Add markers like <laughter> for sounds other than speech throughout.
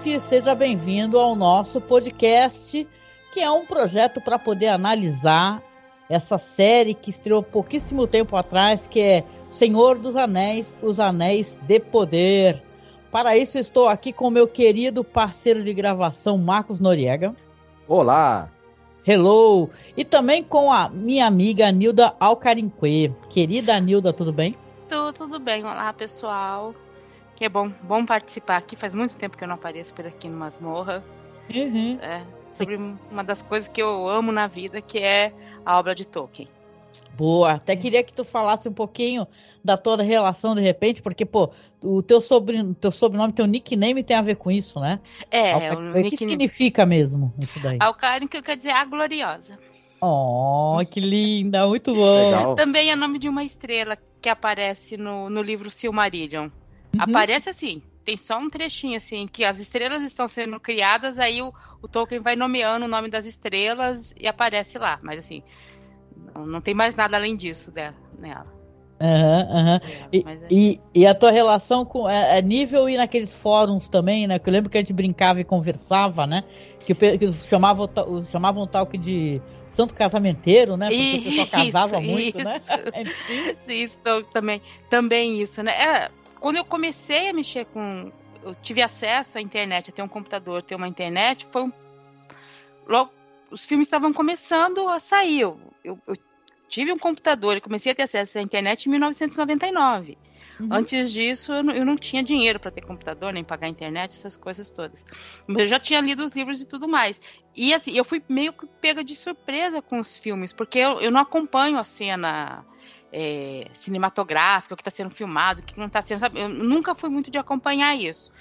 ouvinte, seja bem-vindo ao nosso podcast, que é um projeto para poder analisar essa série que estreou pouquíssimo tempo atrás, que é Senhor dos Anéis, Os Anéis de Poder. Para isso, estou aqui com meu querido parceiro de gravação, Marcos Noriega. Olá! Hello! E também com a minha amiga Nilda Alcarinque. Querida Nilda, tudo bem? Tudo, tudo bem. Olá, pessoal. Que é bom, bom participar aqui. Faz muito tempo que eu não apareço por aqui no Masmorra. Uhum. É, sobre uma das coisas que eu amo na vida, que é a obra de Tolkien. Boa, até queria que tu falasse um pouquinho da tua relação de repente, porque, pô, o teu, sobrenome, teu sobrenome, teu nickname tem a ver com isso, né? É, o, o que nickname... significa mesmo isso daí? Alcarin, que quer dizer a gloriosa. Oh, que linda, muito bom. Legal. Também é nome de uma estrela que aparece no, no livro Silmarillion. Uhum. Aparece assim, tem só um trechinho assim, que as estrelas estão sendo criadas, aí o, o Tolkien vai nomeando o nome das estrelas e aparece lá. Mas assim, não, não tem mais nada além disso dela, nela. Uhum, uhum. E, é... e, e, a tua relação com é, é, nível e naqueles fóruns também, né? Que eu lembro que a gente brincava e conversava, né? Que, que chamavam, chamavam o talk de santo casamenteiro, né? Porque isso, o pessoal <laughs> casava muito, né? isso. <laughs> né? Sim, isso também, também isso, né? É, quando eu comecei a mexer com. Eu tive acesso à internet, a ter um computador, ter uma internet, foi um. Logo, os filmes estavam começando a sair. Eu, eu, eu tive um computador e comecei a ter acesso à internet em 1999. Uhum. Antes disso, eu não, eu não tinha dinheiro para ter computador, nem pagar internet, essas coisas todas. Mas eu já tinha lido os livros e tudo mais. E assim, eu fui meio que pega de surpresa com os filmes, porque eu, eu não acompanho a cena é, cinematográfica, o que está sendo filmado, o que não está sendo, sabe? Eu nunca fui muito de acompanhar isso.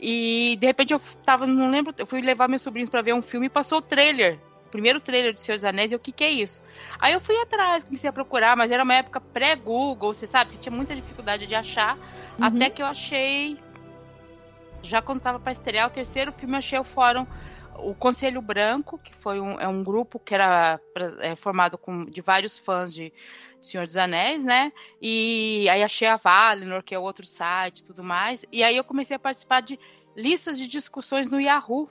E de repente eu tava, não lembro, eu fui levar meus sobrinhos para ver um filme e passou o trailer, o primeiro trailer de Senhor dos Anéis, e o que que é isso? Aí eu fui atrás, comecei a procurar, mas era uma época pré-Google, você sabe, você tinha muita dificuldade de achar, uhum. até que eu achei já quando estava para estrear o terceiro filme, eu achei o fórum o Conselho Branco, que foi um, é um grupo que era é, formado com, de vários fãs de, Senhor dos Anéis, né? E aí achei a Valinor, que é outro site tudo mais. E aí eu comecei a participar de listas de discussões no Yahoo.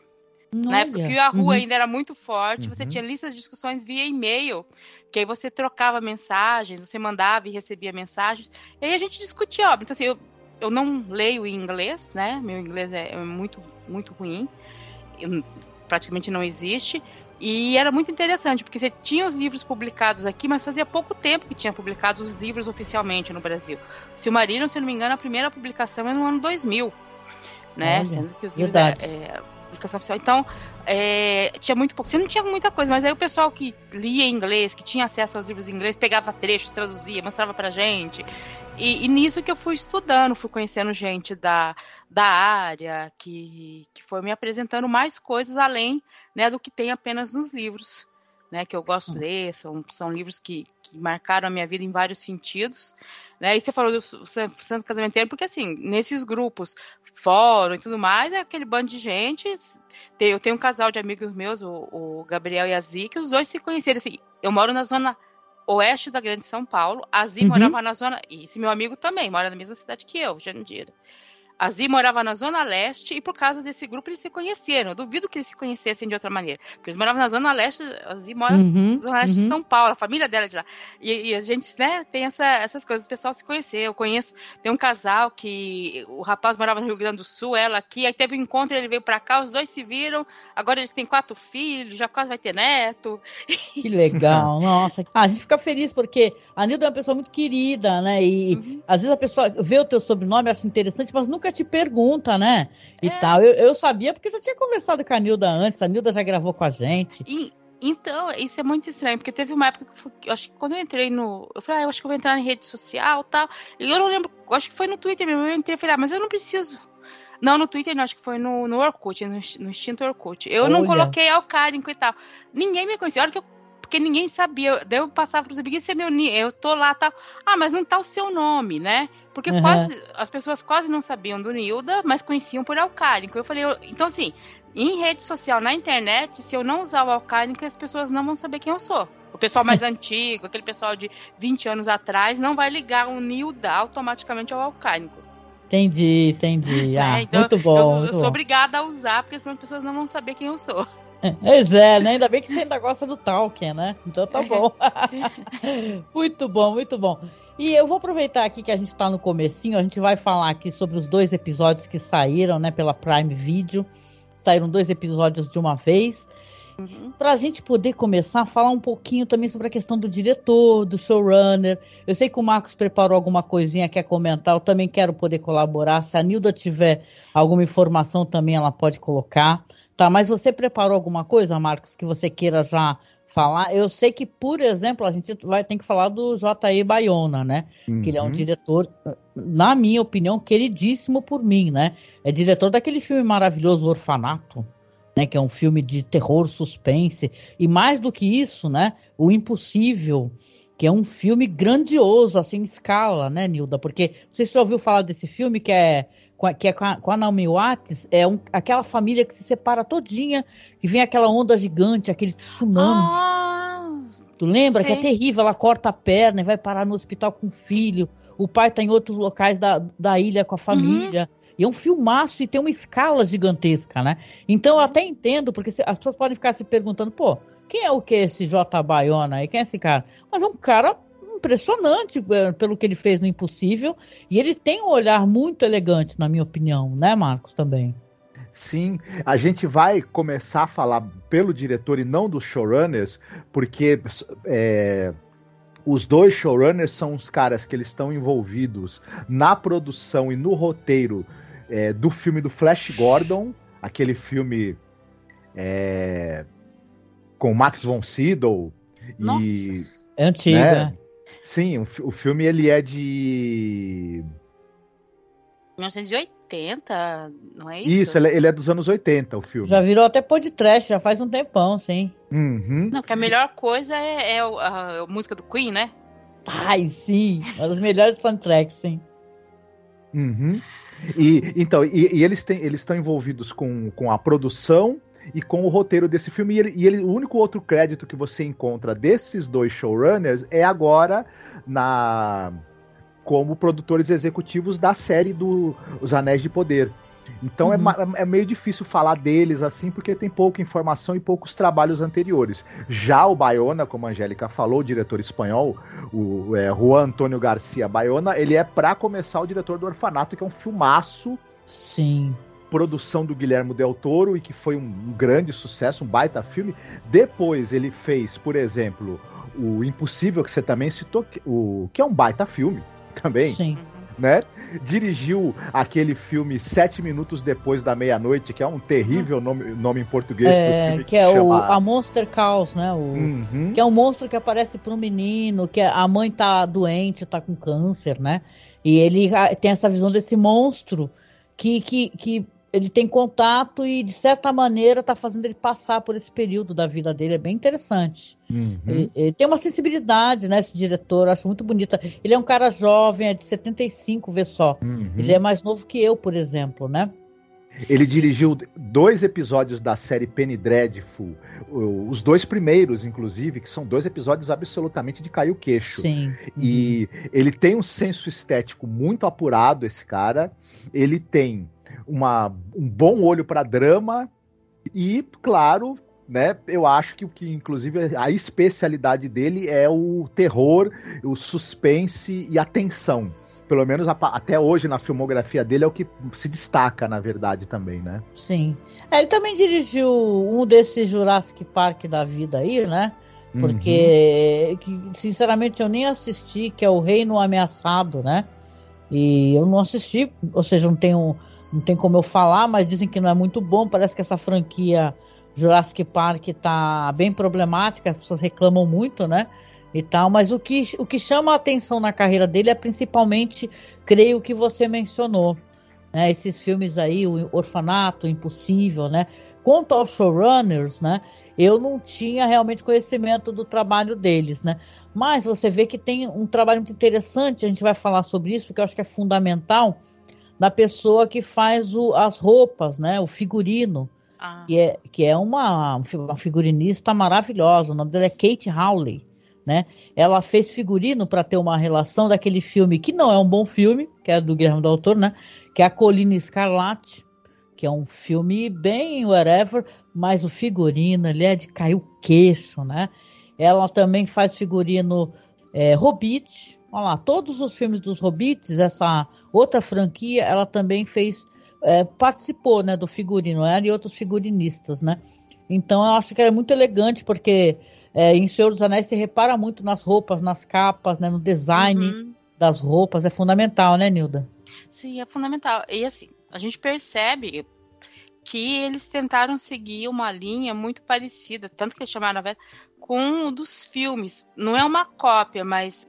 Olha. Na época que o Yahoo uhum. ainda era muito forte, uhum. você tinha listas de discussões via e-mail, que aí você trocava mensagens, você mandava e recebia mensagens, e aí a gente discutia obra. Então, assim, eu, eu não leio em inglês, né? Meu inglês é, é muito, muito ruim. Eu, praticamente não existe. E era muito interessante, porque você tinha os livros publicados aqui, mas fazia pouco tempo que tinha publicado os livros oficialmente no Brasil. Silmarillion, se não me engano, a primeira publicação é no ano 2000, né? Olha, Sendo que os livros é, é, publicação oficial. Então, é, tinha muito pouco. Você não tinha muita coisa, mas aí o pessoal que lia inglês, que tinha acesso aos livros em inglês, pegava trechos, traduzia, mostrava pra gente. E, e, nisso que eu fui estudando, fui conhecendo gente da, da área, que, que foi me apresentando mais coisas além né, do que tem apenas nos livros, né, que eu gosto de ler, são, são livros que, que marcaram a minha vida em vários sentidos. Né? E você falou do Santo Casamenteiro, porque assim, nesses grupos, fórum e tudo mais, é aquele bando de gente. Eu tenho um casal de amigos meus, o, Gabriel e a Zi, que os dois se conheceram. Assim, eu moro na zona oeste da Grande São Paulo. A Zi uhum. morava na zona. E esse meu amigo também mora na mesma cidade que eu, Jandira. A Zi morava na Zona Leste e por causa desse grupo eles se conheceram. Eu duvido que eles se conhecessem de outra maneira. Porque eles moravam na Zona Leste, a Zi mora uhum, na Zona Leste uhum. de São Paulo, a família dela é de lá. E, e a gente, né, tem essa, essas coisas, o pessoal se conhecer. Eu conheço, tem um casal que o rapaz morava no Rio Grande do Sul, ela aqui, aí teve um encontro, ele veio pra cá, os dois se viram, agora eles têm quatro filhos, já quase vai ter neto. Que legal, <laughs> nossa. Ah, a gente fica feliz porque a Nilda é uma pessoa muito querida, né? E uhum. às vezes a pessoa vê o teu sobrenome, acha interessante, mas nunca nunca te pergunta, né? E é. tal. Eu, eu, sabia porque já tinha conversado com a Nilda antes, a Nilda já gravou com a gente. E, então, isso é muito estranho, porque teve uma época que eu, fui, eu acho que quando eu entrei no. Eu falei, ah, eu acho que eu vou entrar em rede social e tal. E eu não lembro, acho que foi no Twitter mesmo. Eu entrei e falei, ah, mas eu não preciso. Não, no Twitter não, acho que foi no, no Orkut, no, no extinto Orkut. Eu Olha. não coloquei Alcárico e tal. Ninguém me conhecia. A hora que eu porque ninguém sabia. Daí eu passava para os amigos, esse é meu eu tô lá, tal. Tá. Ah, mas não tá o seu nome, né? Porque uhum. quase, as pessoas quase não sabiam do Nilda, mas conheciam por Alcálico. Eu falei, eu, então assim, em rede social, na internet, se eu não usar o Alcálico, as pessoas não vão saber quem eu sou. O pessoal mais <laughs> antigo, aquele pessoal de 20 anos atrás, não vai ligar o Nilda automaticamente ao Alcálico. Entendi, entendi. <laughs> É, ah, então, muito bom. Eu, muito eu sou bom. obrigada a usar, porque senão as pessoas não vão saber quem eu sou. Pois é, né? Ainda bem que você ainda gosta do Tolkien, né? Então tá bom. <laughs> muito bom, muito bom. E eu vou aproveitar aqui que a gente está no comecinho, a gente vai falar aqui sobre os dois episódios que saíram, né, pela Prime Video. Saíram dois episódios de uma vez. Uhum. Para a gente poder começar a falar um pouquinho também sobre a questão do diretor, do showrunner. Eu sei que o Marcos preparou alguma coisinha, quer comentar, eu também quero poder colaborar. Se a Nilda tiver alguma informação também, ela pode colocar. Tá, mas você preparou alguma coisa, Marcos, que você queira já falar? Eu sei que, por exemplo, a gente vai ter que falar do J.E. Bayona, né? Uhum. Que ele é um uhum. diretor, na minha opinião, queridíssimo por mim, né? É diretor daquele filme maravilhoso Orfanato, né? Que é um filme de terror, suspense. E mais do que isso, né? O Impossível, que é um filme grandioso, assim, em escala, né, Nilda? Porque você já ouviu falar desse filme que é que é com a, com a Naomi Watts, é um, aquela família que se separa todinha, que vem aquela onda gigante, aquele tsunami. Ah, tu lembra? Que é terrível, ela corta a perna e vai parar no hospital com o filho. O pai tá em outros locais da, da ilha com a família. Uhum. E é um filmaço e tem uma escala gigantesca, né? Então eu até entendo, porque as pessoas podem ficar se perguntando, pô, quem é o que esse J. Baiona aí? Quem é esse cara? Mas é um cara impressionante é, pelo que ele fez no Impossível. E ele tem um olhar muito elegante, na minha opinião, né, Marcos, também. Sim, a gente vai começar a falar pelo diretor e não dos showrunners, porque é, os dois showrunners são os caras que eles estão envolvidos na produção e no roteiro é, do filme do Flash Gordon, aquele filme é, com Max von Sydow Nossa, e é antiga. Né, Sim, o, filme ele é de 1980, não é isso? Isso, ele, é, ele, é dos anos 80, o filme. Já virou até podcast, já faz um tempão, sim. Uhum. Não, que a melhor coisa é, é a, a, música do Queen, né? Ai, sim, uma das melhores soundtracks, sim. Uhum. E, então, e, e eles estão envolvidos com, com a produção e com o roteiro desse filme. E, ele, e ele, o único outro crédito que você encontra desses dois showrunners é agora na como produtores executivos da série do Os Anéis de Poder. Então é uhum. é, é, meio difícil falar deles assim, porque tem pouca informação e poucos trabalhos anteriores. Já o Bayona, como a Angélica falou, o diretor espanhol, o é, Juan Antônio Garcia Bayona, ele é para começar o diretor do Orfanato, que é um filmaço. Sim produção do Guilherme Del Toro e que foi um, um grande sucesso, um baita filme. Depois ele fez, por exemplo, o Impossível, que você também citou, o, que é um baita filme <laughs> também. Sim. Né? Dirigiu aquele filme Sete Minutos Depois da Meia-Noite, que é um terrível nome, nome em português. É, que, que, é o a Monster Chaos, né? O, uhum. Que é um monstro que aparece para um menino, que a mãe tá doente, tá com câncer, né? E ele tem essa visão desse monstro que, que, que ele tem contato e, de certa maneira, está fazendo ele passar por esse período da vida dele. É bem interessante. Uhum. Ele, ele, tem uma sensibilidade, né, esse diretor, acho muito bonita. Ele é um cara jovem, é de 75, vê só. Uhum. Ele é mais novo que eu, por exemplo, né? Ele dirigiu dois episódios da série Penny Dreadful, os dois primeiros, inclusive, que são dois episódios absolutamente de cair o queixo. Sim. E uhum. ele tem um senso estético muito apurado, esse cara. Ele tem uma, um bom olho para drama e, claro, né? Eu acho que o que, inclusive, a especialidade dele é o terror, o suspense e a tensão. Pelo menos a, até hoje na filmografia dele é o que se destaca, na verdade, também, né? Sim. É, ele também dirigiu um desses Jurassic Park da vida aí, né? Porque, uhum. sinceramente, eu nem assisti, que é o Reino Ameaçado, né? E eu não assisti, ou seja, não tenho não tem como eu falar, mas dizem que não é muito bom. Parece que essa franquia Jurassic Park tá bem problemática, as pessoas reclamam muito, né? E tal, mas o que, o que chama a atenção na carreira dele é principalmente, creio que você mencionou, né? Esses filmes aí, o Orfanato, o Impossível, né? Quanto aos showrunners, né? Eu não tinha realmente conhecimento do trabalho deles, né? Mas você vê que tem um trabalho muito interessante, a gente vai falar sobre isso, porque eu acho que é fundamental da pessoa que faz o, as roupas, né? O figurino. Ah. Que, é, que é uma, uma figurinista maravilhosa. O nome dela é Kate Howley. né? Ela fez figurino para ter uma relação daquele filme que não é um bom filme, que é do Guilherme do Autor, né? Que é A Colina Escarlate, que é um filme bem whatever, mas o figurino, ele é de cair o queixo, né? Ela também faz figurino é, Hobbit, olha lá, todos os filmes dos Hobbits, essa outra franquia, ela também fez, é, participou, né, do figurino, ela e outros figurinistas, né? Então eu acho que é muito elegante, porque é, em Senhor dos Anéis se repara muito nas roupas, nas capas, né, no design uhum. das roupas, é fundamental, né, Nilda? Sim, é fundamental. E assim, a gente percebe que eles tentaram seguir uma linha muito parecida, tanto que eles chamaram a com o dos filmes. Não é uma cópia, mas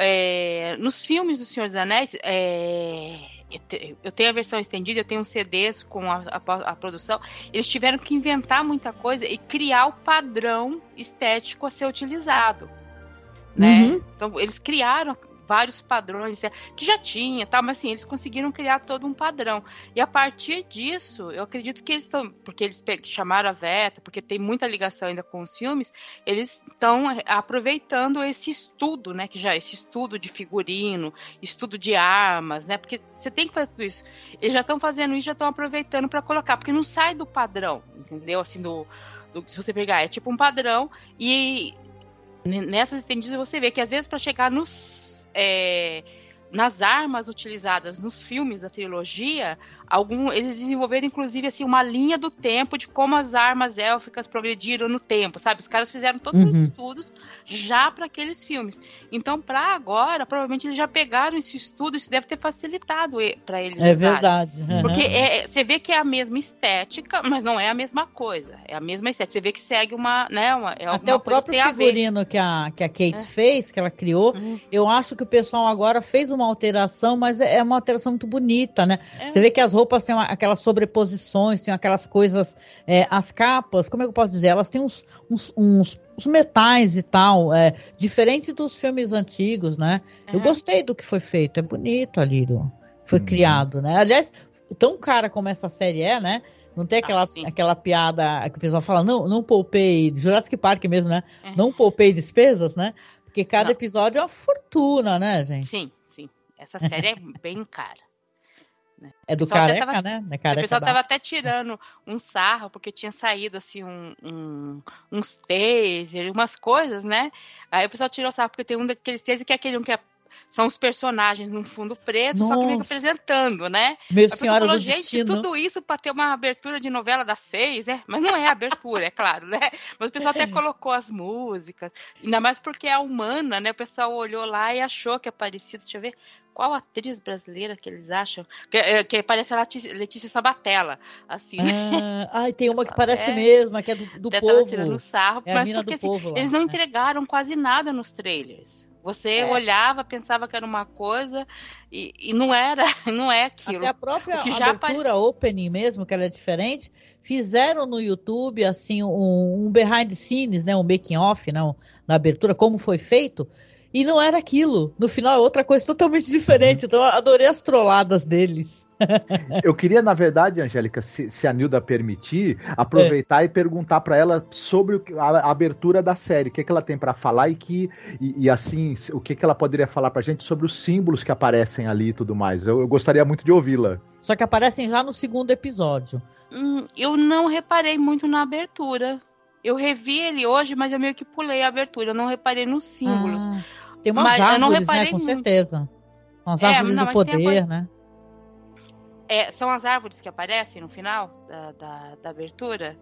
é, nos filmes do Senhor dos Anéis, é, eu tenho a versão estendida, eu tenho CDs com a, a, a, produção. Eles tiveram que inventar muita coisa e criar o padrão estético a ser utilizado. Né? Uhum. Então, eles criaram vários padrões é, que já tinha, tá? Mas assim, eles conseguiram criar todo um padrão. E a partir disso, eu acredito que eles estão, porque eles chamaram a Veta, porque tem muita ligação ainda com os filmes, eles estão aproveitando esse estudo, né? Que já esse estudo de figurino, estudo de armas, né? Porque você tem que fazer tudo isso. Eles já estão fazendo isso, já estão aproveitando para colocar, porque não sai do padrão, entendeu? Assim do, do se você pegar é tipo um padrão e nessas estendidas você vê que às vezes para chegar nos é, nas armas utilizadas nos filmes da trilogia, algum, eles desenvolveram inclusive assim uma linha do tempo de como as armas élficas progrediram no tempo, sabe? Os caras fizeram todos uhum. os estudos já para aqueles filmes. Então, para agora, provavelmente eles já pegaram esse estudo, isso deve ter facilitado para eles. É usarem. verdade. Uhum. Porque é, você vê que é a mesma estética, mas não é a mesma coisa. É a mesma estética. Você vê que segue uma, né, uma, é Até o próprio figurino que a, que a Kate é. fez, que ela criou, uhum. eu acho que o pessoal agora fez uma alteração, mas é, é uma alteração muito bonita, né? É. Você vê que as roupas têm uma, aquelas sobreposições, tem aquelas coisas, é, as capas, como é que eu posso dizer? Elas têm uns, uns, uns, uns metais e tal, é, diferente dos filmes antigos, né? Eu é. gostei do que foi feito, é bonito ali, do, foi uhum. criado, né? Aliás, tão cara como essa série é, né? Não tem aquela, ah, aquela piada que o pessoal fala, não, não poupei, Jurassic Park mesmo, né? É. Não poupei despesas, né? Porque cada não. episódio é uma fortuna, né, gente? Sim, sim. Essa série é bem cara. Né? É do careca, tava, né? É careca o pessoal tava até tirando um sarro, porque tinha saído assim um, um, uns taser, umas coisas, né? Aí o pessoal tirou sarro, porque tem um daqueles taser que é aquele um que é são os personagens num fundo preto, Nossa. só que meio apresentando, né? Meu senhora falou, do gente, destino. tudo isso para ter uma abertura de novela das seis, né? Mas não é abertura, é claro, né? Mas o pessoal até <laughs> colocou as músicas, ainda mais porque é humana, né? O pessoal olhou lá e achou que é parecido, deixa eu ver, qual atriz brasileira que eles acham? Que, é, que parece a Letícia Sabatella, assim. Ah, <laughs> ai, tem uma que parece é, mesmo, que é do, do povo. tirando sarro, é mas porque assim, eles não entregaram quase nada nos trailers. Você é. olhava, pensava que era uma coisa e, e, não era, <laughs> não é aquilo. Até a própria abertura opening mesmo, que ela é diferente, fizeram no YouTube assim um, um behind the scenes, né, um making off, não, na abertura, como foi feito. E não era aquilo. No final é outra coisa totalmente <laughs> diferente. Então eu adorei as trolladas deles. <laughs> eu queria, na verdade, Angélica, se, se a Nilda permitir, aproveitar é. e perguntar para ela sobre a, a, abertura da série, o que, que ela tem para falar e que e, e, assim, o que, que ela poderia falar pra gente sobre os símbolos que aparecem ali e tudo mais. Eu, eu gostaria muito de ouvi-la. Só que aparecem já no segundo episódio. Hum, eu não reparei muito na abertura. Eu revi ele hoje, mas eu meio que pulei a abertura. Eu não reparei nos símbolos. Ah. Tem umas mas árvores, né? Com muito. certeza. As árvores é, não, do poder, né? É, são as árvores que aparecem no final da, da, da abertura?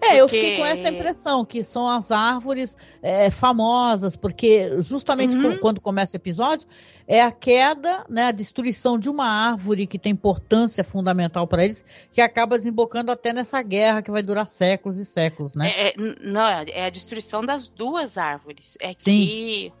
É, porque... eu fiquei com essa impressão, que são as árvores é, famosas, porque justamente uhum. quando começa o episódio, é a queda, né, a destruição de uma árvore que tem importância fundamental para eles, que acaba desembocando até nessa guerra que vai durar séculos e séculos, né? É, é, não, é a destruição das duas árvores. É Sim. que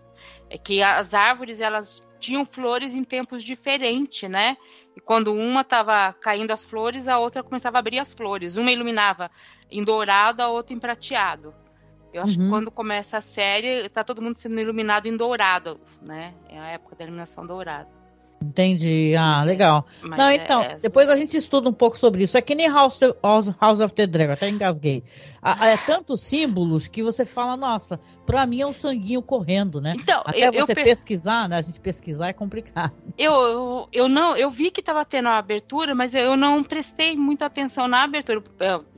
é que as árvores elas tinham flores em tempos diferentes, né? E quando uma estava caindo as flores, a outra começava a abrir as flores. Uma iluminava em dourado, a outra em prateado. Eu acho uhum. que quando começa a série, tá todo mundo sendo iluminado em dourado, né? É a época da iluminação dourada. Entendi. Ah, legal. Mas não, é, então, é... depois a gente estuda um pouco sobre isso. É que nem House, House of the Dragon, até engasguei. É tantos símbolos que você fala, nossa, pra mim é um sanguinho correndo, né? Então, até eu, você eu pesquisar, né? A gente pesquisar é complicado. Eu, eu, eu, não, eu vi que tava tendo a abertura, mas eu não prestei muita atenção na abertura.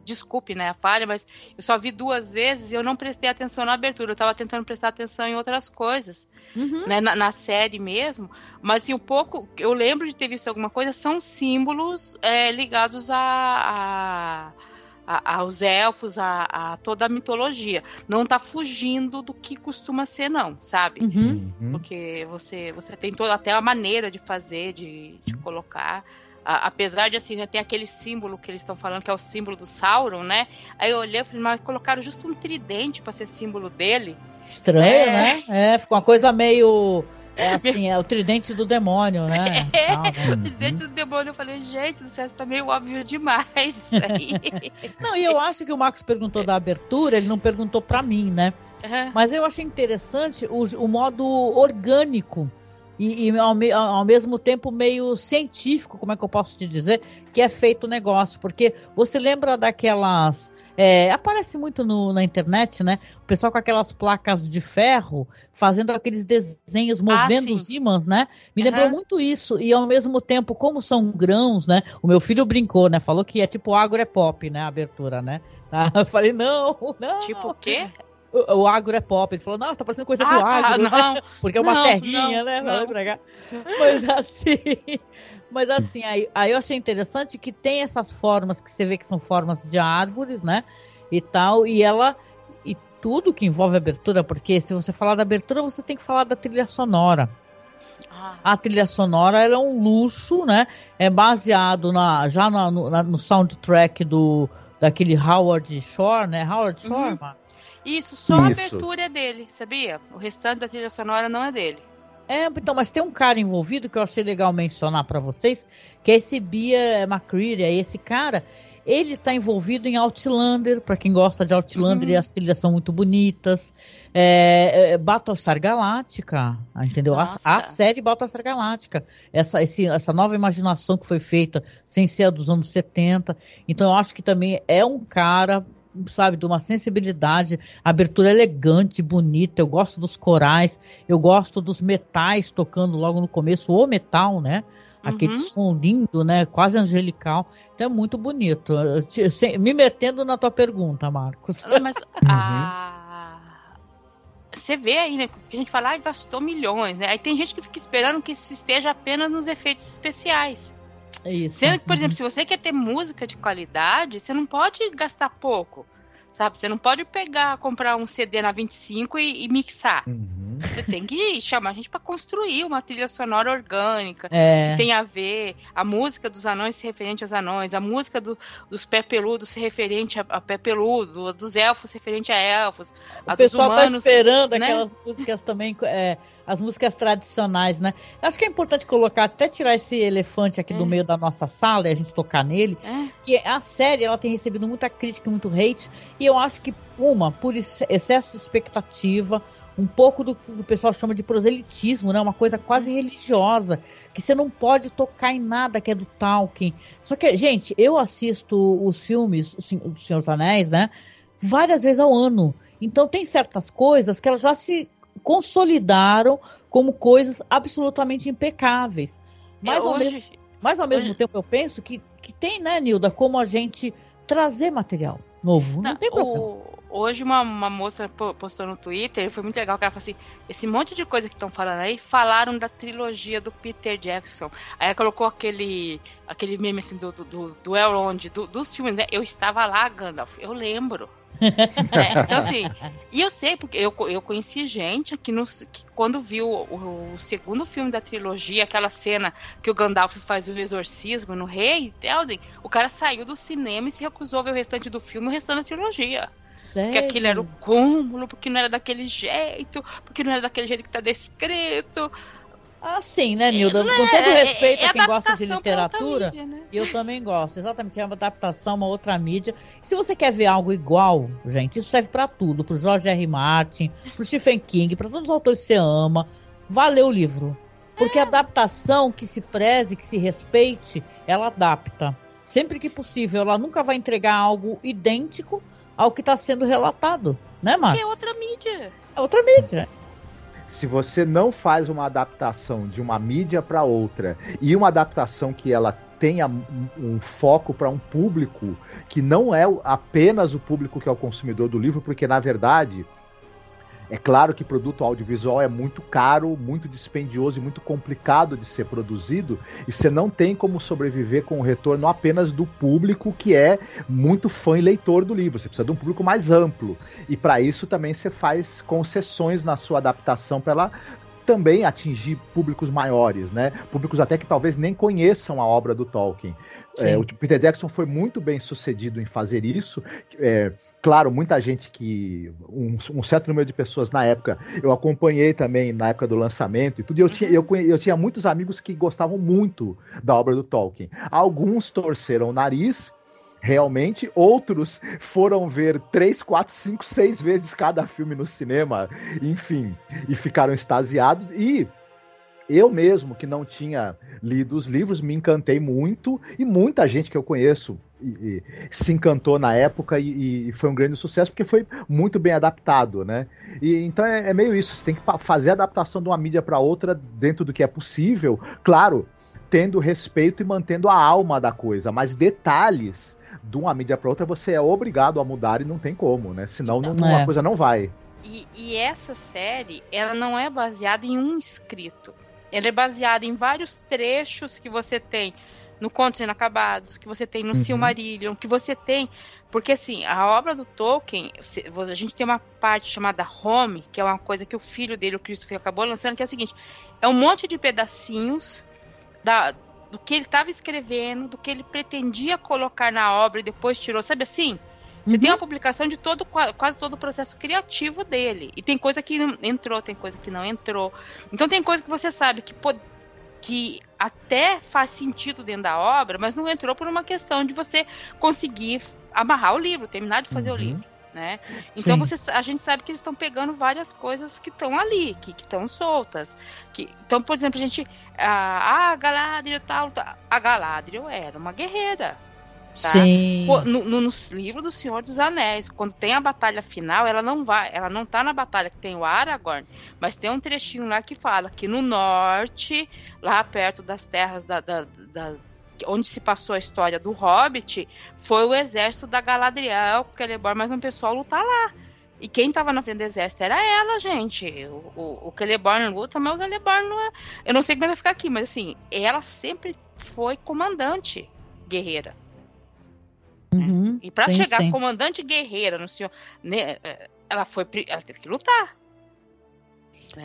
Desculpe, né, a falha, mas eu só vi duas vezes e eu não prestei atenção na abertura. Eu tava tentando prestar atenção em outras coisas, uhum. né, na, na, série mesmo. Mas, assim, um pouco, eu lembro de ter visto alguma coisa, são símbolos é, ligados a, a a, aos elfos, a, a, toda a mitologia. Não tá fugindo do que costuma ser, não, sabe? Uhum. uhum. Porque você, você tem toda até a maneira de fazer, de, de colocar. A, apesar de assim, né, tem aquele símbolo que eles estão falando que é o símbolo do Sauron, né? Aí eu olhei e falei, mas colocaram justo um tridente para ser símbolo dele. Estranho, é. né? É, ficou uma coisa meio é <laughs> assim, é o tridente do demônio, né? É, ah, <laughs> o tridente do demônio. Eu falei, gente céu, isso tá meio óbvio demais. <laughs> não, e eu acho que o Marcos perguntou da abertura, ele não perguntou para mim, né? Uhum. Mas eu achei interessante o, o modo orgânico e, e ao, ao, mesmo tempo meio científico, como é que eu posso te dizer, que é feito o negócio. Porque você lembra daquelas é, aparece muito no, na internet, né? O pessoal com aquelas placas de ferro fazendo aqueles desenhos, movendo ah, os ímãs, né? Me uhum. lembrou muito isso. E ao mesmo tempo, como são grãos, né? O meu filho brincou, né? Falou que é tipo agro é pop, né? A abertura, né? Tá? <laughs> Eu falei, não, não. Tipo o quê? O, o agro é pop. Ele falou, nossa, tá parecendo coisa ah, do tá, agro, tá, né? <laughs> Porque é uma não, terrinha, não, né? Não. Pra cá. Mas assim. <laughs> Mas assim, aí, aí eu achei interessante que tem essas formas que você vê que são formas de árvores, né? E tal, e ela. E tudo que envolve abertura, porque se você falar da abertura, você tem que falar da trilha sonora. Ah. A trilha sonora é um luxo, né? É baseado na, já na, no, na, no soundtrack do daquele Howard Shore, né? Howard Shore, uhum. Isso, só Isso. a abertura é dele, sabia? O restante da trilha sonora não é dele. É, então, mas tem um cara envolvido que eu achei legal mencionar para vocês, que é esse Bia McCreary, é esse cara, ele está envolvido em Outlander, para quem gosta de Outlander, uhum. e as trilhas são muito bonitas. É, é, Battlestar Galáctica, entendeu? A, a, série Battlestar Galáctica, essa, esse, essa nova imaginação que foi feita sem ser a dos anos 70. Então eu acho que também é um cara sabe, de uma sensibilidade, abertura elegante, bonita. Eu gosto dos corais, eu gosto dos metais tocando logo no começo, o metal, né? Aquele uhum. som lindo, né? Quase angelical. Então é muito bonito. Me metendo na tua pergunta, Marcos. Mas <laughs> a... você vê aí, né? Que a gente fala, ah, gastou milhões, né? Aí tem gente que fica esperando que isso esteja apenas nos efeitos especiais. É isso. Sendo que, por uhum. exemplo, se você quer ter música de qualidade, você não pode gastar pouco. Sabe? Você não pode pegar, comprar um CD na 25 e, e mixar. Uhum. Você tem que chamar a gente para construir uma trilha sonora orgânica é. que tem a ver a música dos anões se referente aos anões, a música do, dos pé peludos se referente a, a pé peludo, dos elfos referente a elfos. O pessoal tá humanos, tá esperando né? aquelas músicas também. É as músicas tradicionais, né? Eu acho que é importante colocar, até tirar esse elefante aqui é. do meio da nossa sala e a gente tocar nele, é. que a série ela tem recebido muita crítica, muito hate, e eu acho que uma por excesso de expectativa, um pouco do que o pessoal chama de proselitismo, né? Uma coisa quase religiosa, que você não pode tocar em nada que é do Tolkien. Só que, gente, eu assisto os filmes do Senhor dos Anéis, né? Várias vezes ao ano. Então tem certas coisas que elas já se consolidaram como coisas absolutamente impecáveis. Mas, é, hoje, ao, mesmo, mas ao mesmo tempo eu penso que, que tem, né, Nilda, como a gente trazer material novo. Não, não tem problema. O, hoje uma, uma moça postou no Twitter, foi muito legal, que ela falou assim, esse monte de coisa que estão falando aí, falaram da trilogia do Peter Jackson. Aí ela colocou aquele, aquele meme assim do, do, do Elrond, do, dos filmes, né? Eu estava lá, Gandalf, eu lembro. <laughs> é, então, assim, <laughs> e eu sei, porque eu, eu conheci gente que, no, que quando viu o, o, segundo filme da trilogia, aquela cena que o Gandalf faz o exorcismo no rei, Telden, o cara saiu do cinema e se recusou a ver o restante do filme, o restante da trilogia. Sério? Porque aquilo era o cúmulo, porque não era daquele jeito, porque não era daquele jeito que tá descrito. Ah, sim, né, Nilda? Com todo é, respeito é, é a quem gosta de literatura, mídia, né? eu também gosto. Exatamente, é uma adaptação, uma outra mídia. Se você quer ver algo igual, gente, isso serve para tudo. Pro George R. Martin, pro Stephen King, para todos os autores que você ama. Valeu o livro. Porque É. a adaptação que se preze, que se respeite, ela adapta. Sempre que possível, ela nunca vai entregar algo idêntico ao que está sendo relatado, né, Márcio? é outra mídia. É outra mídia. Se você não faz uma adaptação de uma mídia para outra e uma adaptação que ela tenha um, foco para um público que não é apenas o público que é o consumidor do livro, porque na verdade é claro que produto audiovisual é muito caro, muito dispendioso e muito complicado de ser produzido, e você não tem como sobreviver com o retorno apenas do público que é muito fã e leitor do livro. Você precisa de um público mais amplo. E para isso também você faz concessões na sua adaptação para ela também atingir públicos maiores, né? Públicos até que talvez nem conheçam a obra do Tolkien. É, o Peter Jackson foi muito bem sucedido em fazer isso. É, claro, muita gente que. Um, um certo número de pessoas na época, eu acompanhei também na época do lançamento e tudo, e eu tinha, eu, eu tinha muitos amigos que gostavam muito da obra do Tolkien. Alguns torceram o nariz. Realmente, outros foram ver três, quatro, cinco, seis vezes cada filme no cinema, enfim, e ficaram extasiados. E eu mesmo, que não tinha lido os livros, me encantei muito, e muita gente que eu conheço e- e se encantou na época e, e foi um grande sucesso porque foi muito bem adaptado, né? E então é, é meio isso, você tem que fazer a adaptação de uma mídia para outra dentro do que é possível, claro, tendo respeito e mantendo a alma da coisa, mas detalhes de uma mídia para outra você é obrigado a mudar e não tem como, né? Senão não, É. a coisa não vai. E, e essa série, ela não é baseada em um escrito. Ela é baseada em vários trechos que você tem no Contos Inacabados, que você tem no Uhum. Silmarillion, que você tem. Porque, assim, a obra do Tolkien, a gente tem uma parte chamada Home, que é uma coisa que o filho dele, o Christopher, acabou lançando, que é o seguinte: é um monte de pedacinhos da, do que ele estava escrevendo, do que ele pretendia colocar na obra e depois tirou. Sabe assim? Você Uhum. tem uma publicação de todo, qua- quase todo o processo criativo dele. E tem coisa que entrou, tem coisa que não entrou. Então tem coisa que você sabe que, que até faz sentido dentro da obra, mas não entrou por uma questão de você conseguir amarrar o livro, terminar de fazer o Uhum. livro. Né? Então Sim. você, a gente sabe que eles estão pegando várias coisas que estão ali, que estão soltas. Que, então, por exemplo, a gente. Ah, a Galadriel tal. tal. A Galadriel era uma guerreira. tá? Sim. No, no, no livro do Senhor dos Anéis, quando tem a batalha final, ela não vai, ela não tá na batalha que tem o Aragorn, mas tem um trechinho lá que fala que no norte, lá perto das terras da, da- da- onde se passou a história do Hobbit, foi o exército da Galadriel, Celeborn, mas um pessoal lutar lá. E quem tava na frente do exército era ela, gente. O, o, o Celeborn luta, mas o Celeborn não é. Eu não sei como é que vai ficar aqui, mas assim, ela sempre foi comandante guerreira. Uhum. E Sim, chegar sim. comandante guerreira no senhor, né, é, ela foi, ela teve que lutar.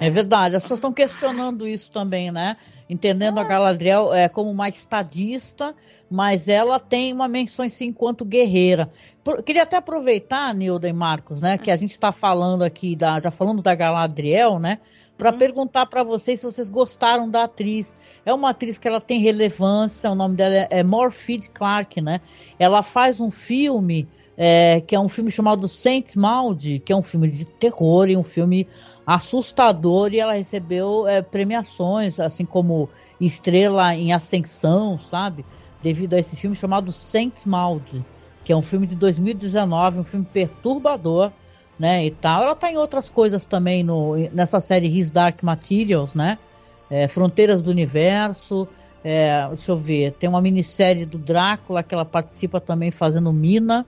É verdade, as pessoas estão questionando isso também, né? Entendendo a Galadriel é, como uma estadista, mas ela tem uma menção em si enquanto guerreira. Por- queria até aproveitar, Nilda e Marcos, né? Que a gente está falando aqui, da, já falamos da Galadriel, né? Para Uhum. perguntar para vocês se vocês gostaram da atriz. É uma atriz que ela tem relevância, o nome dela é, é Morpheed Clark, né? Ela faz um filme é, que é um filme chamado Saint Maud, que é um filme de terror e um filme assustador e ela recebeu é, premiações, assim como estrela em ascensão, sabe? Devido a esse filme chamado Saint Maud, que é um filme de 2019, um filme perturbador, né? E tal. Ela tá em outras coisas também no, nessa série His Dark Materials, né? É, Fronteiras do Universo. é, deixa eu ver, tem uma minissérie do Drácula que ela participa também fazendo Mina.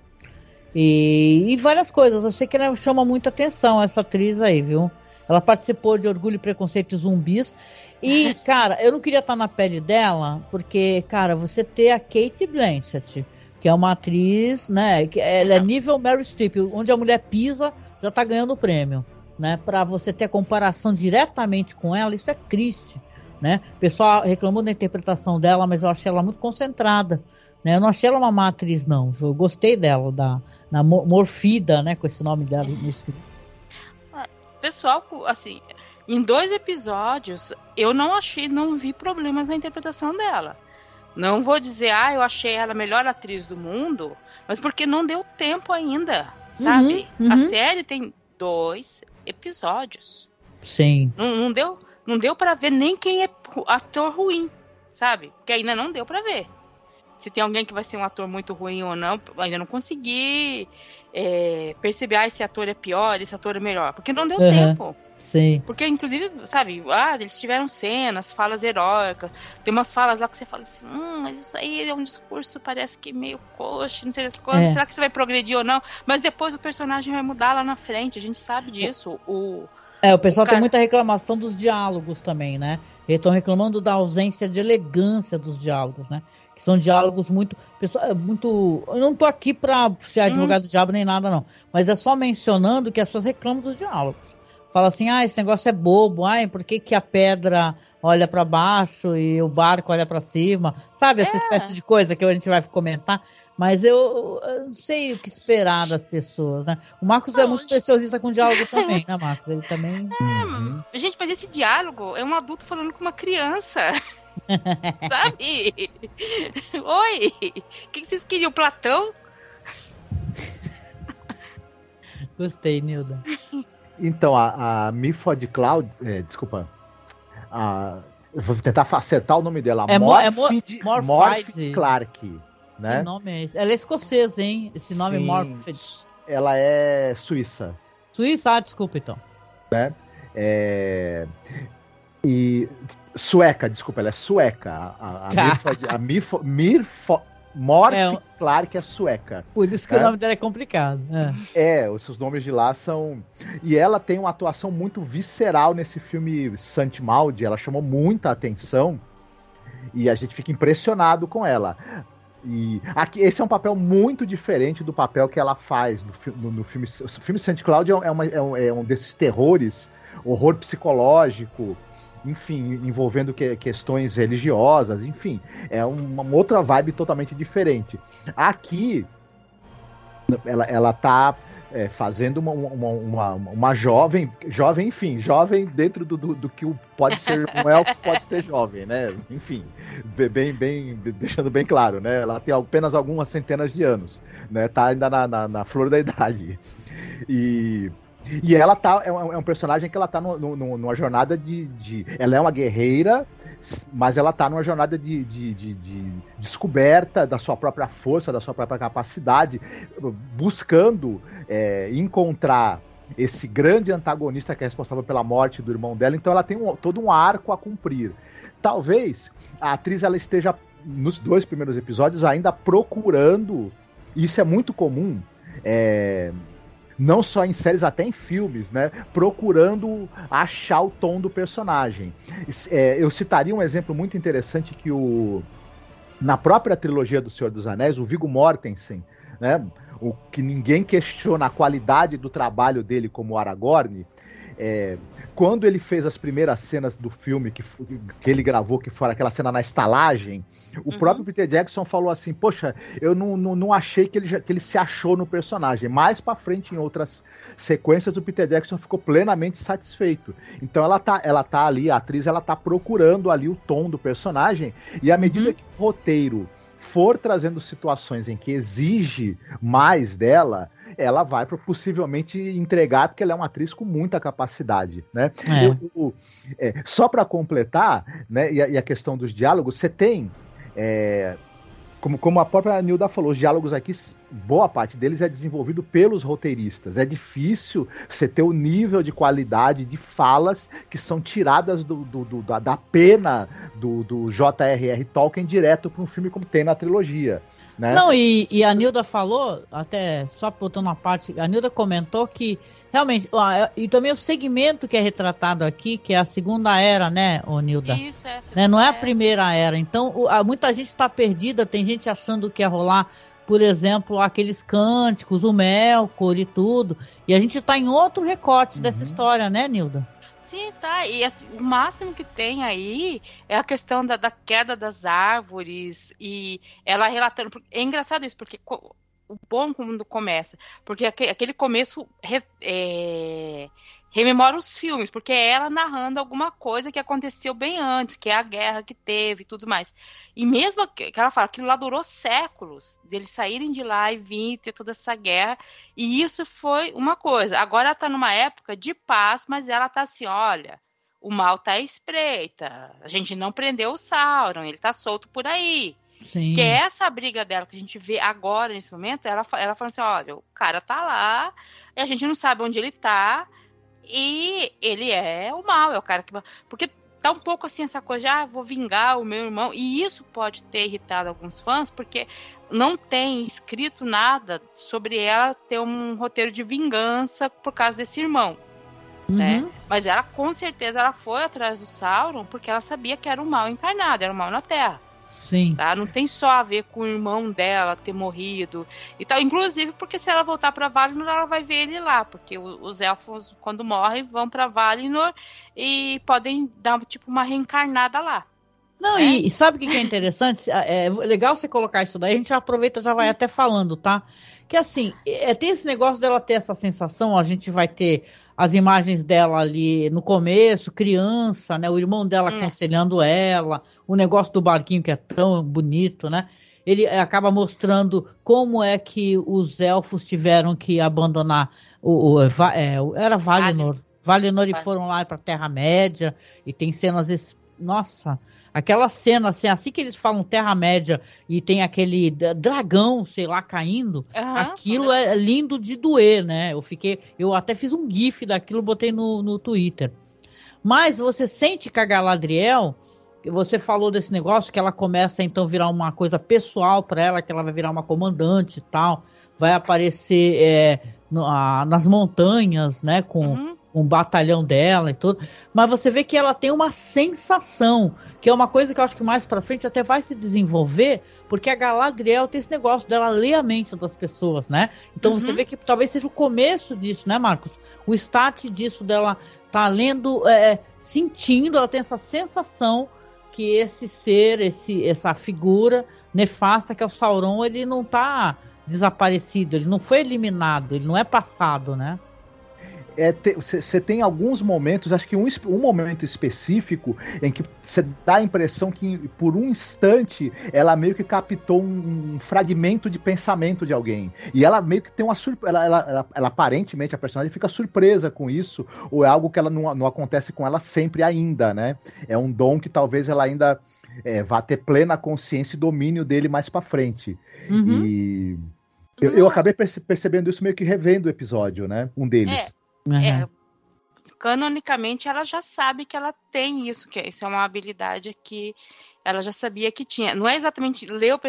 E, e várias coisas. Achei que ela chama muita atenção, essa atriz aí, viu? Ela participou de Orgulho, Preconceito e Zumbis. E, <laughs> cara, eu não queria estar na pele dela, porque, cara, você ter a Kate Blanchett, que é uma atriz, né? Que ela é nível Mary Streep, onde a mulher pisa, já tá ganhando o prêmio. Né, para você ter a comparação diretamente com ela, isso é triste. Né? O pessoal reclamou da interpretação dela, mas eu achei ela muito concentrada. Né? Eu não achei ela uma má atriz, não. Eu gostei dela, da Morfida, né? Com esse nome dela no escrito. Pessoal, assim, em dois episódios, eu não achei, não vi problemas na interpretação dela. Não vou dizer, ah, eu achei ela a melhor atriz do mundo, mas porque não deu tempo ainda, sabe? Uhum, A uhum. série tem dois episódios. Sim. Não, não deu Não deu para ver nem quem é ator ruim, sabe? Porque ainda não deu para ver. Se tem alguém que vai ser um ator muito ruim ou não, ainda não consegui é, perceber, ah, esse ator é pior, esse ator é melhor. Porque não deu uhum. tempo. Sim. Porque, inclusive, sabe, ah, eles tiveram cenas, falas heróicas. Tem umas falas lá que você fala assim, hum, mas isso aí é um discurso, parece que meio coxa, não sei das coisas. É. Será que isso vai progredir ou não? Mas depois o personagem vai mudar lá na frente, a gente sabe disso. O, é, o pessoal o cara... tem muita reclamação dos diálogos também, né? Eles estão reclamando da ausência de elegância dos diálogos, né? Que são diálogos muito. Pessoal, é muito. Eu não tô aqui pra ser advogado hum. do diabo nem nada, não. Mas é só mencionando que as pessoas reclamam dos diálogos fala assim, ah, esse negócio é bobo, ai, por que, que a pedra olha para baixo e o barco olha para cima? Sabe, essa é. espécie de coisa que a gente vai comentar. Mas eu, eu, não sei o que esperar das pessoas, né? O Marcos não, é muito preciosista com diálogo <laughs> também, né, Marcos? Ele também. É, uhum. Gente, mas esse diálogo é um adulto falando com uma criança. <laughs> Sabe? Oi! O que, vocês queriam? Platão? Gostei, Nilda. Então, a, a Mifod Cloud, é, desculpa, a, eu vou tentar acertar o nome dela. É Morfid, é Morfid Clark. Né? Que nome é esse? Ela é escocesa, hein? Esse nome Sim, Morfid. Ela é suíça. Suíça? Ah, desculpa então. Né? É... E sueca, desculpa, ela é sueca. A, a, a Mirfod, Mirfod, Morph é, Clark é sueca. Por isso que o né? nome dela é complicado. É. é, os nomes de lá são. E ela tem uma atuação muito visceral nesse filme Santimaldi. Ela chamou muita atenção. E a gente fica impressionado com ela. E aqui, esse é um papel muito diferente do papel que ela faz no, no, no filme. O filme Saint Cloud é, uma, é, um, é um desses terrores, horror psicológico enfim, envolvendo que, questões religiosas, enfim, é uma outra vibe totalmente diferente. Aqui, ela, ela tá é, fazendo uma, uma, uma, uma, jovem, jovem, enfim, jovem dentro do, do, do, que pode ser um <laughs> elfo, pode ser jovem, né? Enfim, bem, bem, deixando bem claro, né? Ela tem apenas algumas centenas de anos, né? Tá ainda na, na, na flor da idade. E e ela tá. É um, é um personagem que ela tá no, no, numa jornada de, de, Ela é uma guerreira, mas ela tá numa jornada de, de, de, de, descoberta da sua própria força, da sua própria capacidade, buscando é, encontrar esse grande antagonista que é responsável pela morte do irmão dela. Então ela tem um, todo um arco a cumprir. Talvez a atriz ela esteja nos dois primeiros episódios ainda procurando. Isso é muito comum. É, não só em séries, até em filmes, né? Procurando achar o tom do personagem. É, eu citaria um exemplo muito interessante que o na própria trilogia do Senhor dos Anéis, o Viggo Mortensen, né? O que ninguém questiona a qualidade do trabalho dele como Aragorn, é, quando ele fez as primeiras cenas do filme que, que ele gravou, que foi aquela cena na estalagem, o uhum. próprio Peter Jackson falou assim: Poxa, eu não, não, não achei que ele, que ele se achou no personagem. Mais pra frente, em outras sequências, o Peter Jackson ficou plenamente satisfeito. Então ela tá, ela tá ali, a atriz, ela tá procurando ali o tom do personagem, e à medida uhum. que o roteiro for trazendo situações em que exige mais dela, ela vai possivelmente entregar, porque ela é uma atriz com muita capacidade, né? É. Eu, eu, é, só para completar, né, e a, e a, questão dos diálogos, você tem é, como, como a própria Nilda falou, os diálogos aqui, boa parte deles é desenvolvido pelos roteiristas. É difícil você ter o nível de qualidade de falas que são tiradas do, do, do da, da, pena do, do J.R.R. Tolkien direto para um filme como tem na trilogia. Né? Não, e, e a Nilda falou, até só botando uma parte, a Nilda comentou que realmente, é, e também o segmento que é retratado aqui, que é a segunda era, né, ô Nilda? Isso, é né? Não é a primeira era. Então, muita gente está perdida, tem gente achando que ia rolar, por exemplo, aqueles cânticos, o Melkor e tudo. E a gente está em outro recorte uhum. dessa história, né, Nilda? Sim, tá. E assim, o máximo que tem aí é a questão da, da queda das árvores e ela relatando. É engraçado isso, porque o bom quando começa, porque aquele começo é, rememora os filmes, porque é ela narrando alguma coisa que aconteceu bem antes, que é a guerra que teve e tudo mais. E mesmo que ela fala, aquilo lá durou séculos, deles saírem de lá e vir ter toda essa guerra, e isso foi uma coisa. Agora ela tá numa época de paz, mas ela tá assim, olha, o mal tá à espreita. A gente não prendeu o Sauron, ele tá solto por aí. Sim. Que é essa briga dela que a gente vê agora, nesse momento, ela, ela falando assim, olha, o cara tá lá, e a gente não sabe onde ele tá, e ele é o mal, é o cara que... Porque tá um pouco assim essa coisa de, ah, vou vingar o meu irmão, e isso pode ter irritado alguns fãs, porque não tem escrito nada sobre ela ter um roteiro de vingança por causa desse irmão. Né? Uhum. Mas ela com certeza ela foi atrás do Sauron porque ela sabia que era o mal encarnado, era o mal na Terra. Sim. Tá? Não tem só a ver com o irmão dela ter morrido e tal. Inclusive porque se ela voltar para Valinor, ela vai ver ele lá, porque os elfos quando morrem vão para Valinor e podem dar tipo uma reencarnada lá. Não, É? e, e sabe o que que é interessante? <laughs> É legal você colocar isso daí, a gente aproveita e já vai até falando, tá? Que assim, é, tem esse negócio dela ter essa sensação, a gente vai ter as imagens dela ali no começo, criança, né? O irmão dela Hum. aconselhando ela, o negócio do barquinho que é tão bonito, né? Ele eh, acaba mostrando como é que os elfos tiveram que abandonar o, o- é, era Valinor. Valinor e foram lá para Terra Média e tem cenas nossa, aquela cena assim, assim que eles falam Terra Média e tem aquele dragão, sei lá, caindo, Aham. aquilo é lindo de doer, né? Eu fiquei, eu até fiz um gif daquilo, botei no, no Twitter. Mas você sente que a Galadriel, você falou desse negócio que ela começa então a virar uma coisa pessoal para ela, que ela vai virar uma comandante e tal, vai aparecer é, no- a- nas montanhas, né, com Uhum. Um batalhão dela e tudo, mas você vê que ela tem uma sensação, que é uma coisa que eu acho que mais pra frente até vai se desenvolver, porque a Galadriel tem esse negócio dela ler a mente das pessoas, né? Então você Uhum. vê que talvez seja o começo disso, né, Marcos? O start disso dela tá lendo, é, sentindo, ela tem essa sensação que esse ser, esse, essa figura nefasta que é o Sauron, ele não tá desaparecido, ele não foi eliminado, ele não é passado, né? Você tem alguns momentos, acho que um, um momento específico, em que você dá a impressão que por um instante ela meio que captou um, um fragmento de pensamento de alguém. E ela meio que tem uma surpresa. Ela, ela, ela- ela, aparentemente, a personagem fica surpresa com isso, ou é algo que ela não, não acontece com ela sempre ainda, né? É um dom que talvez ela ainda é, vá ter plena consciência e domínio dele mais pra frente. Uhum. E. Eu, eu acabei perce- percebendo isso meio que revendo o episódio, né? Um deles. Uhum. É, canonicamente ela já sabe que ela tem isso, que isso é uma habilidade que ela já sabia que tinha. Não é exatamente ler o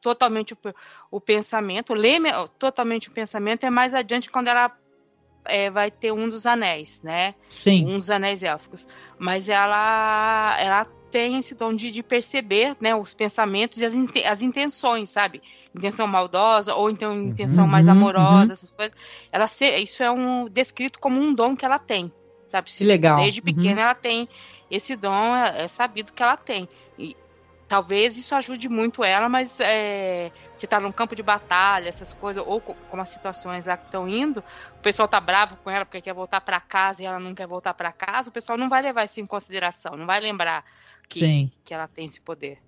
totalmente o, o pensamento, ler me- totalmente o pensamento é mais adiante quando ela é, vai ter um dos anéis, né? Sim. Um dos anéis élficos. Mas ela ela tem esse dom de, de perceber, né, os pensamentos e as, as intenções, sabe? Intenção maldosa ou então intenção mais Uhum, amorosa, uhum. essas coisas. Ela se, isso é um descrito como um dom que ela tem, sabe? Legal. Desde pequena ela tem esse dom, é, é sabido que ela tem. E talvez isso ajude muito ela, mas é, se tá num campo de batalha, essas coisas, ou co- como as situações lá que estão indo, o pessoal tá bravo com ela porque quer voltar para casa e ela não quer voltar para casa, o pessoal não vai levar isso em consideração, não vai lembrar que, Sim. que ela tem esse poder.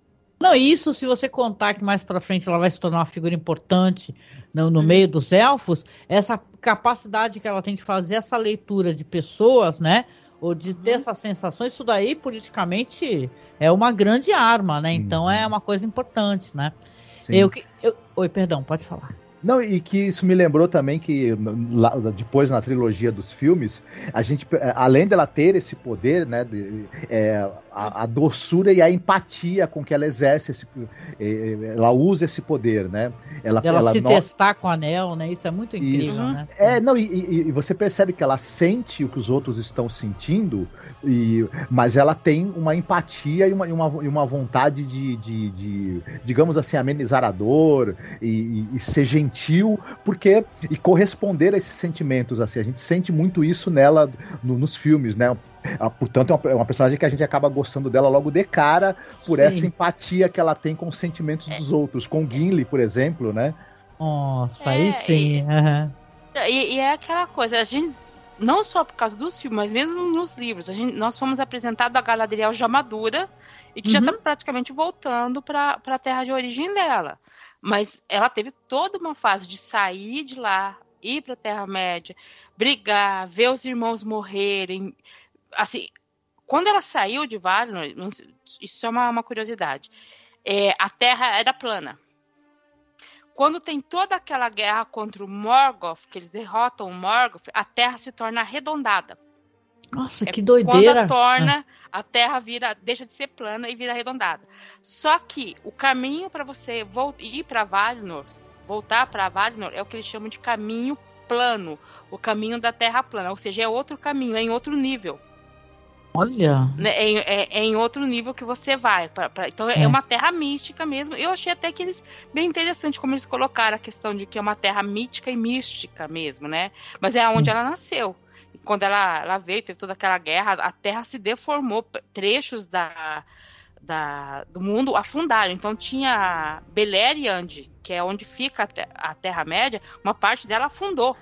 Não, e isso se você contar que mais pra frente ela vai se tornar uma figura importante no, Uhum. no meio dos elfos, essa capacidade que ela tem de fazer essa leitura de pessoas, né? Ou de ter Uhum. essas sensações, isso daí politicamente é uma grande arma, né? Então Uhum. é uma coisa importante, né? Sim. Eu, eu, oi, perdão, pode falar. Não, e que isso me lembrou também que lá- depois na trilogia dos filmes, a gente, além dela ter esse poder, né, de- é, a, a doçura e a empatia com que ela exerce esse, eh, ela usa esse poder, né? Ela, Dela ela se no- testar com o anel, né? Isso é muito incrível, Uhum. né? É, não, e, e- e você percebe que ela sente o que os outros estão sentindo, e, mas ela tem uma empatia e uma, e uma, uma vontade de, de, de, digamos assim, amenizar a dor e, e- e ser gentil, porque e corresponder a esses sentimentos. Assim, a gente sente muito isso nela no- nos filmes, né? Ah, Portanto, é uma, é uma personagem que a gente acaba gostando dela logo de cara por Sim. essa empatia que ela tem com os sentimentos dos outros. Com Gimli, por exemplo, né? Nossa, É, aí sim. aham. E, e é aquela coisa, a gente, não só por causa dos filmes, mas mesmo nos livros, a gente, nós fomos apresentados a Galadriel já madura e que já Uhum. está praticamente voltando para a terra de origem dela. Mas ela teve toda uma fase de sair de lá, ir para a Terra-média, brigar, ver os irmãos morrerem. Assim, quando ela saiu de Valinor, isso é uma, uma curiosidade, é, a Terra era plana. Quando tem toda aquela guerra contra o Morgoth, que eles derrotam o Morgoth, a Terra se torna arredondada. Nossa, é que doideira! Quando torna, a Terra vira, deixa de ser plana e vira arredondada. Só que o caminho para você ir para Valinor, voltar para Valinor, é o que eles chamam de caminho plano, o caminho da Terra plana, ou seja, é outro caminho, é em outro nível. Olha. É, é, é, em outro nível que você vai. Pra, pra, então é. é. uma terra mística mesmo. Eu achei até que eles. Bem interessante como eles colocaram a questão de que é uma terra mítica e mística mesmo, né? Mas é onde hum. ela nasceu. E quando ela, ela veio, teve toda aquela guerra, a terra se deformou, trechos da, da, do mundo afundaram. Então tinha Beleriand, que é onde fica a, a Terra-média, uma parte dela afundou.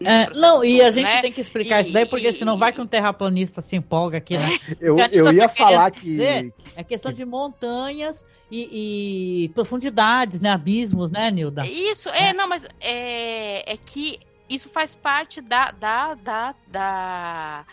É, não, e a gente né? tem que explicar e, isso daí, porque e, senão vai que um terraplanista se empolga aqui, né? <laughs> Eu, eu ia tá falar que. Dizer, é questão de montanhas e, e, profundidades, né? Abismos, né, Nilda? Isso, é, é. não, mas é, é que isso faz parte da, da, da, da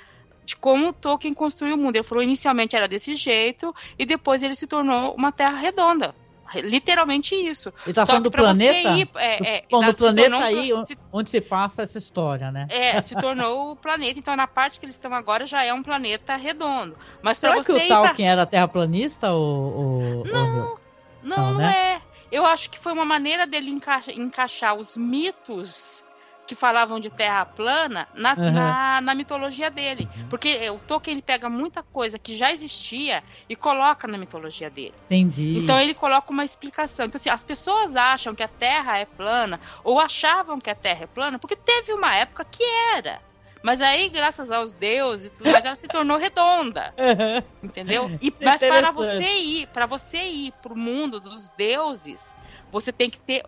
de como o Tolkien construiu o mundo. Ele falou inicialmente era desse jeito e depois ele se tornou uma terra redonda. Literalmente isso. Ele tá Só falando do planeta? Ir, é, é, Bom, do planeta aí se, onde se passa essa história, né? É, <laughs> se tornou o planeta. Então, na parte que eles estão agora, já é um planeta redondo. Mas Será que o Tolkien pra... era terraplanista ou... ou não, ou... não, não, né? é. Eu acho que foi uma maneira dele encaixar, encaixar os mitos que falavam de terra plana na, uhum. na, na, mitologia dele. Uhum. Porque o Tolkien ele pega muita coisa que já existia e coloca na mitologia dele. Entendi. Então ele coloca uma explicação. Então, assim, as pessoas acham que a Terra é plana, ou achavam que a Terra é plana, porque teve uma época que era. Mas aí, graças aos deuses e tudo mais, ela se tornou redonda. Uhum. Entendeu? E, mas para você ir, para você ir pro mundo dos deuses, você tem que ter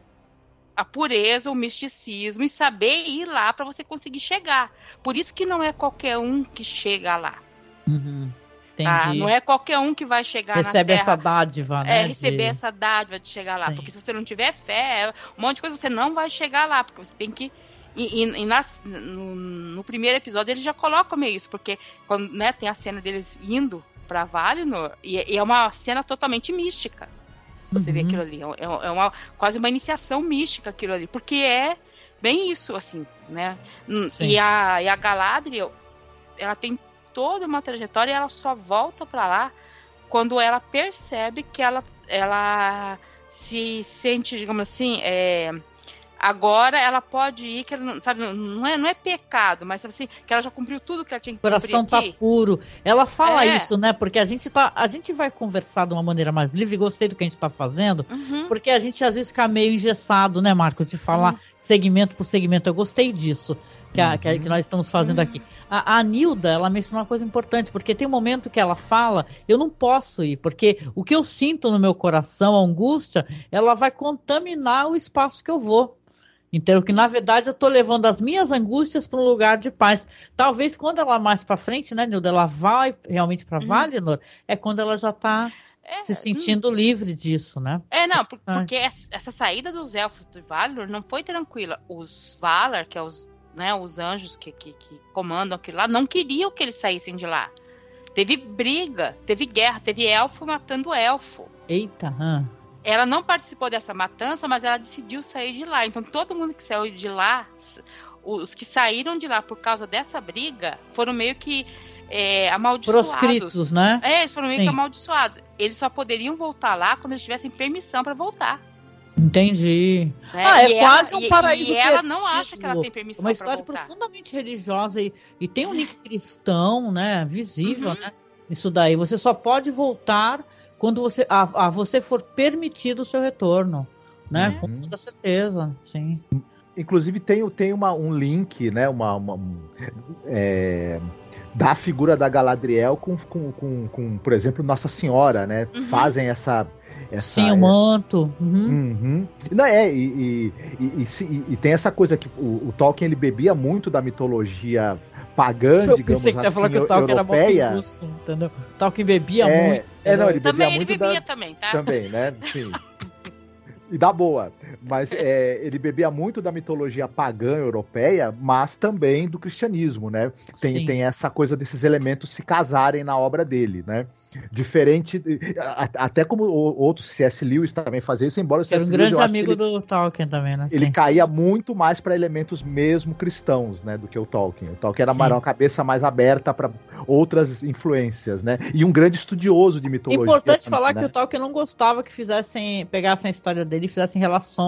a pureza, o misticismo e saber ir lá para você conseguir chegar. Por isso que não é qualquer um que chega lá. Uhum. Ah, não é qualquer um que vai chegar Recebe na essa dádiva, né? É, receber de... essa dádiva de chegar lá. Sim. Porque se você não tiver fé, um monte de coisa você não vai chegar lá. Porque você tem que. E, e, e nas, no, no, primeiro episódio eles já colocam meio isso, porque quando né, tem a cena deles indo pra Valinor, e, e é uma cena totalmente mística. Você uhum. vê aquilo ali. É, é uma, quase uma iniciação mística aquilo ali. Porque é bem isso, assim, né? E a, e a Galadriel, ela tem toda uma trajetória e ela só volta para lá quando ela percebe que ela, ela se sente, digamos assim, é, Agora ela pode ir, que ela, sabe, não é, não é pecado, mas assim, que ela já cumpriu tudo que ela tinha que cumprir. O coração tá puro. Ela fala é. isso, né? Porque a gente tá, a gente vai conversar de uma maneira mais livre, gostei do que a gente tá fazendo, uhum. porque a gente às vezes fica meio engessado, né, Marcos, de falar uhum. segmento por segmento. Eu gostei disso. Que, a, que, a, que, nós estamos fazendo aqui. Uhum. A, a Nilda, ela mencionou uma coisa importante, porque tem um momento que ela fala, eu não posso ir, porque o que eu sinto no meu coração, a angústia, ela vai contaminar o espaço que eu vou. Então, que na verdade eu estou levando as minhas angústias para um lugar de paz. Talvez quando ela mais para frente, né, Nilda, ela vai realmente para uhum. Valinor, é quando ela já está é, se sentindo hum. livre disso, né? É, não, porque essa saída dos elfos de Valinor não foi tranquila. Os Valar, que é os, né, os anjos que, que, que comandam aquilo lá, não queriam que eles saíssem de lá. Teve briga, teve guerra, teve elfo matando elfo. Eita, hum ela não participou dessa matança, mas ela decidiu sair de lá. Então todo mundo que saiu de lá, os que saíram de lá por causa dessa briga, foram meio que é, amaldiçoados. Proscritos, né? É, eles foram meio Sim. que amaldiçoados. Eles só poderiam voltar lá quando eles tivessem permissão para voltar. Entendi. É, ah, é quase ela, um paraíso. E, e ela não acha que ela tem permissão. Uma história profundamente religiosa e, e tem um link cristão, né? Visível, uhum. né? Isso daí. Você só pode voltar quando você a, a você for permitido o seu retorno, né? Uhum. Com toda certeza, sim. Inclusive tem, tem uma, um link, né? Uma, uma é, da figura da Galadriel com, com, com, com, por exemplo, Nossa Senhora, né? Uhum. Fazem essa essa, Sim, o manto. Uhum. Uhum. Não, é, e, e, e, e, tem essa coisa que o, o, Tolkien ele bebia muito da mitologia pagã, Eu digamos assim, que falar que o Tolkien europeia. Era russo, entendeu? O Tolkien bebia é, muito. É, não, ele bebia também muito ele bebia da... também, tá? Também, né? Sim. e da boa. Mas é, ele bebia muito da mitologia pagã europeia, mas também do cristianismo, né? Tem, tem essa coisa desses elementos se casarem na obra dele, né? Diferente, até como outros C.S. Lewis também fazia isso, embora o C.S. Era um grande amigo ele, do Tolkien também, né? Ele Sim. caía muito mais para elementos mesmo cristãos, né, do que o Tolkien. O Tolkien era uma cabeça mais aberta para outras influências, né? E um grande estudioso de mitologia. Importante também, falar né? que o Tolkien não gostava que fizessem, pegassem a história dele e fizessem relações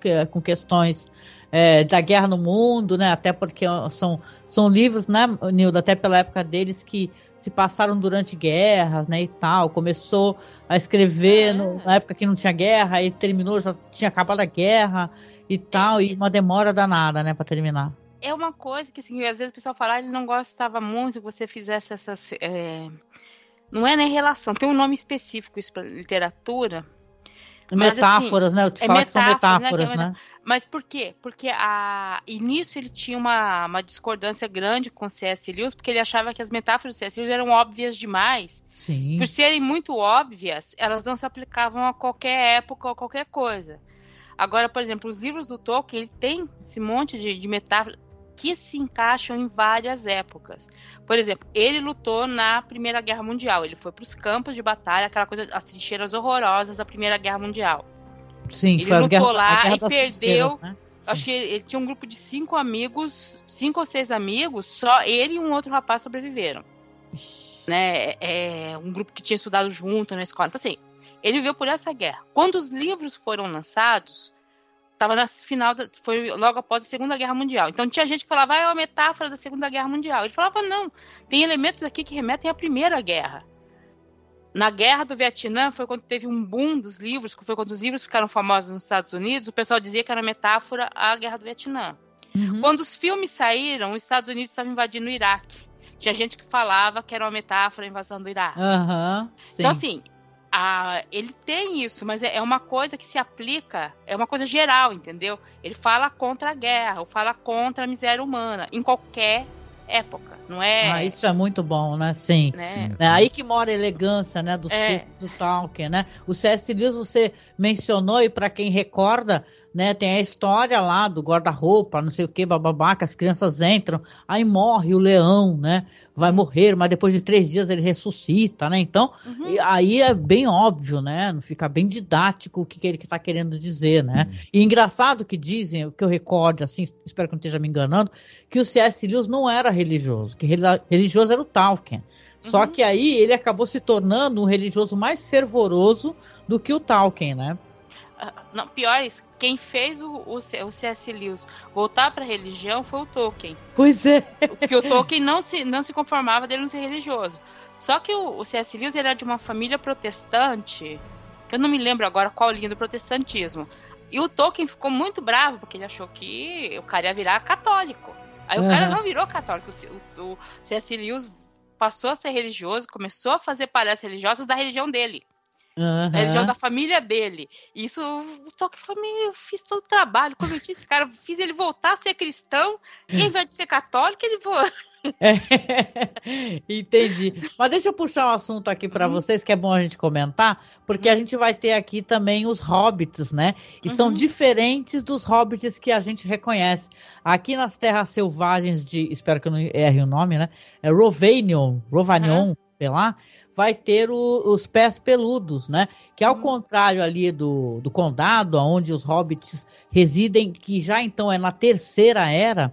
que, com questões é, da guerra no mundo, né? Até porque são, são livros, né, Nildo, até pela época deles que se passaram durante guerras, né, e tal. Começou a escrever no, na época que não tinha guerra e terminou, já tinha acabado a guerra e tal, e uma demora danada, né, para terminar. É uma coisa que, assim, às vezes o pessoal fala, ah, ele não gostava muito que você fizesse essas... É... Não é nem relação, tem um nome específico isso para literatura. Metáforas, mas, assim, né? Eu te é falo que são metáforas, né? É né? Mas por quê? Porque a... início ele tinha uma, uma discordância grande com C.S. Lewis, porque ele achava que as metáforas do C.S. Lewis eram óbvias demais. Sim. Por serem muito óbvias, elas não se aplicavam a qualquer época ou qualquer coisa. Agora, por exemplo, os livros do Tolkien, ele tem esse monte de, de metáforas que se encaixam em várias épocas. Por exemplo, ele lutou na Primeira Guerra Mundial. Ele foi para os campos de batalha, aquela coisa, as trincheiras horrorosas da Primeira Guerra Mundial. Sim, ele foi lutou lá e perdeu. Né? Acho que ele, ele, tinha um grupo de cinco amigos, cinco ou seis amigos, só ele e um outro rapaz sobreviveram. Né? É, é, um grupo que tinha estudado junto na escola. Então, assim, ele viveu por essa guerra. Quando os livros foram lançados, estava na final, da, foi logo após a Segunda Guerra Mundial. Então tinha gente que falava, ah, é uma metáfora da Segunda Guerra Mundial. Ele falava, não, tem elementos aqui que remetem à Primeira Guerra. Na Guerra do Vietnã foi quando teve um boom dos livros, foi quando os livros ficaram famosos nos Estados Unidos, o pessoal dizia que era metáfora à Guerra do Vietnã. Uhum. Quando os filmes saíram, os Estados Unidos estavam invadindo o Iraque. Tinha gente que falava que era uma metáfora à invasão do Iraque. Uhum, então, assim, a, ele tem isso, mas é, é, uma coisa que se aplica, é uma coisa geral, entendeu? Ele fala contra a guerra, ou fala contra a miséria humana, em qualquer época, não é? Ah, isso é muito bom, né? Sim. Né? É aí que mora a elegância, né, dos é. textos do Tolkien, né? O C.S. Lewis você mencionou e para quem recorda, né? Tem a história lá do guarda-roupa, não sei o que, bababá, que as crianças entram, aí morre o leão, né? Vai morrer, mas depois de três dias ele ressuscita, né? Então, uhum. aí é bem óbvio, né? Não fica bem didático o que, que ele está querendo dizer, né? Uhum. E engraçado que dizem, o que eu recorde, assim, espero que não esteja me enganando, que o C.S. Lewis não era religioso, que religioso era o Tolkien. Só uhum. que aí ele acabou se tornando um religioso mais fervoroso do que o Tolkien, né? Ah, não, pior isso, quem fez o, o, o C.S. Lewis voltar para a religião foi o Tolkien. Pois é. Porque o Tolkien não se, não se conformava dele não ser religioso. Só que o, o C.S. Lewis era de uma família protestante, que eu não me lembro agora qual linha do protestantismo. E o Tolkien ficou muito bravo, porque ele achou que o cara ia virar católico. Aí uhum. o cara não virou católico. O, o, o C.S. Lewis passou a ser religioso, começou a fazer palestras religiosas da religião dele. Uhum. A religião da família dele. Isso, o Tolkien falou: eu fiz todo o trabalho, converti esse cara, fiz ele voltar a ser cristão, e ao invés de ser católico, ele voou. É, <laughs> entendi. Mas deixa eu puxar um assunto aqui para uhum. vocês que é bom a gente comentar, porque a gente vai ter aqui também os hobbits, né? E uhum. são diferentes dos hobbits que a gente reconhece. Aqui nas terras selvagens de, espero que eu não erre o nome, né? É Rovanion, Rovanion, uhum. sei lá vai ter o, os pés peludos, né? Que ao uhum. contrário ali do, do condado, onde os hobbits residem, que já então é na terceira era,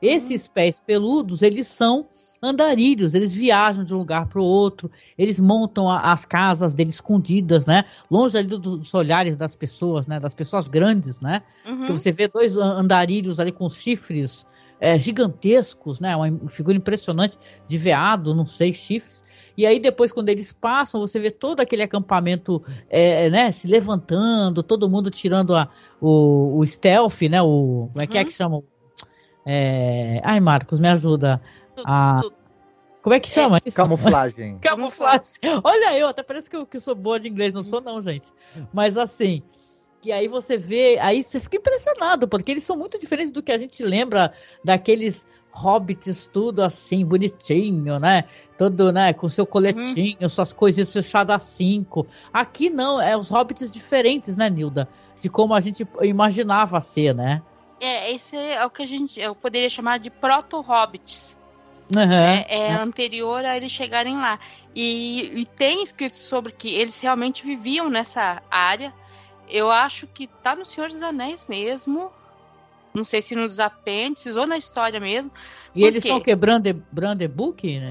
esses uhum. pés peludos, eles são andarilhos, eles viajam de um lugar para o outro, eles montam a, as casas deles escondidas, né? Longe ali dos olhares das pessoas, né? Das pessoas grandes, né? Uhum. você vê dois andarilhos ali com chifres é, gigantescos, né? Uma figura impressionante de veado, não sei, chifres. E aí depois, quando eles passam, você vê todo aquele acampamento é, né, se levantando, todo mundo tirando a, o, o stealth, né? O, como é que é uhum. que chama? É... Ai, Marcos, me ajuda. A... Como é que chama é, isso? Camuflagem. <laughs> Camuflagem. Olha eu, até parece que eu, que eu sou boa de inglês, não sou não, gente. Mas assim, que aí você vê, aí você fica impressionado, porque eles são muito diferentes do que a gente lembra daqueles hobbits tudo assim, bonitinho, né? Todo, né, com seu coletinho, hum. suas coisas fechadas a cinco. Aqui não, é os hobbits diferentes, né, Nilda? De como a gente imaginava ser, né? É, esse é o que a gente, eu poderia chamar de proto-hobbits. Uhum, é, é anterior a eles chegarem lá. E, e, tem escrito sobre que eles realmente viviam nessa área. Eu acho que tá no Senhor dos Anéis mesmo. Não sei se nos apêndices ou na história mesmo. E eles são o quê? Brande?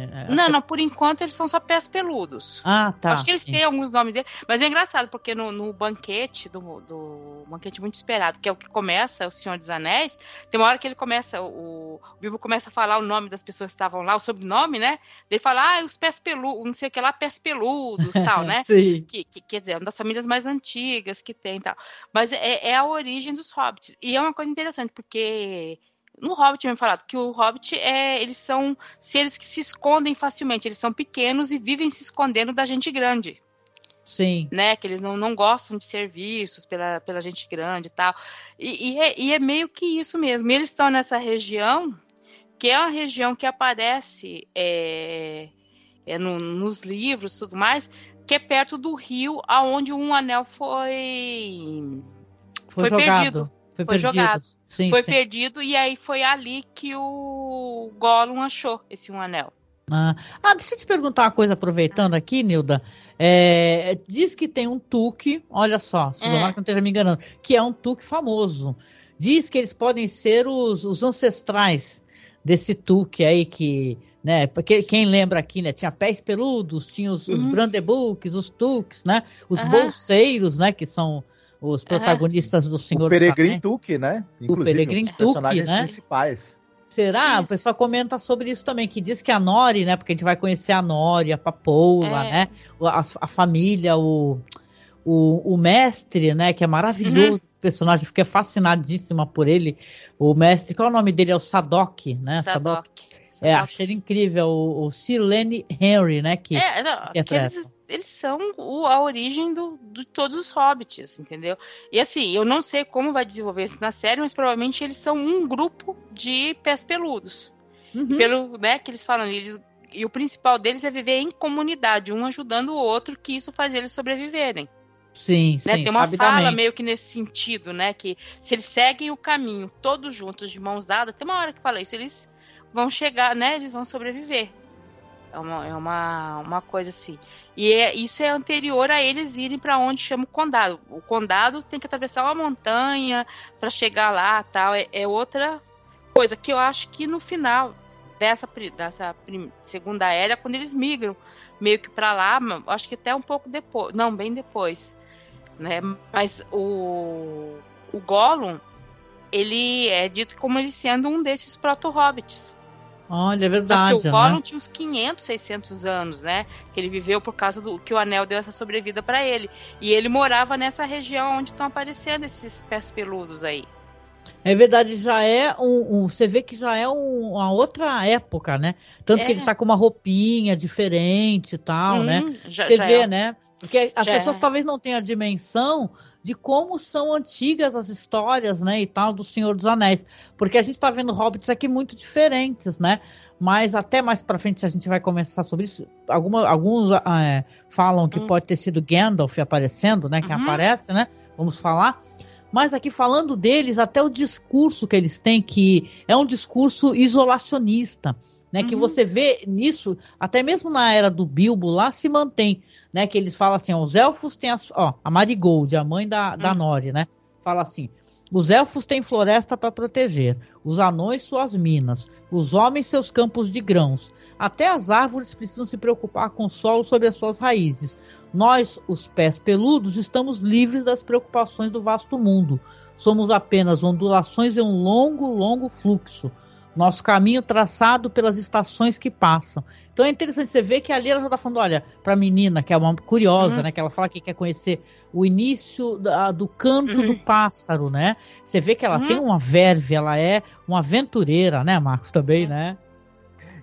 Né? Não, não, por enquanto eles são só pés peludos. Ah, tá. Acho que eles sim. têm alguns nomes dele. Mas é engraçado, porque no, no banquete, do, do, banquete muito esperado, que é o que começa o Senhor dos Anéis, tem uma hora que ele começa, o, o Bilbo começa a falar o nome das pessoas que estavam lá, o sobrenome, né? Ele fala, ah, os pés peludos, não sei o que lá, pés peludos, <laughs> tal, né? sim. Que, que, quer dizer, é uma das famílias mais antigas que tem tal. Mas é, é a origem dos hobbits. E é uma coisa interessante, porque no Hobbit me falado que o Hobbit é, eles são seres que se escondem facilmente, eles são pequenos e vivem se escondendo da gente grande. Sim. Né, que eles não, não gostam de ser vistos pela, pela gente grande e tal. E, e, é, e é meio que isso mesmo. E eles estão nessa região, que é uma região que aparece é, é no, nos livros e tudo mais, que é perto do rio aonde um anel foi, foi, foi perdido. Foi, foi jogado. Sim, foi sim. perdido e aí foi ali que o Gollum achou esse um anel. Ah, ah deixa eu te perguntar uma coisa, aproveitando aqui, Nilda. É, diz que tem um tuque, olha só, se é. não esteja me enganando, que é um tuque famoso. Diz que eles podem ser os, os ancestrais desse tuque aí que né? Porque quem lembra aqui, né? Tinha pés peludos, tinha os, uhum. os brandebooks, os tuques, né? Os uhum. bolseiros, né? Que são os protagonistas do Senhor o Peregrin Tuque, né? Inclusive, o Peregrin Tuque, né? principais. Será? Isso. O pessoal comenta sobre isso também, que diz que a Nori, né? Porque a gente vai conhecer a Nori, a Papoula, é. né? A, a, família, o, o, o, mestre, né? Que é maravilhoso uhum. esse personagem, fiquei fascinadíssima por ele. O mestre, qual é o nome dele? É o Sadok, né? Sadok. Sadok. É, achei incrível. O, o Sirlene Henry, né? Que, é, não, que eles, eles, são o, a origem do, de todos os hobbits, entendeu? E assim, eu não sei como vai desenvolver isso na série, mas provavelmente eles são um grupo de pés peludos. Uhum. Pelo, né, que eles falam, eles, e o principal deles é viver em comunidade, um ajudando o outro, que isso faz eles sobreviverem. Sim, né? sim. Tem uma fala meio que nesse sentido, né? Que se eles seguem o caminho todos juntos, de mãos dadas, tem uma hora que fala isso, eles vão chegar, né? Eles vão sobreviver. É uma, é uma, uma coisa assim. E é, isso é anterior a eles irem para onde chama o condado. O condado tem que atravessar uma montanha para chegar lá, tal. É, é, outra coisa que eu acho que no final dessa, dessa segunda era, quando eles migram meio que para lá, acho que até um pouco depois, não, bem depois, né? Mas o o Gollum, ele é dito como ele sendo um desses proto-hobbits. Olha, é verdade. Porque o Gollum né? tinha uns 500, 600 anos, né? Que ele viveu por causa do que o anel deu essa sobrevida para ele. E ele morava nessa região onde estão aparecendo esses pés peludos aí. É verdade, já é um, um, Você vê que já é um, uma outra época, né? Tanto é. que ele tá com uma roupinha diferente e tal, hum, né? Já, você já vê, é. né? Porque as já pessoas é. talvez não tenham a dimensão de como são antigas as histórias, né, e tal, do Senhor dos Anéis. Porque a gente está vendo hobbits aqui muito diferentes, né? Mas até mais para frente a gente vai conversar sobre isso. Alguma, alguns é, falam que hum. pode ter sido Gandalf aparecendo, né? Que uhum. aparece, né? Vamos falar. Mas aqui falando deles, até o discurso que eles têm, que é um discurso isolacionista, né? Uhum. Que você vê nisso, até mesmo na era do Bilbo lá, se mantém né? Que eles falam assim, ó, os elfos têm as, ó, a Marigold, a mãe da, da hum. Nori, né? Fala assim, os elfos têm floresta para proteger, os anões suas minas, os homens seus campos de grãos. Até as árvores precisam se preocupar com o solo sobre as suas raízes. Nós, os pés peludos, estamos livres das preocupações do vasto mundo. Somos apenas ondulações em um longo, longo fluxo nosso caminho traçado pelas estações que passam. Então é interessante você ver que ali ela já está falando, olha, para a menina, que é uma curiosa, uhum. né? Que ela fala que quer conhecer o início da, do canto uhum. do pássaro, né? Você vê que ela uhum. tem uma verve, ela é uma aventureira, né, Marcos, também, né?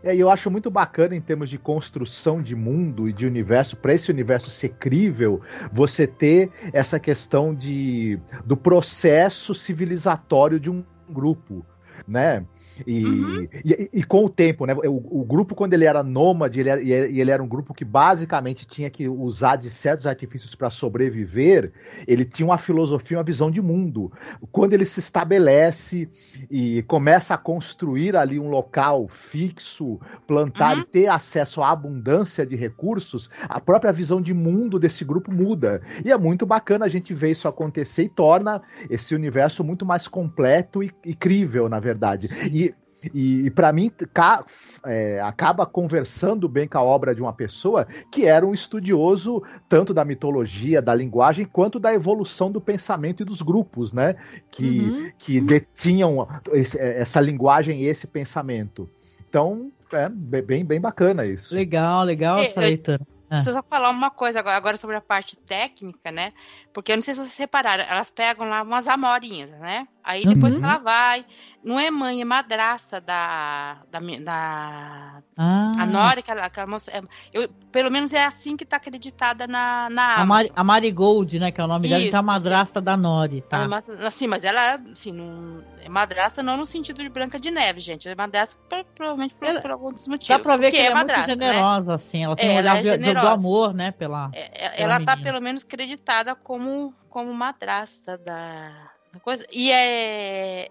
É, eu acho muito bacana em termos de construção de mundo e de universo, para esse universo ser crível, você ter essa questão de, do processo civilizatório de um grupo, né? E, uhum. e, e, com o tempo, né? O, o, grupo, quando ele era nômade, ele era, e ele era um grupo que basicamente tinha que usar de certos artifícios para sobreviver, ele tinha uma filosofia, uma visão de mundo. Quando ele se estabelece e começa a construir ali um local fixo, plantar uhum. e ter acesso à abundância de recursos, a própria visão de mundo desse grupo muda. E é muito bacana a gente ver isso acontecer e torna esse universo muito mais completo e, e crível, na verdade. E e, e para mim ca, é, acaba conversando bem com a obra de uma pessoa que era um estudioso tanto da mitologia, da linguagem, quanto da evolução do pensamento e dos grupos, né? Que, uhum. que detinham esse, essa linguagem e esse pensamento. Então, é bem, bem bacana isso. Legal, legal essa leitura. Ah. Deixa eu só falar uma coisa agora, agora, sobre a parte técnica, né? Porque eu não sei se vocês repararam, elas pegam lá umas amorinhas, né? Aí depois uhum. que ela vai, não é mãe, é madrasta da. da, da ah. A Nora, aquela, aquela moça. É, eu, pelo menos é assim que tá acreditada na, na a, Mar, a Marigold, né? Que é o nome Isso. dela, então a madrasta da Nori, tá? É, assim, mas ela, assim, não, é madrasta não no sentido de Branca de Neve, gente. É madrasta por, provavelmente por, ela, por alguns motivos. Dá pra ver que ela é, madrasta, muito né? generosa, né? assim. Ela tem é, um olhar é de, do amor, né? Pela. É, pela ela tá pelo menos creditada como, como madrasta da coisa. E é.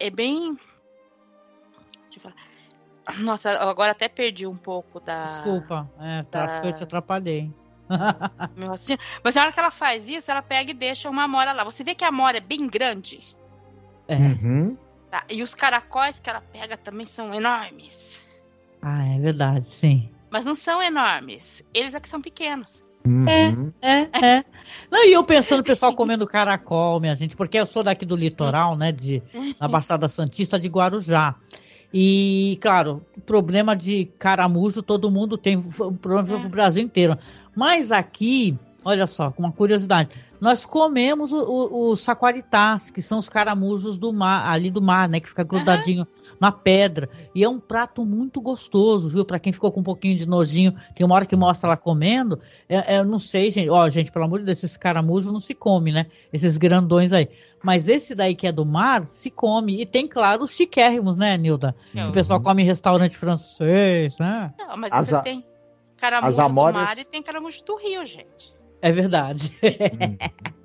É bem. Deixa eu falar. Nossa, agora até perdi um pouco da. Desculpa, é, tá, da... eu te atrapalhei. <laughs> Meu assim, mas na hora que ela faz isso, ela pega e deixa uma amora lá. Você vê que a amora é bem grande. É. Uhum. Tá, e os caracóis que ela pega também são enormes. Ah, é verdade, sim. Mas não são enormes. Eles é que são pequenos. Uhum. É, é, é. Não, e eu pensando o pessoal comendo caracol, minha gente, porque eu sou daqui do litoral, né, de, na Baixada Santista de Guarujá. E, claro, problema de caramujo todo mundo tem, um problema é. pro Brasil inteiro. Mas aqui, olha só, uma curiosidade, nós comemos os saquaritás, que são os caramujos do mar, ali do mar, né, que fica grudadinho uhum na pedra. E é um prato muito gostoso, viu? Para quem ficou com um pouquinho de nojinho, tem uma hora que mostra ela comendo. É, é, eu não sei, gente. Ó, gente, pelo amor de Deus, esses caramujos não se come, né? Esses grandões aí. Mas esse daí que é do mar, se come. E tem, claro, os chiquérrimos, né, Nilda? Que o pessoal come em restaurante francês, né? Não, mas As você a... tem caramujo amores... do mar e tem caramujo do rio, gente. É verdade. Hum. <laughs>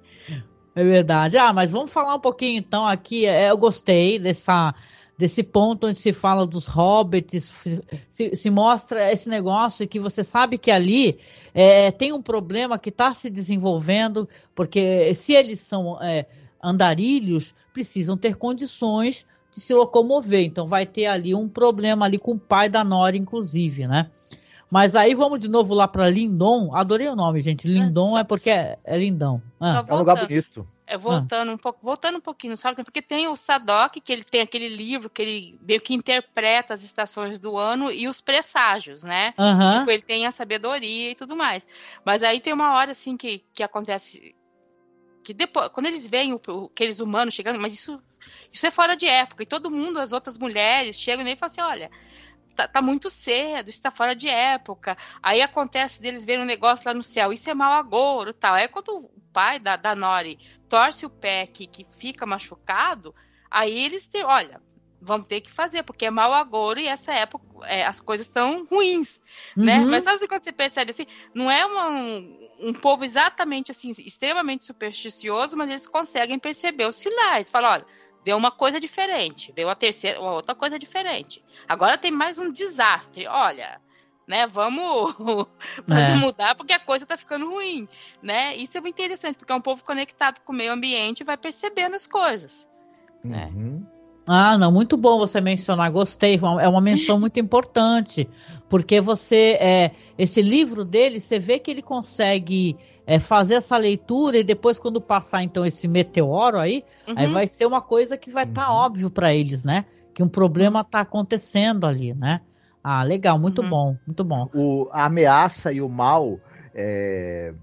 É verdade. Ah, mas vamos falar um pouquinho então aqui. É, eu gostei dessa desse ponto onde se fala dos hobbits, se, se mostra esse negócio que você sabe que ali é, tem um problema que está se desenvolvendo, porque se eles são é, andarilhos, precisam ter condições de se locomover. Então vai ter ali um problema ali com o pai da Nora, inclusive, né? Mas aí vamos de novo lá para Lindon. Adorei o nome, gente. Lindon é, porque é, é lindão. Ah. É um lugar bonito. É, voltando ah. um pouco, voltando um pouquinho, sabe? Porque tem o Sadok, que ele tem aquele livro que ele meio que interpreta as estações do ano e os presságios, né? Uhum. Tipo, ele tem a sabedoria e tudo mais. Mas aí tem uma hora assim que, que acontece que depois, quando eles veem o, aqueles humanos chegando, mas isso isso é fora de época, e todo mundo, as outras mulheres chegam e falam assim, olha, tá, tá, muito cedo, isso tá fora de época. Aí acontece deles verem um negócio lá no céu, isso é mau agouro tal. Aí quando o pai da, da Nori torce o pé que, que fica machucado, aí eles têm, olha, vamos ter que fazer, porque é mau agouro e essa época é, as coisas estão ruins, né? uhum. né? Mas sabe quando você percebe assim, não é uma, um, um, povo exatamente assim, extremamente supersticioso, mas eles conseguem perceber os sinais. Fala, olha, deu uma coisa diferente, deu a terceira, uma outra coisa diferente. Agora tem mais um desastre. Olha, né? Vamos, <laughs> vamos é. mudar porque a coisa tá ficando ruim, né? Isso é muito interessante, porque é um povo conectado com o meio ambiente e vai percebendo as coisas. Né? Ah, não, muito bom você mencionar, gostei, é uma menção muito importante, porque você, é, esse livro dele, você vê que ele consegue é, fazer essa leitura e depois quando passar então esse meteoro aí, uhum. aí vai ser uma coisa que vai estar tá uhum. óbvio para eles, né? Que um problema está acontecendo ali, né? Ah, legal, muito uhum. bom, muito bom. O, a ameaça e o mal é,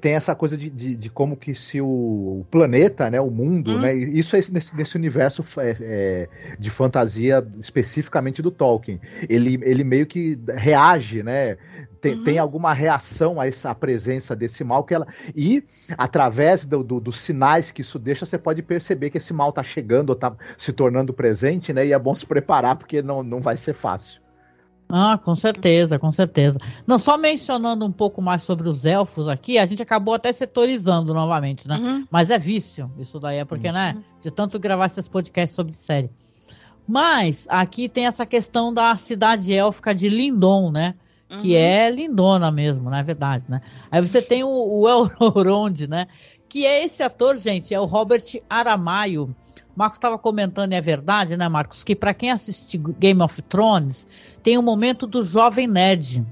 tem essa coisa de, de, de, como que se o planeta, né, o mundo, hum. né, isso é nesse, nesse universo é, é, de fantasia especificamente do Tolkien. Ele, ele meio que reage, né, tem, uhum. tem alguma reação a essa presença desse mal que ela e através do, do, dos sinais que isso deixa, você pode perceber que esse mal está chegando ou está se tornando presente, né, e é bom se preparar porque não, não vai ser fácil. Ah, com certeza, com certeza. Não só mencionando um pouco mais sobre os elfos aqui, a gente acabou até setorizando novamente, né? Uhum. Mas é vício, isso daí é porque, né, uhum. né? De tanto gravar esses podcasts sobre série. Mas aqui tem essa questão da cidade élfica de Lindon, né? Uhum. Que é lindona mesmo, na é verdade, né? Aí você tem o, o Elrond, né? Que é esse ator, gente, é o Robert Aramayo Marcos estava comentando, e é verdade, né, Marcos, que para quem assistiu Game of Thrones, tem o um momento do jovem Ned,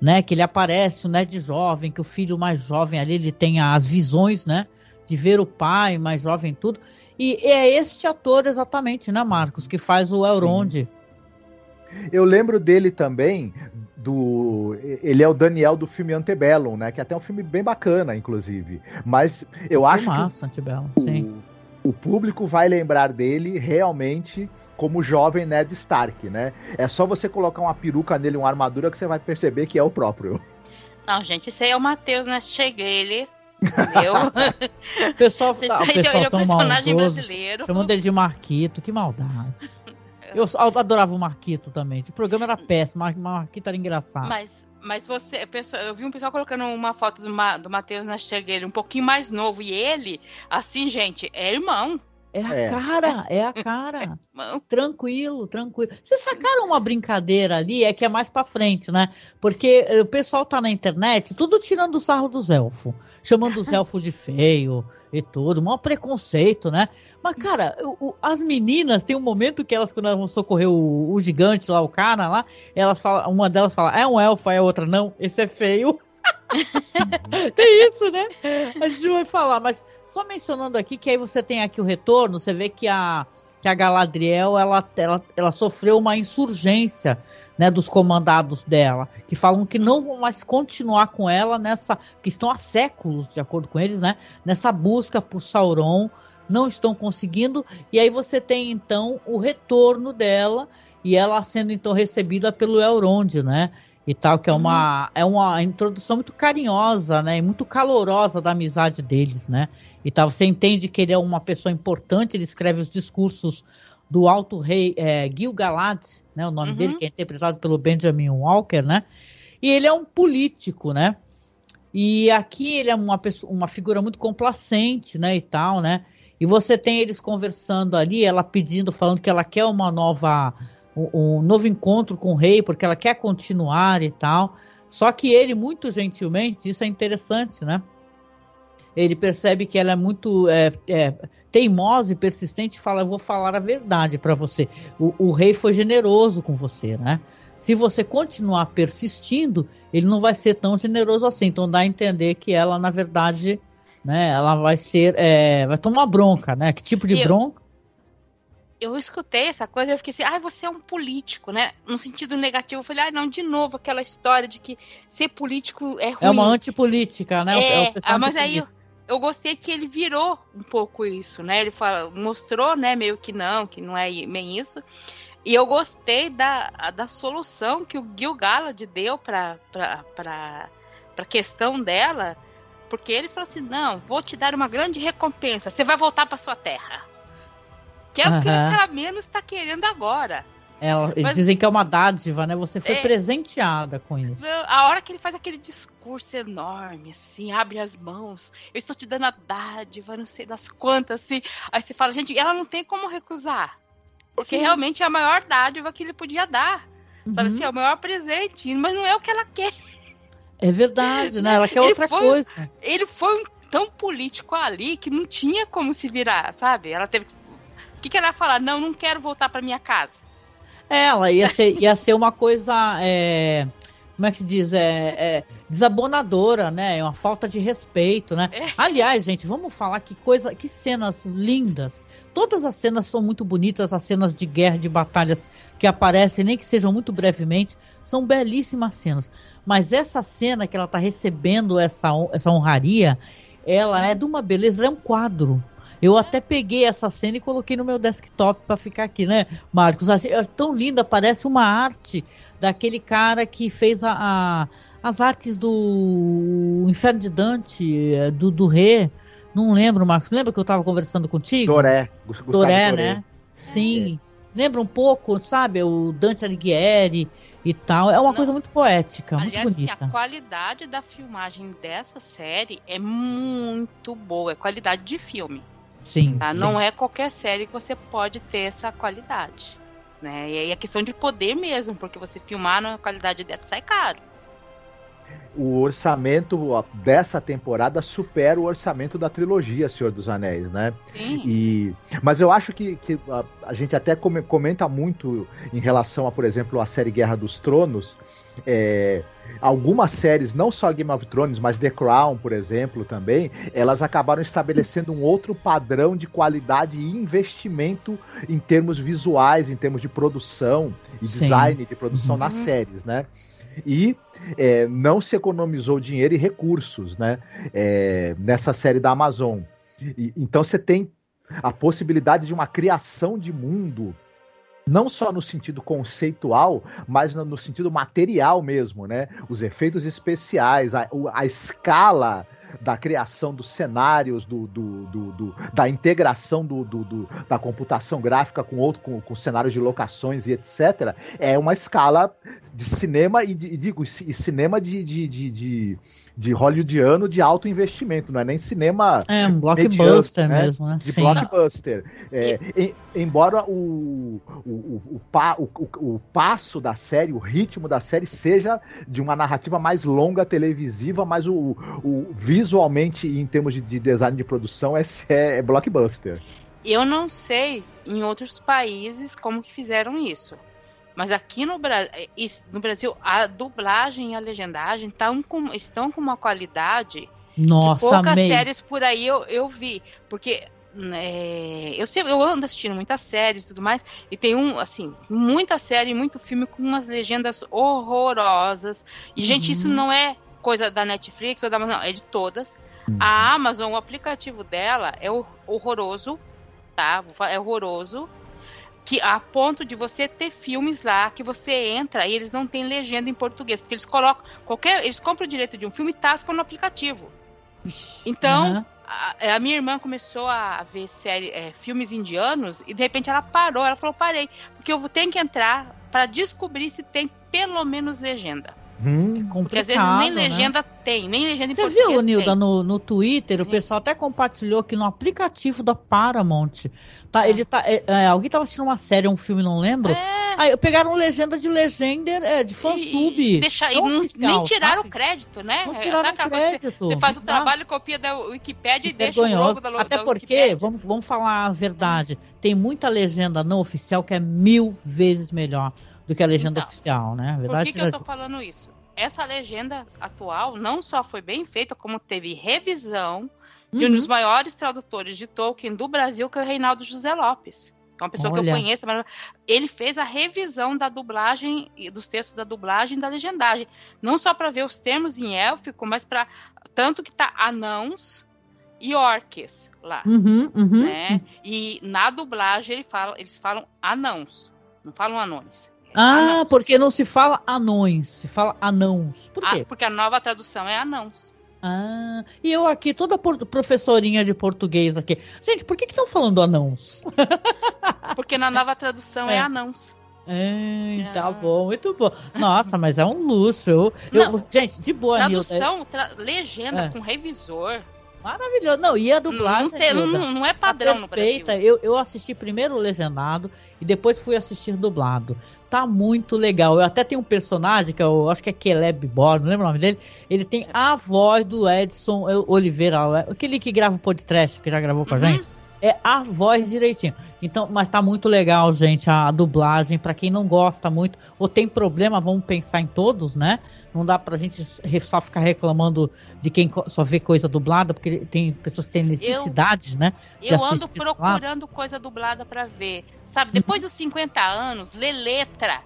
né, que ele aparece, o Ned jovem, que o filho mais jovem ali, ele tem as visões, né, de ver o pai mais jovem tudo. E é este ator exatamente, né, Marcos, que faz o Elrond. Sim. Eu lembro dele também do ele é o Daniel do filme Antebellum, né? Que é até um filme bem bacana, inclusive. Mas eu acho massa, que Antebellum, sim o público vai lembrar dele realmente como jovem Ned Stark, né? É só você colocar uma peruca nele, uma armadura, que você vai perceber que é o próprio. Não, gente, isso aí é o Matheus, né? Cheguei ele. Entendeu? <laughs> o pessoal, <laughs> tá, o pessoal ele é tão personagem maldoso, brasileiro. Chamando ele de Marquito, que maldade. <laughs> Eu adorava o Marquito também. O programa era péssimo, mas o Marquito era engraçado. Mas mas você, eu vi um pessoal colocando uma foto do, Ma, do Matheus Nastergueira um pouquinho mais novo. E ele, assim, gente, é irmão. É a é. cara, é a cara. <laughs> É, tranquilo, tranquilo. Vocês sacaram uma brincadeira ali, é que é mais pra frente, né? Porque eh, o pessoal tá na internet, tudo tirando o sarro dos elfos. Chamando os <laughs> elfos de feio e tudo. Mó preconceito, né? Mas, cara, o, o, as meninas, tem um momento que elas, quando elas vão socorrer o, o gigante lá, o cara lá, elas falam, uma delas fala, é um elfo, aí a outra, não, esse é feio. <laughs> tem isso, né? A gente vai falar, mas só mencionando aqui que aí você tem aqui o retorno, você vê que a, que a Galadriel, ela, ela, ela sofreu uma insurgência, né, dos comandados dela, que falam que não vão mais continuar com ela nessa, que estão há séculos, de acordo com eles, né, nessa busca por Sauron, não estão conseguindo, e aí você tem então o retorno dela e ela sendo então recebida pelo Elrond, né? E tal, que é uma, uhum. é uma introdução muito carinhosa, né? E muito calorosa da amizade deles, né? E tal, você entende que ele é uma pessoa importante, ele escreve os discursos do alto rei é, Gil-galad, né? O nome uhum. dele, que é interpretado pelo Benjamin Walker, né? E ele é um político, né? E aqui ele é uma, pessoa, uma figura muito complacente, né? E tal, né? E você tem eles conversando ali, ela pedindo, falando que ela quer uma nova, um, um novo encontro com o rei, porque ela quer continuar e tal. Só que ele, muito gentilmente, isso é interessante, né? Ele percebe que ela é muito é, é, teimosa e persistente fala: Eu vou falar a verdade para você. O, o rei foi generoso com você, né? Se você continuar persistindo, ele não vai ser tão generoso assim. Então dá a entender que ela, na verdade, né? Ela vai ser, é, vai tomar bronca, né? Que tipo de eu, bronca? Eu escutei essa coisa e eu fiquei assim, ah, você é um político, né? No sentido negativo, eu falei, ah, não, de novo aquela história de que ser político é ruim. É uma antipolítica, né? É, é ah, mas aí eu, eu, gostei que ele virou um pouco isso, né? Ele fala, mostrou, né, meio que não, que não é bem isso. E eu gostei da, da solução que o Gil Galad deu para a questão dela, porque ele falou assim: não, vou te dar uma grande recompensa, você vai voltar para sua terra. Que é uhum. o que cara menos está querendo agora. Ela, eles Mas, dizem que é uma dádiva, né? Você foi é, presenteada com isso. A hora que ele faz aquele discurso enorme, assim, abre as mãos, eu estou te dando a dádiva, não sei das quantas, assim. Aí você fala, gente, ela não tem como recusar. Porque Sim. realmente é a maior dádiva que ele podia dar. Uhum. Sabe assim, é o maior presente. Mas não é o que ela quer. É verdade, né? Ela <laughs> quer outra foi, coisa. Ele foi tão político ali que não tinha como se virar, sabe? Ela teve. O que, que ela ia falar? Não, não quero voltar para minha casa. É, ela ia ser, ia ser uma coisa. É... como é que se diz? É, é, desabonadora, né? É uma falta de respeito, né? É. Aliás, gente, vamos falar que coisa, que cenas lindas. Todas as cenas são muito bonitas, as cenas de guerra, de batalhas que aparecem, nem que sejam muito brevemente, são belíssimas cenas. Mas essa cena que ela está recebendo essa, essa honraria, ela é de uma beleza, é um quadro. Eu até peguei essa cena e coloquei no meu desktop para ficar aqui, né, Marcos? É tão linda, parece uma arte daquele cara que fez a, a as artes do Inferno de Dante, é, do, do Rê. Não lembro, Marcos. Lembra que eu estava conversando contigo? Doré. Gustavo Doré, Doré. né? Sim. É. Lembra um pouco, sabe? O Dante Alighieri e tal. É uma Não. coisa muito poética, Aliás, muito bonita. a qualidade da filmagem dessa série é muito boa. É qualidade de filme. Sim, tá? sim. Não é qualquer série que você pode ter essa qualidade. Né? E aí é questão de poder mesmo, porque você filmar na qualidade dessa sai caro o orçamento dessa temporada supera o orçamento da trilogia Senhor dos Anéis, né? Sim. E, mas eu acho que, que a, a, gente até comenta muito em relação a, por exemplo, a série Guerra dos Tronos. É, algumas séries, não só Game of Thrones, mas The Crown, por exemplo, também, elas acabaram estabelecendo um outro padrão de qualidade e investimento em termos visuais, em termos de produção e Sim. design de produção uhum. nas séries, né? E é, não se economizou dinheiro e recursos né, é, nessa série da Amazon. E, então você tem a possibilidade de uma criação de mundo não só no sentido conceitual, mas no, sentido material mesmo, né? Os efeitos especiais, a, a escala da criação dos cenários, do, do, do, do da integração do, da computação gráfica com outro, com, com, cenários de locações e etc., é uma escala de cinema e, de, e digo, e cinema de, de, de, de de hollywoodiano de alto investimento, não é nem cinema. É, um blockbuster né? mesmo, né? De Sim. blockbuster. É, em, embora o, o, o, o, o, passo da série, o ritmo da série seja de uma narrativa mais longa televisiva, mas o, o visualmente, em termos de, de design de produção, é, <laughs> é, é blockbuster. Eu não sei em outros países como que fizeram isso. Mas aqui no, Bra eh, no Brasil, a dublagem e a legendagem tão com, estão com uma qualidade Nossa, que poucas amei. séries por aí eu, eu vi. Porque é, eu, sempre, eu ando assistindo muitas séries e tudo mais, e tem um, assim, muita série, muito filme com umas legendas horrorosas. E, uhum. gente, isso uhum. não é coisa da Netflix ou da Amazon, é de todas. Uhum. A Amazon, o aplicativo dela é horroroso, tá? É horroroso que a ponto de você ter filmes lá que você entra e eles não têm legenda em português, porque eles colocam qualquer, eles compram o direito de um filme e tascam no aplicativo. Então, uhum. a, a, minha irmã começou a ver série, é, filmes indianos e de repente ela parou, ela falou: "Parei, porque eu tenho que entrar para descobrir se tem pelo menos legenda". Hum, Porque às vezes nem né? legenda tem, nem legenda em Você viu, Nilda, no, no Twitter, o pessoal até compartilhou que no aplicativo da Paramount, tá, é. ele tá, é, é, alguém tava assistindo uma série, um filme, não lembro? É. Aí pegaram legenda de legenda é, de fansub. E, deixa, e não, oficial, nem tiraram sabe? o crédito, né? Não tiraram o crédito. Você, você faz o trabalho, copia da Wikipedia e deixa o logo da Até da porque, vamos, vamos falar a verdade, tem muita legenda não oficial que é mil vezes melhor do que a legenda então, oficial, né? Verdade por que, que eu tô falando isso? Essa legenda atual não só foi bem feita, como teve revisão de uhum. um dos maiores tradutores de Tolkien do Brasil, que é o Reinaldo José Lopes. É uma pessoa Olha. que eu conheço, mas ele fez a revisão da dublagem e dos textos da dublagem e da legendagem, não só para ver os termos em élfico, mas para tanto que tá anãos e orques lá, uhum, uhum. né? E na dublagem ele fala, eles falam anãos, não falam anões. Ah, anãos. porque não se fala anões, se fala anãos. Por quê? Ah, porque a nova tradução é anãos. Ah, e eu aqui, toda professorinha de português aqui. Gente, por que estão falando anãos? <laughs> Porque na nova tradução é, é anãos. É, tá bom, muito bom. Nossa, mas é um luxo. Eu, eu gente, de boa, Tradução, tra legenda é. com revisor. Maravilhoso. Não, e a dublagem. Não, tem, não, não é padrão tá perfeita. Eu, eu assisti primeiro legendado e depois fui assistir dublado. Tá muito legal. Eu até tenho um personagem que eu acho que é Caleb Borg, não lembro o nome dele. Ele tem a voz do Edson Oliveira, aquele que grava o podcast, que já gravou com a uhum. gente. É a voz direitinho. Então, mas tá muito legal, gente, a dublagem. Para quem não gosta muito ou tem problema, vamos pensar em todos, né? Não dá pra gente só ficar reclamando de quem só vê coisa dublada, porque tem pessoas que têm necessidade, eu, né? eu ando procurando coisa dublada para ver. Sabe, depois dos 50 anos, lê letra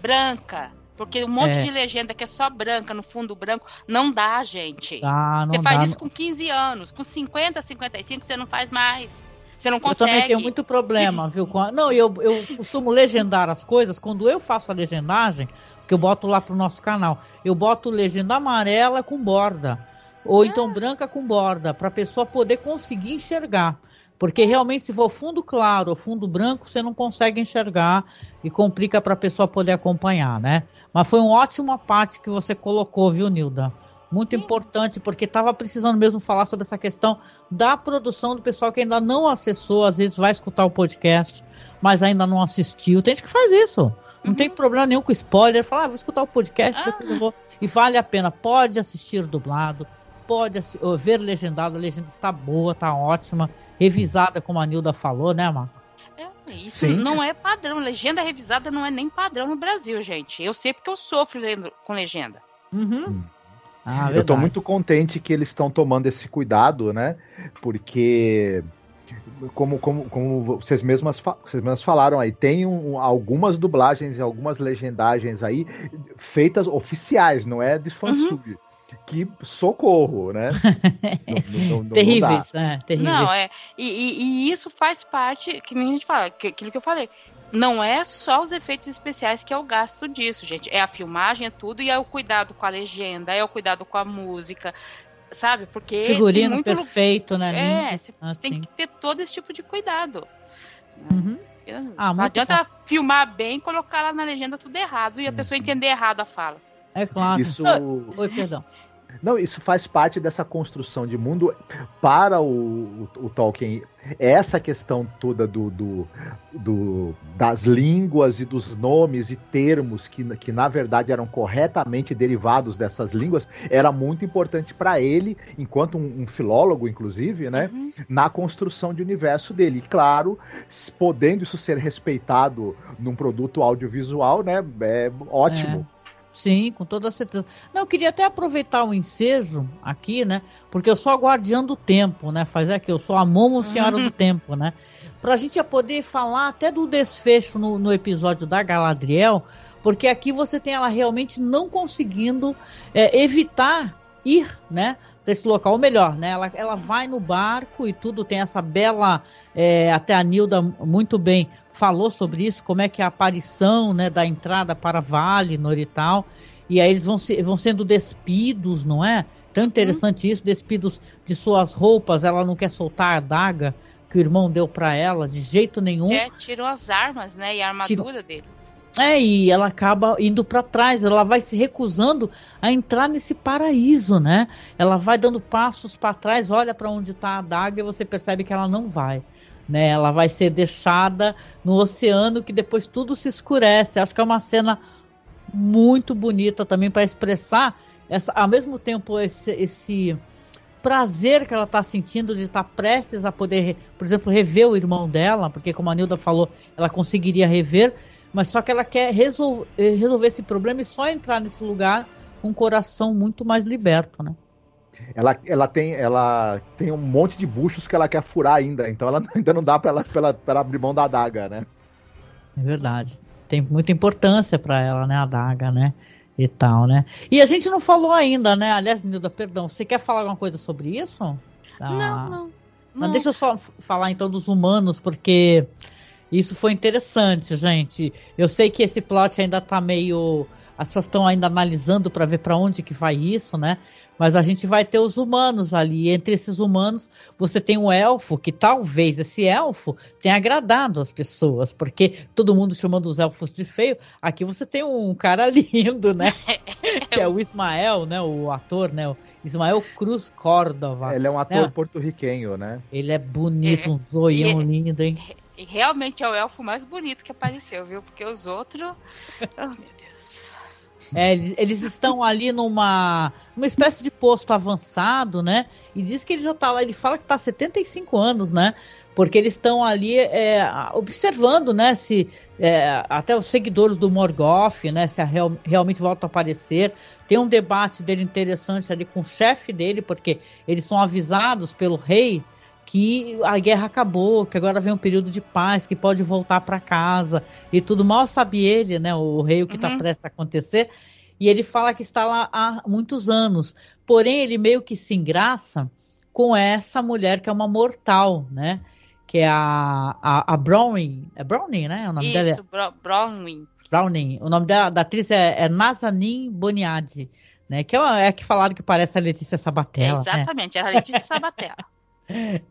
branca. Porque um monte é. de legenda que é só branca, no fundo branco, não dá, gente. Ah, você faz dá. isso com 15 anos. Com 50, 55, você não faz mais. Você não consegue. Eu também tenho muito problema, viu? Não, eu, eu costumo legendar as coisas. Quando eu faço a legendagem, que eu boto lá pro nosso canal, eu boto legenda amarela com borda. Ou então ah. branca com borda, para a pessoa poder conseguir enxergar. Porque realmente, se for fundo claro ou fundo branco, você não consegue enxergar e complica para a pessoa poder acompanhar, né? Mas foi uma ótima parte que você colocou, viu, Nilda? Muito Sim. importante, porque estava precisando mesmo falar sobre essa questão da produção do pessoal que ainda não acessou, às vezes vai escutar o podcast, mas ainda não assistiu. Tem gente que faz isso. Não uhum. tem problema nenhum com spoiler. Falar, ah, vou escutar o podcast, ah. depois eu vou. E vale a pena. Pode assistir dublado, pode ver legendado. A legenda está boa, está ótima. Revisada, como a Nilda falou, né, Marco? É, isso Sim. não é padrão. Legenda revisada não é nem padrão no Brasil, gente. Eu sei porque eu sofro lendo com legenda. Uhum. Ah, eu estou muito contente que eles estão tomando esse cuidado, né? Porque como, como, como vocês, mesmas, vocês mesmas falaram aí, tem um, algumas dublagens e algumas legendagens aí feitas oficiais, não é de fansub. Uhum. Que socorro, né? <laughs> não, não, não, terríveis, é, terríveis. Não, é. E, e, e, isso faz parte, que nem a gente fala, que, aquilo que eu falei não é só os efeitos especiais que é o gasto disso, gente. É a filmagem, é tudo, e é o cuidado com a legenda, é o cuidado com a música, sabe? Porque. Figurino muito... perfeito, né? É, você assim. tem que ter todo esse tipo de cuidado. Uhum. Ah, não adianta bom. filmar bem e colocar lá na legenda tudo errado e a pessoa entender errado a fala. É claro. Isso... Oi, perdão. Não, isso faz parte dessa construção de mundo para o, o, o Tolkien. Essa questão toda do, do, do, das línguas e dos nomes e termos que, que, na verdade, eram corretamente derivados dessas línguas, era muito importante para ele, enquanto um, um, filólogo, inclusive, né, uhum. na construção de universo dele. E, claro, podendo isso ser respeitado num produto audiovisual, né, é ótimo. É. Sim, com toda certeza. Não, eu queria até aproveitar o ensejo aqui, né? Porque eu sou a guardiã do tempo, né? Faz é que eu sou a Momo Senhora uhum. do <laughs> Tempo, né? Pra gente poder falar até do desfecho no, no, episódio da Galadriel, porque aqui você tem ela realmente não conseguindo é, evitar ir, né? Pra esse local, ou melhor, né? Ela, ela vai no barco e tudo, tem essa bela. É, até a Nilda muito bem falou sobre isso, como é que é a aparição né, da entrada para Valinor e tal. E aí eles vão, se, vão sendo despidos, não é? Tão interessante uhum. isso, despidos de suas roupas, ela não quer soltar a adaga que o irmão deu para ela, de jeito nenhum. É, tirou as armas, né, e a armadura dele. É, e ela acaba indo para trás, ela vai se recusando a entrar nesse paraíso, né? Ela vai dando passos para trás, olha para onde está a adaga e você percebe que ela não vai né? Ela vai ser deixada no oceano que depois tudo se escurece. Acho que é uma cena muito bonita também para expressar essa, ao mesmo tempo esse, esse prazer que ela está sentindo de estar tá prestes a poder, por exemplo, rever o irmão dela, porque como a Nilda falou, ela conseguiria rever, mas só que ela quer resolver, resolver esse problema e só entrar nesse lugar com o coração muito mais liberto, né? Ela, ela, tem, ela tem um monte de buchos que ela quer furar ainda, então ela <laughs> ainda não dá para ela, pra ela, pra ela abrir mão da adaga, né? É verdade. Tem muita importância para ela, né, a adaga, né? E tal, né? E a gente não falou ainda, né? Aliás, Nilda, perdão, você quer falar alguma coisa sobre isso? Ah, não, não, não. Deixa eu só falar então dos humanos, porque isso foi interessante, gente. Eu sei que esse plot ainda tá meio. As pessoas estão ainda analisando para ver para onde que vai isso, né? Mas a gente vai ter os humanos ali. Entre esses humanos, você tem um elfo que talvez esse elfo tenha agradado as pessoas, porque todo mundo chamando os elfos de feio. Aqui você tem um cara <laughs> lindo, né? <laughs> que é o Ismael, né? O ator, né? O Ismael Cruz Córdova. Ele é um ator né? porto-riquenho, né? Ele é bonito, é, um zoião lindo, hein? E realmente é o elfo mais bonito que apareceu, viu? Porque os outros. <laughs> É, eles estão ali numa uma espécie de posto avançado, né? E diz que ele já tá lá, ele fala que tá há 75 anos, né? porque eles estão ali é, observando, né, se é, até os seguidores do Morgoth, né, se real, realmente volta a aparecer. Tem um debate dele interessante ali com o chefe dele, porque eles são avisados pelo rei que a guerra acabou, que agora vem um período de paz, que pode voltar para casa e tudo. Mal sabe ele, né, o rei, o que está uhum. prestes a acontecer. E ele fala que está lá há muitos anos. Porém, ele meio que se engraça com essa mulher que é uma mortal, né? que é a, a, a Browning. É Browning, né? O nome Isso, dela é... Browning. Browning. O nome dela, da atriz é, é Nazanin Boniadi, né? Que é, é que falaram que parece a Letícia Sabatella. É, exatamente, né? é a Letícia Sabatella. <laughs>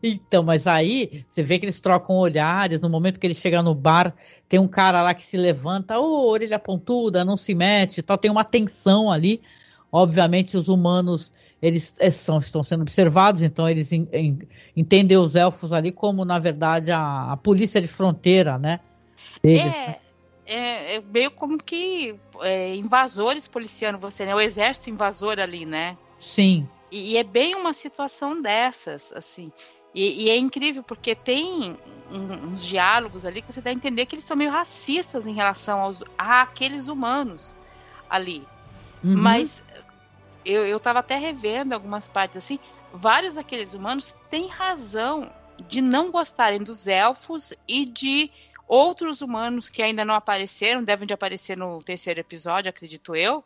então, mas aí você vê que eles trocam olhares. No momento que ele chega no bar, tem um cara lá que se levanta, ô, oh, orelha pontuda, não se mete, tal. Tem uma tensão ali. Obviamente, os humanos eles é, são, estão sendo observados, então eles in, in, entendem os elfos ali como, na verdade, a, a polícia de fronteira, né? Deles, é, né? é, é, meio como que é, invasores policiando você, né? O exército invasor ali, né? Sim. E, e é bem uma situação dessas, assim. E, e é incrível porque tem um, uns diálogos ali que você dá a entender que eles são meio racistas em relação aos àqueles humanos ali. Uhum. Mas eu, eu tava até revendo algumas partes assim, vários daqueles humanos têm razão de não gostarem dos elfos e de outros humanos que ainda não apareceram, devem de aparecer no terceiro episódio, acredito eu,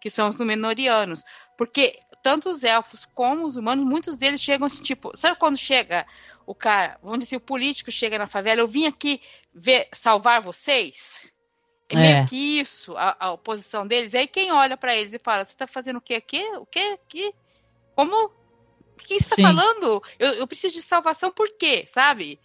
que são os Númenóreanos. Porque tanto os elfos como os humanos, muitos deles chegam assim, tipo, sabe quando chega o cara, vamos dizer, o político chega na favela, eu vim aqui ver, salvar vocês? É meio é. que isso, a, a oposição deles. E aí quem olha para eles e fala, você tá fazendo o quê aqui? O quê aqui? Como? O que você tá falando? Eu, eu, preciso de salvação por quê, sabe?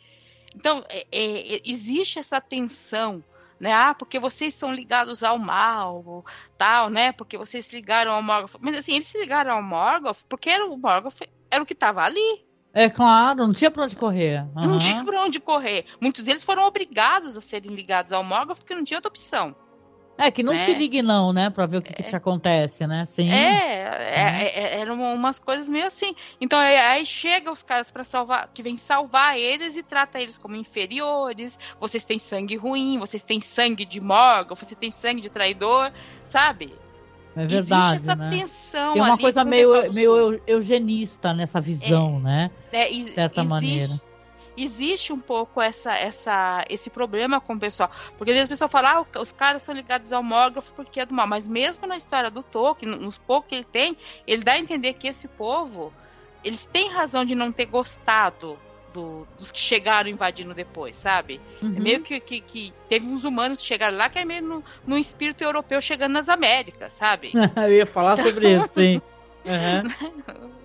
Então, é, é, existe essa tensão, né? Ah, porque vocês são ligados ao mal, tal, né? Porque vocês se ligaram ao Morgoth. Mas assim, eles se ligaram ao Morgoth porque era o Morgoth era o que estava ali, é claro, não tinha pra onde correr. Uhum. Não tinha pra onde correr. Muitos deles foram obrigados a serem ligados ao Morgoth porque não tinha outra opção. É, que não é. se ligue não, né? Pra ver o que, é. que te acontece, né? Sim. É, é, é, eram umas coisas meio assim. Então aí chega os caras para salvar, que vem salvar eles e trata eles como inferiores. Vocês têm sangue ruim, vocês têm sangue de Morgoth, você tem sangue de traidor, sabe? É verdade, Existe essa né? tensão Tem uma coisa meio, meio eugenista nessa visão, é, né? É, de certa existe, maneira. Existe um pouco essa, essa, esse problema com o pessoal. Porque às vezes o pessoal fala, ah, os caras são ligados ao Morgoth porque é do mal. Mas mesmo na história do Tolkien, nos poucos que ele tem, ele dá a entender que esse povo, eles têm razão de não ter gostado do, dos que chegaram invadindo depois, sabe? É uhum. É meio que, que, que, teve uns humanos que chegaram lá que é meio no, no espírito europeu chegando nas Américas, sabe? <laughs> Eu ia falar sobre isso, sim. <laughs> Uhum. <laughs>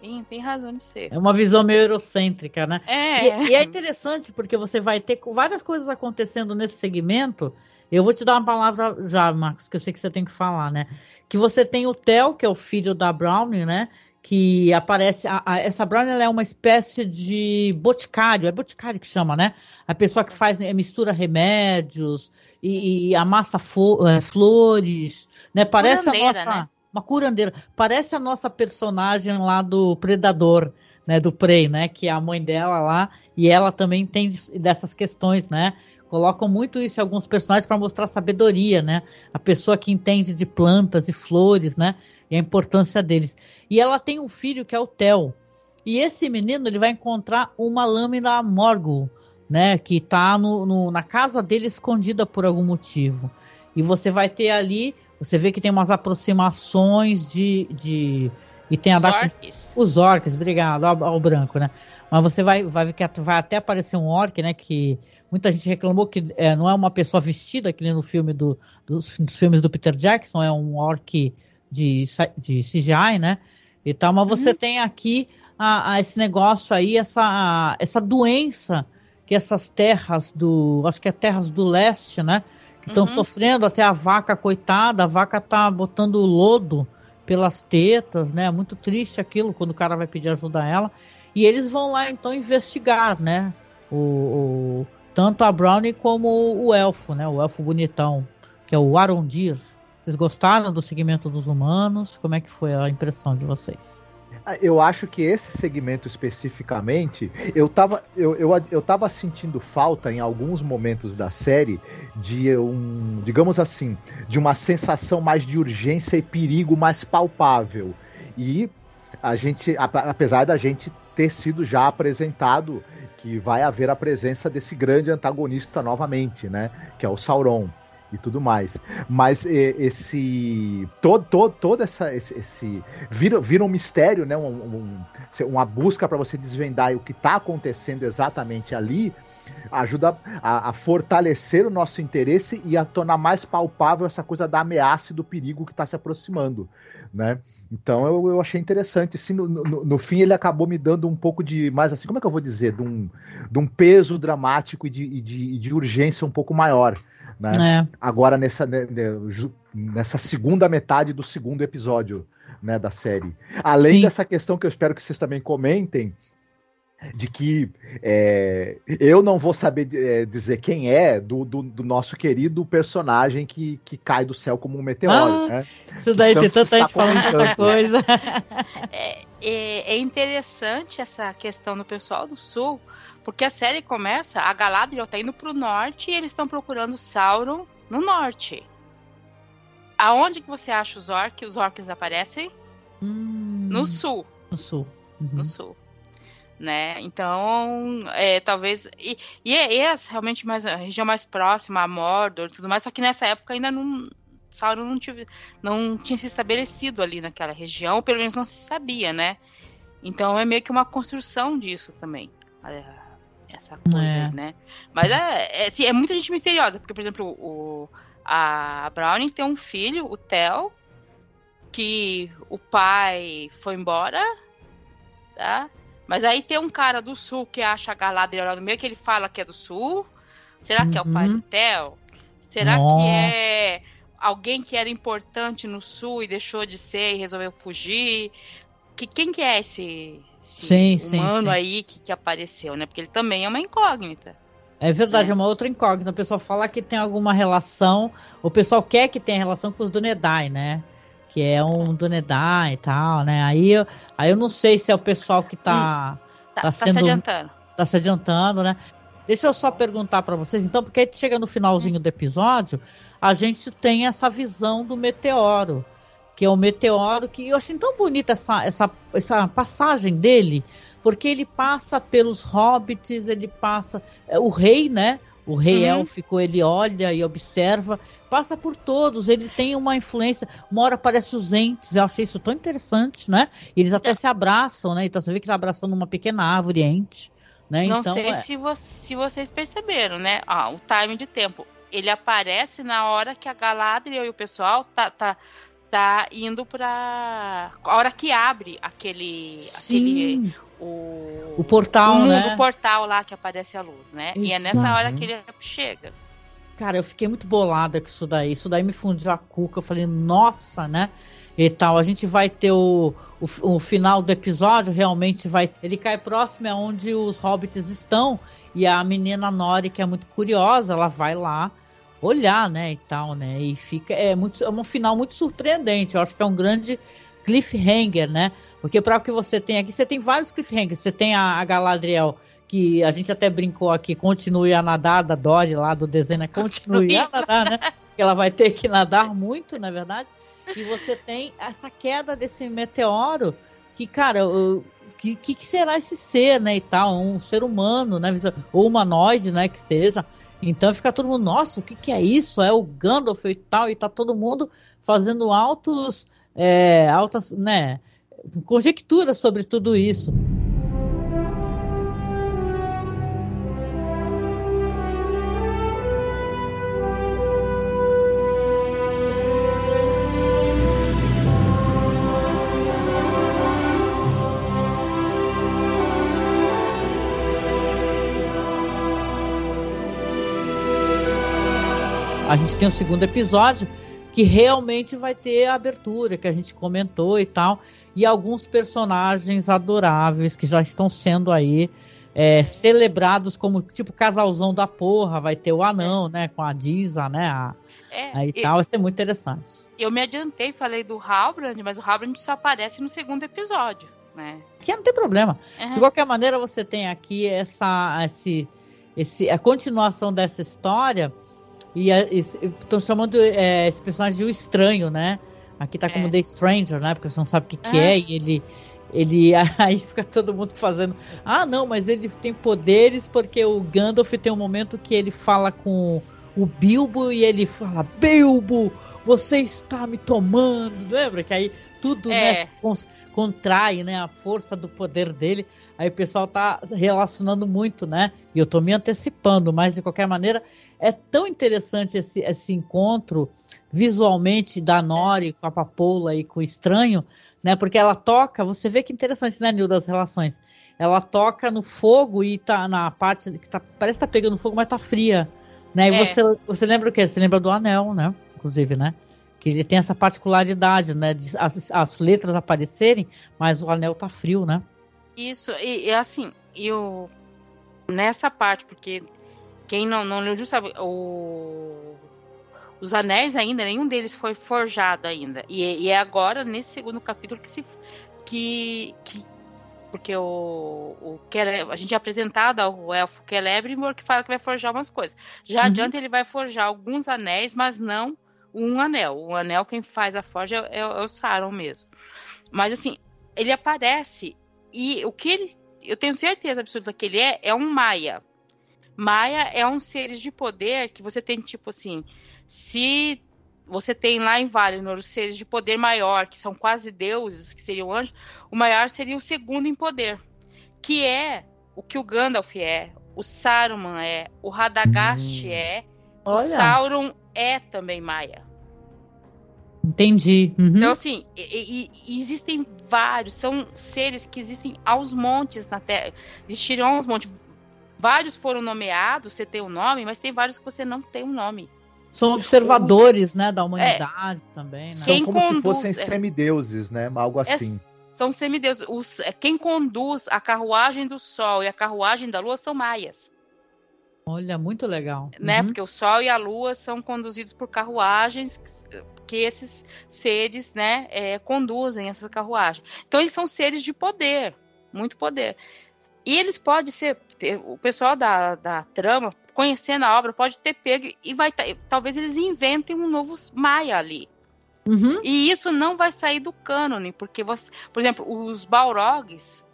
Sim, tem razão de ser. É uma visão meio eurocêntrica, né? É. E, e, é interessante porque você vai ter várias coisas acontecendo nesse segmento. Eu vou te dar uma palavra já, Marcos, que eu sei que você tem que falar, né? Que você tem o Theo, que é o filho da Brownie, né? que aparece. A, a, essa Brown é uma espécie de boticário, é boticário que chama, né? A pessoa que faz é, mistura remédios e, e amassa é, flores, né? Parece a nossa. Né? Uma curandeira. Parece a nossa personagem lá do Predador, né? Do Prey, né? Que é a mãe dela lá. E ela também tem dessas questões, né? Colocam muito isso em alguns personagens para mostrar sabedoria, né? A pessoa que entende de plantas e flores, né? E a importância deles. E ela tem um filho que é o Theo. E esse menino ele vai encontrar uma lâmina Morgul, né? Que está na casa dele escondida por algum motivo. E você vai ter ali, você vê que tem umas aproximações de. de e tem a os orques. Os orques, obrigado, ao, ao, branco, né? Mas você vai, vai ver que vai até aparecer um orc, né? Que muita gente reclamou que é, não é uma pessoa vestida, que nem no filme do, dos, dos filmes do Peter Jackson, é um orc de, de CGI, né? e tal, mas você uhum. tem aqui a, a esse negócio aí, essa, a, essa doença que essas terras do, acho que é terras do leste, né, que estão uhum. sofrendo, até a vaca, coitada, a vaca tá botando lodo pelas tetas, né, é muito triste aquilo quando o cara vai pedir ajuda a ela, e eles vão lá então investigar, né, o, o tanto a Brownie como o elfo, né, o elfo bonitão, que é o Arondir. Vocês gostaram do segmento dos humanos? Como é que foi a impressão de vocês? Eu acho que esse segmento especificamente, eu tava, eu, eu, eu tava sentindo falta em alguns momentos da série de um, digamos assim, de uma sensação mais de urgência e perigo mais palpável. E a gente, apesar da gente ter sido já apresentado que vai haver a presença desse grande antagonista novamente, né? Que é o Sauron e tudo mais. Mas esse todo, todo, todo essa esse, esse vira, vira um mistério, né? Um, um, uma busca para você desvendar o que está acontecendo exatamente ali ajuda a, a, fortalecer o nosso interesse e a tornar mais palpável essa coisa da ameaça e do perigo que está se aproximando, né? Então eu, eu achei interessante. Assim, no, no, no, fim, ele acabou me dando um pouco de. Mais assim, como é que eu vou dizer? De um, de um peso dramático e de, e de, de urgência um pouco maior. Né? É. Agora, nessa, né, né, nessa segunda metade do segundo episódio né, da série. Além Sim. dessa questão que eu espero que vocês também comentem, de que é, eu não vou saber é, dizer quem é do, do, do, nosso querido personagem que, que cai do céu como um meteoro. Ah, né? Isso daí tem tanta gente falando tanta coisa. É, é, é, interessante essa questão do pessoal do sul, porque a série começa, a Galadriel tá indo pro norte e eles estão procurando Sauron no norte. Aonde que você acha os orcs? Os orcs aparecem? Hum, no sul. No sul. Uhum. No sul né? Então, é, talvez. E, e é, é, realmente mais a região mais próxima a Mordor e tudo mais, só que nessa época ainda não. Sauron não, tive, não tinha se estabelecido ali naquela região, pelo menos não se sabia, né? Então é meio que uma construção disso também. Essa coisa, é. né? Mas é, é, assim, é muita gente misteriosa, porque, por exemplo, o, a Browning tem um filho, o Theo, que o pai foi embora, tá? Mas aí tem um cara do sul que acha a Galadriel no meio, que ele fala que é do sul. Será uhum. que é o pai do uhum. Theo? Será Nossa. que é alguém que era importante no sul e deixou de ser e resolveu fugir? Que, quem que é esse, esse sim, humano sim, sim. aí que, que apareceu, né? Porque ele também é uma incógnita. É verdade, é. é uma outra incógnita. O pessoal fala que tem alguma relação, o pessoal quer que tenha relação com os Dunedai, né? que é um Dunedin e tal, né? Aí, eu, aí eu não sei se é o pessoal que tá, hum, tá, tá, sendo, tá se adiantando. Tá se adiantando, né? Deixa eu só perguntar para vocês, então, porque aí chega no finalzinho do episódio, a gente tem essa visão do meteoro, que é o meteoro que eu achei tão bonita essa, essa, essa passagem dele, porque ele passa pelos hobbits, ele passa. É, o rei, né? O rei uhum. élfico, ele olha e observa, passa por todos, ele tem uma influência. Uma hora aparece os entes, eu achei isso tão interessante, né? Eles até é. se abraçam, né? Então você vê que tá abraçando uma pequena árvore ente. Né? Não então, sei é... se, vo se, vocês perceberam, né? Ah, o time de tempo. Ele aparece na hora que a Galadriel e o pessoal tá, tá, tá indo pra. A hora que abre aquele. Sim. aquele o, o portal, o, né? O portal lá que aparece a luz, né? E é nessa hora que ele chega. Cara, eu fiquei muito bolada com isso daí. Isso daí me fundiu a cuca. Eu falei, nossa, né? E tal. A gente vai ter o, o, o final do episódio, realmente vai. Ele cai próximo a onde os hobbits estão. E a menina Nori, que é muito curiosa, ela vai lá olhar, né? E tal, né? E fica. É, muito, é um final muito surpreendente. Eu acho que é um grande cliffhanger, né? Porque para o que você tem aqui, você tem vários cliffhangers. Você tem a, a Galadriel, que a gente até brincou aqui, continue a nadar, da Dory lá do desenho, né? Continue a nadar, né? <laughs> Que ela vai ter que nadar muito, na verdade. E você tem essa queda desse meteoro, que, cara, o que, que, será esse ser, né, e tal, um ser humano, né, ou humanoide, né, que seja. Então fica todo mundo, nossa, o que, que é isso? É o Gandalf e tal, e tá todo mundo fazendo altos, é, altas, né, conjecturas sobre tudo isso. A gente tem o segundo episódio que realmente vai ter a abertura que a gente comentou e tal e alguns personagens adoráveis que já estão sendo aí é, celebrados como tipo casalzão da porra. Vai ter o anão, né? Com a Diza, né? A, é, aí tal, vai ser muito interessante. Eu me adiantei, falei do Halbrand, mas o Halbrand só aparece no segundo episódio. né? Que não tem problema. Uhum. De qualquer maneira, você tem aqui essa, esse, esse, a continuação dessa história e estão chamando é, esse personagem de o estranho, né? Aqui tá como é. The Stranger, né? Porque você não sabe o que, que é. é e ele ele <laughs> aí fica todo mundo fazendo. Ah, não, mas ele tem poderes porque o Gandalf tem um momento que ele fala com o Bilbo e ele fala: Bilbo, você está me tomando. Lembra que aí tudo é. né, contrai, né, a força do poder dele. Aí o pessoal tá relacionando muito, né? E eu tô me antecipando, mas de qualquer maneira é tão interessante esse, esse encontro visualmente da Nori com a Papoula e com o Estranho, né? Porque ela toca, você vê que interessante, né, Nil, das relações. Ela toca no fogo e tá na parte que tá, parece que tá pegando fogo, mas tá fria, né? E é. você, você lembra o quê? Você lembra do anel, né? Inclusive, né? Que ele tem essa particularidade, né? De as, as letras aparecerem, mas o anel tá frio, né? Isso, e, e assim, eu nessa parte, porque quem não, não leu sabe, o os anéis ainda, nenhum deles foi forjado ainda. E, e é agora, nesse segundo capítulo, que se. que, que porque o, o a gente é apresentado ao elfo Celebrimbor que fala que vai forjar umas coisas. Já uhum. adianta ele vai forjar alguns anéis, mas não um anel. O anel quem faz a forja é, é, é o Sauron mesmo. Mas assim, ele aparece e o que ele, eu tenho certeza absoluta que ele é é um Maia. Maia é um seres de poder que você tem tipo assim, se você tem lá em Valinor os seres de poder maior, que são quase deuses, que seriam anjos, o maior seria o segundo em poder, que é o que o Gandalf é, o Saruman é, o Radagast hum. é, Olha. o Sauron é também Maia. Entendi. Uhum. Então, assim, e, e, existem vários, são seres que existem aos montes na Terra. Existiram aos montes. Vários foram nomeados, você tem o um nome, mas tem vários que você não tem um nome. São observadores, né, da humanidade é, também, né? São como conduz, se fossem é, semideuses, né? Algo é assim. É, são semideuses. Os, é, quem conduz a carruagem do Sol e a carruagem da Lua são maias. Olha, muito legal. Né? Uhum. Porque o Sol e a Lua são conduzidos por carruagens que esses seres, né, é, conduzem essa carruagem. Então eles são seres de poder, muito poder. E eles podem ser, o pessoal da, da trama conhecendo a obra, pode ter pego e vai talvez eles inventem um novo Maia ali. Uhum. E isso não vai sair do cânone, porque você, por exemplo, os Balrogs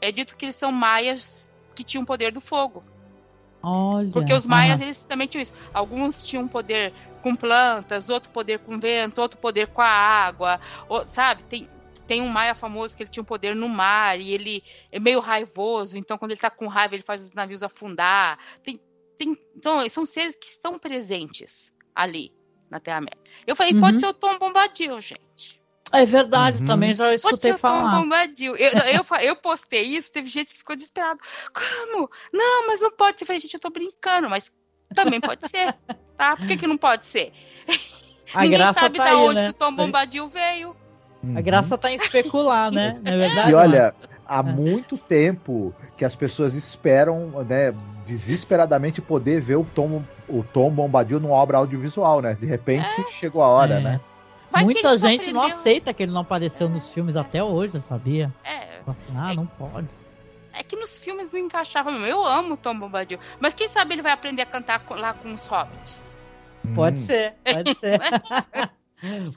é dito que eles são maias que tinham poder do fogo. Olha, porque os maias eles também tinham isso. Alguns tinham poder com plantas, outro poder com vento, outro poder com a água, ou, sabe? Tem tem um maia famoso que ele tinha um poder no mar e ele é meio raivoso, então quando ele tá com raiva ele faz os navios afundar. Tem tem, então, são seres que estão presentes ali na Terra-média. Eu falei, uhum. pode ser o Tom Bombadil, gente. É verdade, uhum. também já escutei pode ser falar. O Tom Bombadil. Eu, eu, eu, postei isso, teve gente que ficou desesperado. Como? Não, mas não pode ser. Eu falei, gente, eu tô brincando, mas também pode ser, tá? Por que, que não pode ser? A <laughs> Ninguém graça sabe tá da aí, onde né? que o Tom Bombadil veio. A graça tá em especular, né? Não é verdade? E olha, há é. muito tempo que as pessoas esperam, né, desesperadamente poder ver o Tom, o Tom Bombadil numa obra audiovisual, né? De repente é. chegou a hora, é. né? Vai Muita gente aprendeu... não aceita que ele não apareceu nos filmes até hoje, sabia? É. Assim, ah, não pode. É que nos filmes não encaixava mesmo. Eu amo o Tom Bombadil. Mas quem sabe ele vai aprender a cantar lá com os hobbits. Pode hum. ser, pode <laughs> ser.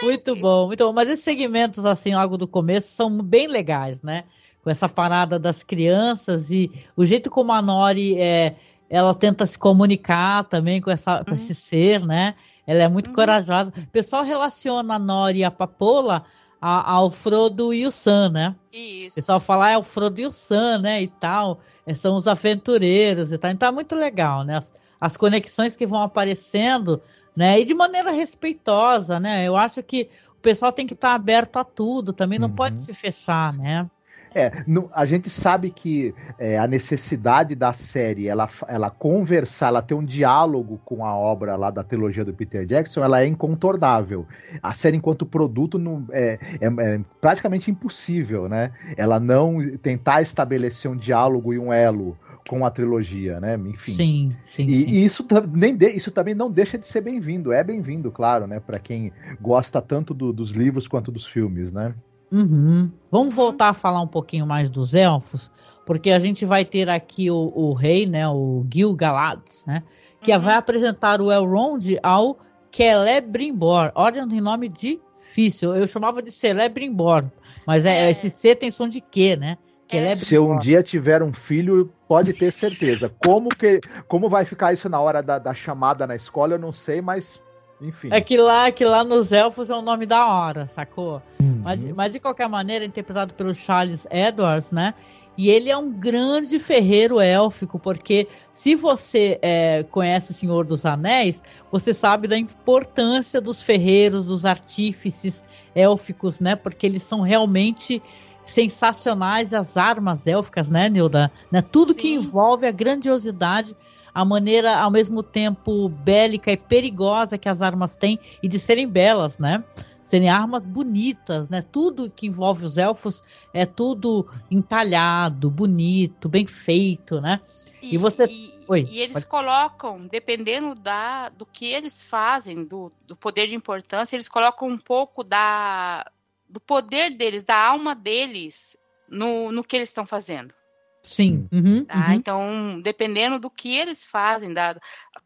Muito bom, muito bom. Mas esses segmentos, assim, logo do começo, são bem legais, né? com essa parada das crianças e o jeito como a Nori é, ela tenta se comunicar também com, essa, uhum. com esse ser, né? Ela é muito uhum. corajosa. O pessoal relaciona a Nori e a Papola ao Frodo e o Sam, né? Isso. O pessoal fala, ah, é o Frodo e o Sam, né? E tal. É, são os aventureiros e tal. Então é muito legal, né? As, as conexões que vão aparecendo, né? E de maneira respeitosa, né? Eu acho que o pessoal tem que estar aberto a tudo, também não uhum. pode se fechar, né? É, no, a gente sabe que é, a necessidade da série, ela, ela conversar, ela ter um diálogo com a obra lá da trilogia do Peter Jackson, ela é incontornável. A série, enquanto produto, não, é, é, é praticamente impossível, né? Ela não tentar estabelecer um diálogo e um elo com a trilogia, né? Enfim. Sim, sim. E, sim. e isso, nem de, isso também não deixa de ser bem-vindo. É bem-vindo, claro, né? Para quem gosta tanto do, dos livros quanto dos filmes, né? Uhum. Vamos voltar a falar um pouquinho mais dos elfos, porque a gente vai ter aqui o, o rei, né, o Gil-galad, né, que uhum. vai apresentar o Elrond ao Celebrimbor. Olha, tem nome difícil. Eu chamava de Celebrimbor, mas é, é. esse C tem som de Q, né? É. Se eu um dia tiver um filho, pode ter certeza. Como que, como vai ficar isso na hora da, da chamada na escola, eu não sei, mas enfim. É que lá, que lá nos elfos é um nome da hora, sacou? Uhum. Mas, mas de qualquer maneira, interpretado pelo Charles Edwards, né? E ele é um grande ferreiro élfico, porque se você é, conhece o Senhor dos Anéis, você sabe da importância dos ferreiros, dos artífices élficos, né? Porque eles são realmente sensacionais as armas élficas, né, Nilda? Né? Tudo Sim. que envolve a grandiosidade, a maneira ao mesmo tempo bélica e perigosa que as armas têm e de serem belas, né? Serem armas bonitas, né? Tudo que envolve os elfos é tudo entalhado, bonito, bem feito, né? E, e você. E, Oi, e eles pode... colocam, dependendo da, do que eles fazem, do, do poder de importância, eles colocam um pouco da, do poder deles, da alma deles no, no que eles estão fazendo. Sim. Uhum, tá? uhum. Então, dependendo do que eles fazem, da,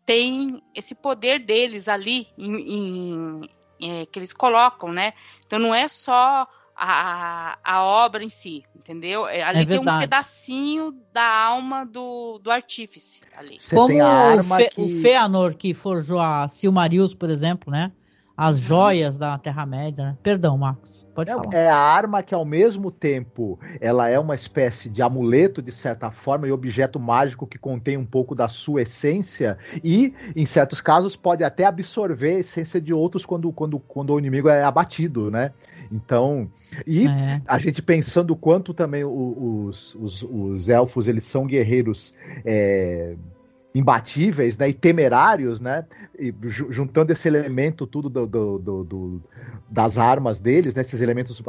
tem esse poder deles ali em, em, é, que eles colocam, né? Então não é só a, a obra em si, entendeu? É, ali é tem um pedacinho da alma do, do artífice ali. Você Como o, Fe, que... o Feanor que forjou a Silmarils, por exemplo, né? As uhum. joias da Terra-média. Né? Perdão, Marcos, pode é, falar. É a arma que, ao mesmo tempo, ela é uma espécie de amuleto, de certa forma, e objeto mágico que contém um pouco da sua essência, e, em certos casos, pode até absorver a essência de outros quando, quando, quando o inimigo é abatido, né? Então, e é. a gente pensando quanto também os, os, os elfos, eles são guerreiros... É, imbatíveis né, e temerários, né? E juntando esse elemento tudo do, do, do, do, das armas deles, né, esses elementos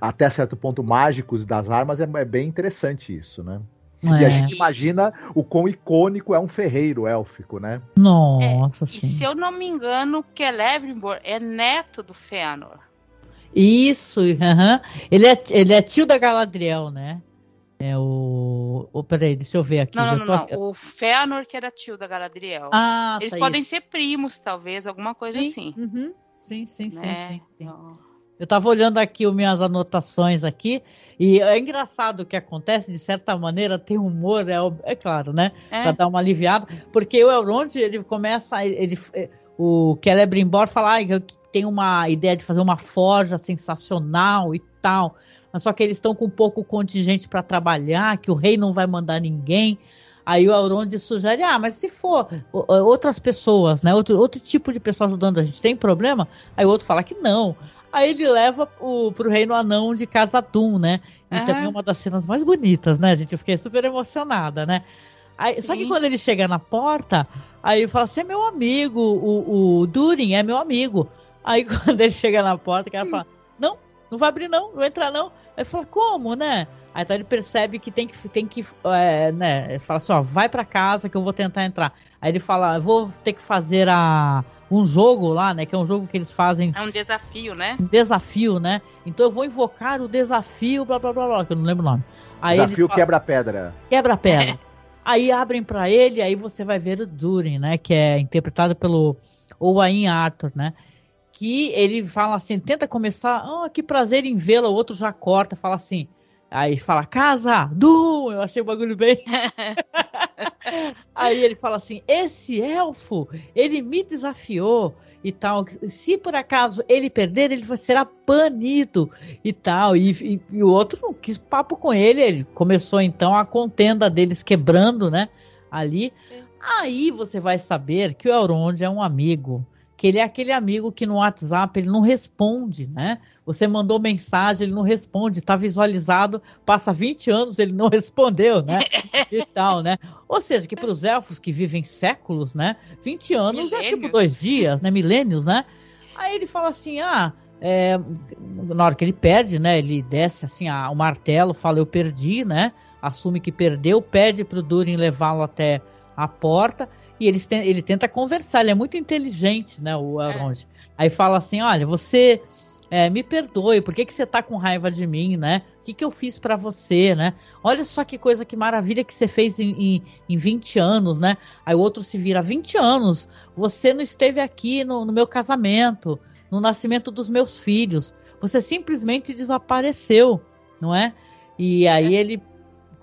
até certo ponto mágicos das armas, é, é bem interessante isso, né? É. E a gente imagina o quão icônico é um ferreiro élfico, né? Nossa, é, sim. E se eu não me engano, Celebrimbor é neto do Fëanor. Isso, uh -huh. ele, é, ele é tio da Galadriel, né? É o. Oh, peraí, deixa eu ver aqui. Não, não, não, não. O Fëanor, que era tio da Galadriel. Ah, Eles tá podem isso. ser primos, talvez, alguma coisa sim. assim. Uhum. Sim, sim, sim, né? sim, sim. Eu tava olhando aqui as minhas anotações aqui, e é engraçado o que acontece, de certa maneira, tem humor, é, é claro, né? É. Pra dar uma aliviada, porque o Elrond, ele começa, ele, o Celebrimbor fala ah, que tem uma ideia de fazer uma forja sensacional e tal mas só que eles estão com pouco contingente para trabalhar, que o rei não vai mandar ninguém. Aí o Elrond sugere, ah, mas se for outras pessoas, né, outro, outro tipo de pessoa ajudando a gente, tem problema? Aí o outro fala que não. Aí ele leva o, pro reino anão de Casadum, né? E uhum. também é uma das cenas mais bonitas, né, gente? Eu fiquei super emocionada, né? Aí, só que quando ele chega na porta, aí fala, você é meu amigo, o, o Durin é meu amigo. Aí <laughs> quando ele chega na porta, o cara fala, não, não vai abrir não, não vai entrar não. Aí fala, como, né? Aí então ele percebe que tem que, tem que é, né? Ele fala assim, ó, vai para casa que eu vou tentar entrar. Aí ele fala, eu vou ter que fazer a, um jogo lá, né? Que é um jogo que eles fazem. É um desafio, né? Um desafio, né? Então eu vou invocar o desafio, blá blá blá blá, que eu não lembro o nome. Aí desafio quebra-pedra. Quebra-pedra. É. <laughs> Aí abrem para ele, aí você vai ver o Durin, né? Que é interpretado pelo Owain Arthur, né? Que ele fala assim, tenta começar, oh, que prazer em vê-la, o outro já corta, fala assim, aí fala, casa, Dum, eu achei o bagulho bem. <laughs> aí ele fala assim, esse elfo, ele me desafiou e tal, se por acaso ele perder, ele será banido e tal, e, e, e o outro não quis papo com ele, ele começou então a contenda deles quebrando, né, ali. Aí você vai saber que o Elrond é um amigo que ele é aquele amigo que no WhatsApp ele não responde, né? Você mandou mensagem, ele não responde, tá visualizado, passa 20 anos, ele não <laughs> respondeu, né? e tal, né? Ou seja, que para os elfos que vivem séculos, né? 20 anos Milênios. é tipo dois dias, né? Milênios, né? Aí ele fala assim, ah, é, na hora que ele perde, né? Ele desce assim a, o martelo, fala eu perdi, né? Assume que perdeu, pede pro Durin levá-lo até a porta e eles ele tenta conversar, ele é muito inteligente, né, o Elrond. É. Aí fala assim, olha, você É, me perdoe, por que, que você tá com raiva de mim, né? O que, que eu fiz para você, né? Olha só que coisa, que maravilha que você fez em, em, em 20 anos, né? Aí o outro se vira, 20 anos, você não esteve aqui no, no meu casamento, no nascimento dos meus filhos, você simplesmente desapareceu, não é? E aí é. ele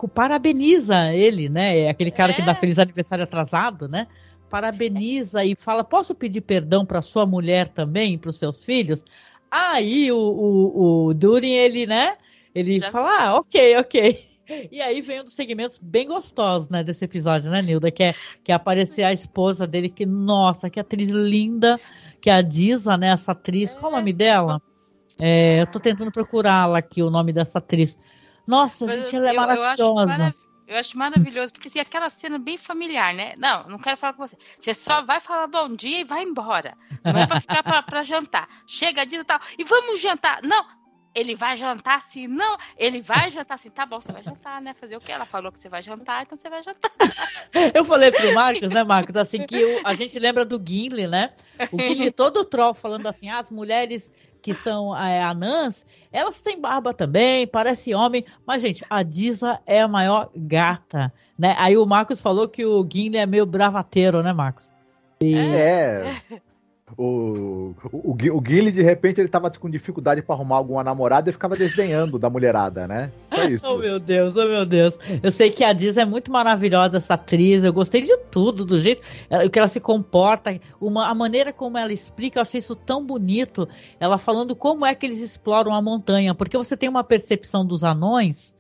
parabeniza ele, né? É aquele cara é. que dá feliz aniversário atrasado, né? Parabeniza e fala: posso pedir perdão para sua mulher também, para os seus filhos? Aí o, o, o Durin, ele, né? Ele Já. fala: ah, ok, ok. E aí vem um dos segmentos bem gostosos, né, desse episódio, né, Nilda? Que é, que é aparecer a esposa dele, que, nossa, que atriz linda, que é a Disa, né, essa atriz. Qual o nome dela? É, eu tô tentando procurá-la aqui, o nome dessa atriz. Nossa, Mas gente, ela é eu, maravilhosa. Eu eu acho maravilhoso, porque assim, aquela cena bem familiar, né? Não, não quero falar com você. Você só vai falar bom dia e vai embora. Não é pra ficar pra, pra jantar. Chega dia e tal. E vamos jantar. Não, ele vai jantar assim, não, ele vai jantar assim, tá bom, você vai jantar, né? Fazer o quê? Ela falou que você vai jantar, então você vai jantar. <laughs> eu falei pro Marcos, né, Marcos, assim, que a gente lembra do Gimli, né? O Gimli todo troll falando assim, ah, as mulheres que são é, anãs, elas têm barba também, parece homem, mas, gente, a Disa é a maior gata, né? Aí o Marcos falou que o Gimli é meio bravateiro, né, Marcos? E... É. <laughs> O, o, o Guile, de repente, ele tava com dificuldade para arrumar alguma namorada e ficava desdenhando da mulherada, né? É isso. Oh, meu Deus, oh, meu Deus. Eu sei que a Diz é muito maravilhosa, essa atriz. Eu gostei de tudo, do jeito o que ela se comporta, uma, a maneira como ela explica, eu achei isso tão bonito. Ela falando como é que eles exploram a montanha, porque você tem uma percepção dos anões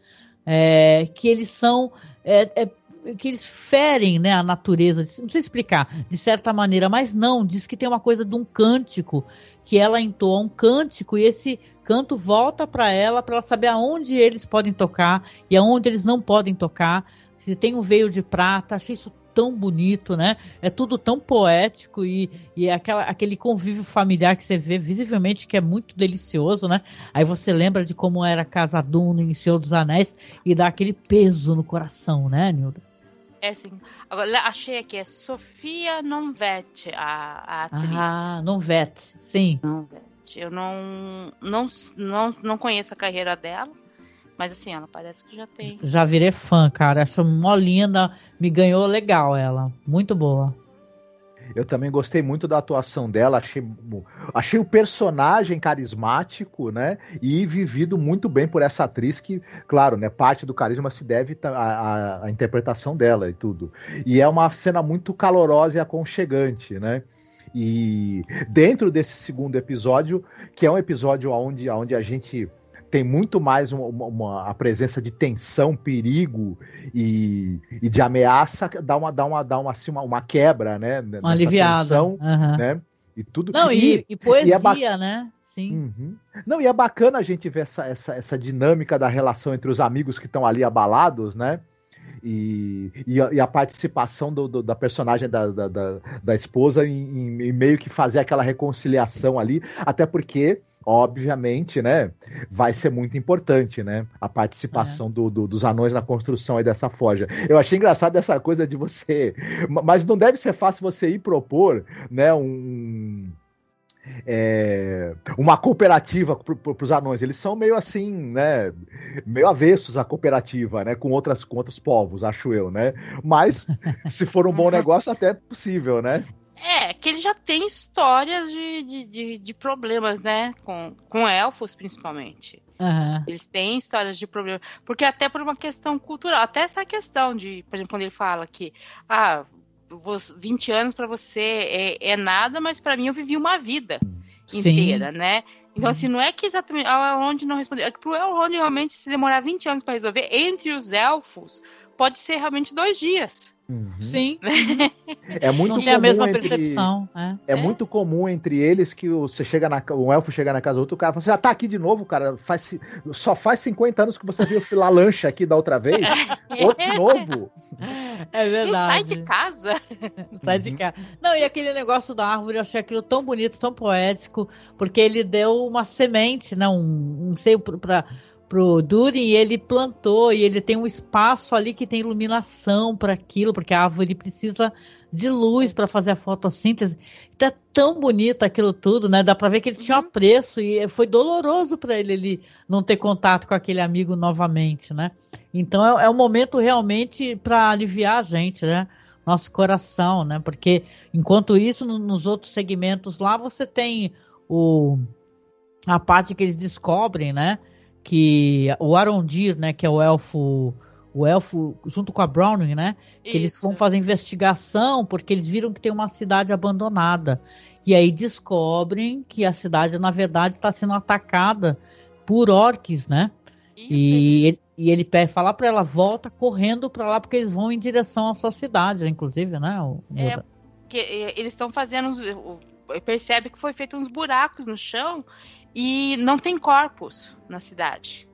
é, que eles são. É, é, que eles ferem né, a natureza, não sei explicar, de certa maneira, mas não, diz que tem uma coisa de um cântico, que ela entoa um cântico e esse canto volta para ela, para ela saber aonde eles podem tocar e aonde eles não podem tocar. Se tem um veio de prata, achei isso tão bonito, né? É tudo tão poético e, e é aquela, aquele convívio familiar que você vê visivelmente que é muito delicioso, né? Aí você lembra de como era Casa Duna em Senhor dos Anéis e dá aquele peso no coração, né, Nilda? É sim. Agora, achei aqui, é Sofia Nonvet, a, a atriz. Ah, Nonvet, sim. Nonvet. Eu não, não, não, não conheço a carreira dela, mas assim, ela parece que já tem. Já virei fã, cara. Acho mó linda, me ganhou legal ela. Muito boa. Eu também gostei muito da atuação dela, achei, achei o personagem carismático, né? E vivido muito bem por essa atriz que, claro, né? Parte do carisma se deve à, à interpretação dela e tudo. E é uma cena muito calorosa e aconchegante, né? E dentro desse segundo episódio, que é um episódio onde, onde a gente tem muito mais uma, uma, a presença de tensão, perigo e, e, de ameaça, dá uma, dá uma, dá uma, assim, uma, uma quebra, né? Uma aliviada. Tensão, uhum. né? E tudo Não, e, e, e poesia, e é né? Sim. Uhum. Não, e é bacana a gente ver essa, essa, essa dinâmica da relação entre os amigos que estão ali abalados, né? E, e, a, e a participação do, do, da personagem da, da, da, da esposa em, em, meio que fazer aquela reconciliação ali, até porque obviamente, né, vai ser muito importante, né, a participação é. do, do, dos anões na construção aí dessa forja. Eu achei engraçado essa coisa de você, mas não deve ser fácil você ir propor, né, um é, uma cooperativa para os anões. Eles são meio assim, né? Meio avessos à cooperativa, né? Com, outras, com outros povos, acho eu, né? Mas se for um bom <laughs> negócio, até é possível, né? É, que ele já tem histórias de, de, de, de problemas, né? Com, com elfos, principalmente. Uhum. Eles têm histórias de problemas. Porque até por uma questão cultural, até essa questão de, por exemplo, quando ele fala que, ah, 20 anos para você é, é, nada, mas para mim eu vivi uma vida inteira, Sim. né? Então, assim, não é que exatamente o Elrond não respondeu. É que pro Elrond realmente se demorar 20 anos para resolver, entre os elfos, pode ser realmente dois dias. Uhum. Sim. <laughs> É muito Não tem a mesma entre, percepção. É. é. muito comum entre eles que você chega na, um elfo chega na casa do outro, o cara fala assim: ah, tá aqui de novo, cara. Faz, só faz 50 anos que você viu a lancha aqui da outra vez. <laughs> Outro de novo. É verdade. Não sai de casa. <laughs> sai de casa. Não, e aquele negócio da árvore, eu achei aquilo tão bonito, tão poético, porque ele deu uma semente, não, um, um seio pra pro Durin e ele plantou e ele tem um espaço ali que tem iluminação para aquilo, porque a árvore precisa de luz para fazer a fotossíntese. Tá tão bonito aquilo tudo, né? Dá para ver que ele tinha um apreço e foi doloroso para ele, ele não ter contato com aquele amigo novamente, né? Então é, é um momento realmente para aliviar a gente, né? Nosso coração, né? Porque enquanto isso, no, nos outros segmentos lá, você tem o a parte que eles descobrem, né? Que o Arondir, né? Que é o elfo o elfo junto com a Browning, né? Que Isso. eles vão fazer investigação porque eles viram que tem uma cidade abandonada. E aí descobrem que a cidade, na verdade, está sendo atacada por orques, né? Isso, e, ele, e ele pede falar para ela, volta correndo para lá, porque eles vão em direção à sua cidade, inclusive, né? O, é, que, eles estão fazendo. Percebe que foi feito uns buracos no chão e não tem corpos na cidade.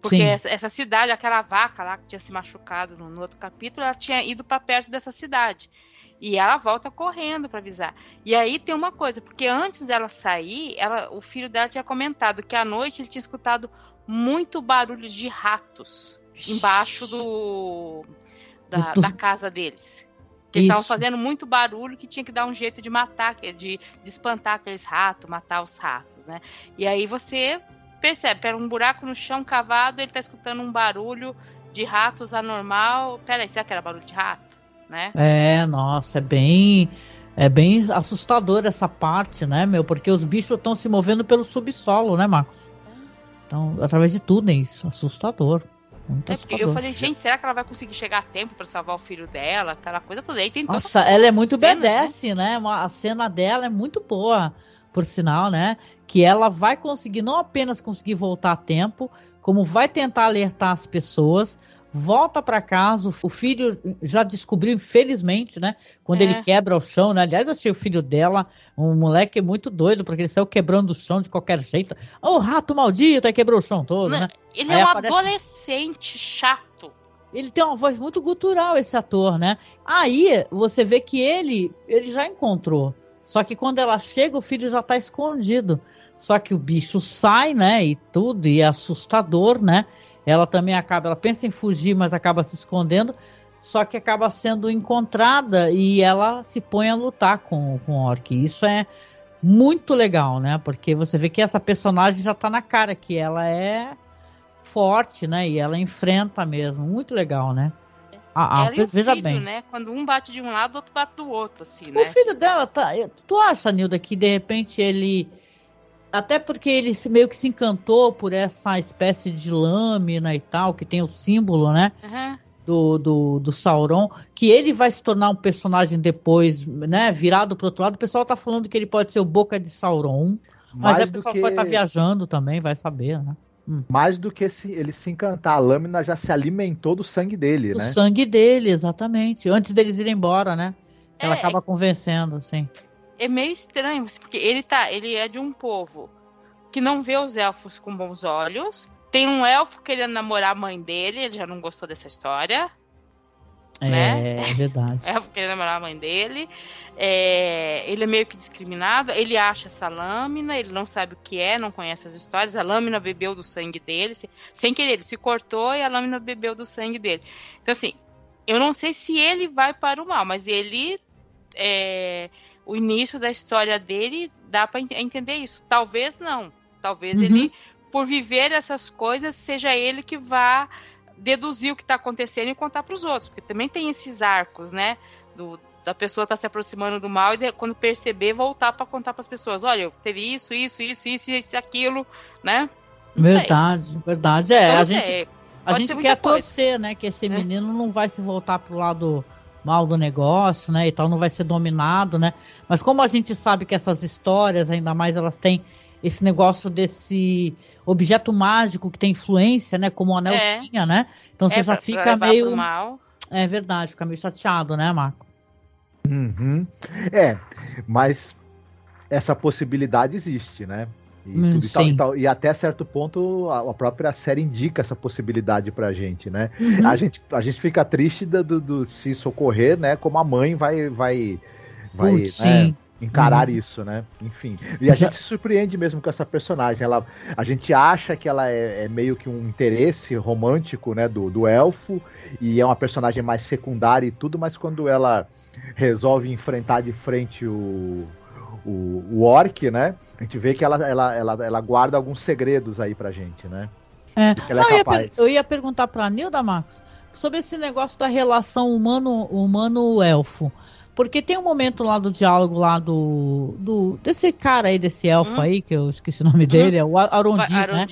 Porque essa, essa, cidade, aquela vaca lá que tinha se machucado no, no outro capítulo, ela tinha ido para perto dessa cidade. E ela volta correndo para avisar. E aí tem uma coisa, porque antes dela sair, ela, o filho dela tinha comentado que à noite ele tinha escutado muito barulho de ratos embaixo do da, da casa deles. Que eles estavam fazendo muito barulho que tinha que dar um jeito de matar, de, de espantar aqueles ratos, matar os ratos, né? E aí você percebe, pera um buraco no chão cavado, ele tá escutando um barulho de ratos anormal. Peraí, será que era barulho de rato? Né? É, nossa, é bem. É bem assustador essa parte, né, meu? Porque os bichos estão se movendo pelo subsolo, né, Marcos? Então, através de túneis, assustador. Muito é, assustador. Eu falei, gente, será que ela vai conseguir chegar a tempo para salvar o filho dela? Aquela coisa toda. Aí tem Nossa, ela é muito BDS, né? né? A cena dela é muito boa, por sinal, né? que ela vai conseguir não apenas conseguir voltar a tempo, como vai tentar alertar as pessoas, volta para casa, o filho já descobriu, infelizmente, né? Quando é. ele quebra o chão, né? Aliás, achei o filho dela um moleque muito doido, porque ele saiu quebrando o chão de qualquer jeito. O oh, rato maldito, aí quebrou o chão todo, né? Ele aí é um aparece... adolescente chato. Ele tem uma voz muito gutural, esse ator, né? Aí você vê que ele, ele já encontrou. Só que quando ela chega, o filho já está escondido. Só que o bicho sai, né? E tudo, e é assustador, né? Ela também acaba, ela pensa em fugir, mas acaba se escondendo. Só que acaba sendo encontrada e ela se põe a lutar com, com o Orc. Isso é muito legal, né? Porque você vê que essa personagem já tá na cara, que ela é forte, né? E ela enfrenta mesmo. Muito legal, né? Ah, ah, veja filho, bem. Né? Quando um bate de um lado, o outro bate do outro, assim, né? O filho dela tá. Tu acha, Nilda, que de repente ele até porque ele se, meio que se encantou por essa espécie de lâmina e tal, que tem o símbolo, né? Uhum. Do, do, do, Sauron, que ele vai se tornar um personagem depois, né? Virado pro outro lado. O pessoal tá falando que ele pode ser o Boca de Sauron. Mas Mais a pessoa que... pode estar tá viajando também, vai saber, né? Hum. Mais do que se, ele se encantar, a lâmina já se alimentou do sangue dele, do né? Do sangue dele, exatamente. Antes deles irem embora, né? Ela é, acaba convencendo, assim é meio estranho, assim, porque ele tá, ele é de um povo que não vê os elfos com bons olhos. Tem um elfo querendo namorar a mãe dele, ele já não gostou dessa história. É, né? é verdade. <laughs> elfo querendo namorar a mãe dele. É, ele é meio que discriminado. Ele acha essa lâmina, ele não sabe o que é, não conhece as histórias. A lâmina bebeu do sangue dele, sem querer, ele se cortou e a lâmina bebeu do sangue dele. Então, assim, eu não sei se ele vai para o mal, mas ele é, o início da história dele dá para entender isso. Talvez não. Talvez uhum. ele, por viver essas coisas, seja ele que vá deduzir o que está acontecendo e contar para os outros. Porque também tem esses arcos, né? Do, da pessoa estar tá se aproximando do mal e quando perceber, voltar para contar para as pessoas: olha, teve isso, isso, isso, isso, isso, aquilo, né? Não verdade, sei. verdade. É, então, a gente, a gente quer torcer, né? Que esse é. menino não vai se voltar pro lado mal do negócio, né, e tal, não vai ser dominado, né? Mas como a gente sabe que essas histórias, ainda mais elas têm esse negócio desse objeto mágico que tem influência, né, como o anel é. tinha, né? Então você é, já pra, fica pra meio É verdade, fica meio chateado, né, Marco? Uhum. É, mas essa possibilidade existe, né? E, hum, e, tal, e, tal, e, até certo ponto a, a, própria série indica essa possibilidade pra gente, né? Uhum. A, gente, a gente fica triste do, do, se isso ocorrer, né? Como a mãe vai vai vai, Putz, né? encarar uhum. isso, né? Enfim. E a gente se surpreende mesmo com essa personagem. Ela, a gente acha que ela é, é, meio que um interesse romântico, né, do, do elfo, e é uma personagem mais secundária e tudo, mas quando ela resolve enfrentar de frente o, o, o orc, né? A gente vê que ela, ela, ela, ela guarda alguns segredos aí pra gente, né? É. Não, é eu, ia eu, ia perguntar pra Nilda Max sobre esse negócio da relação humano-elfo. Humano porque tem um momento lá do diálogo lá do. do desse cara aí, desse elfo hum. aí, que eu esqueci o nome dele, hum. é o Arondir, né?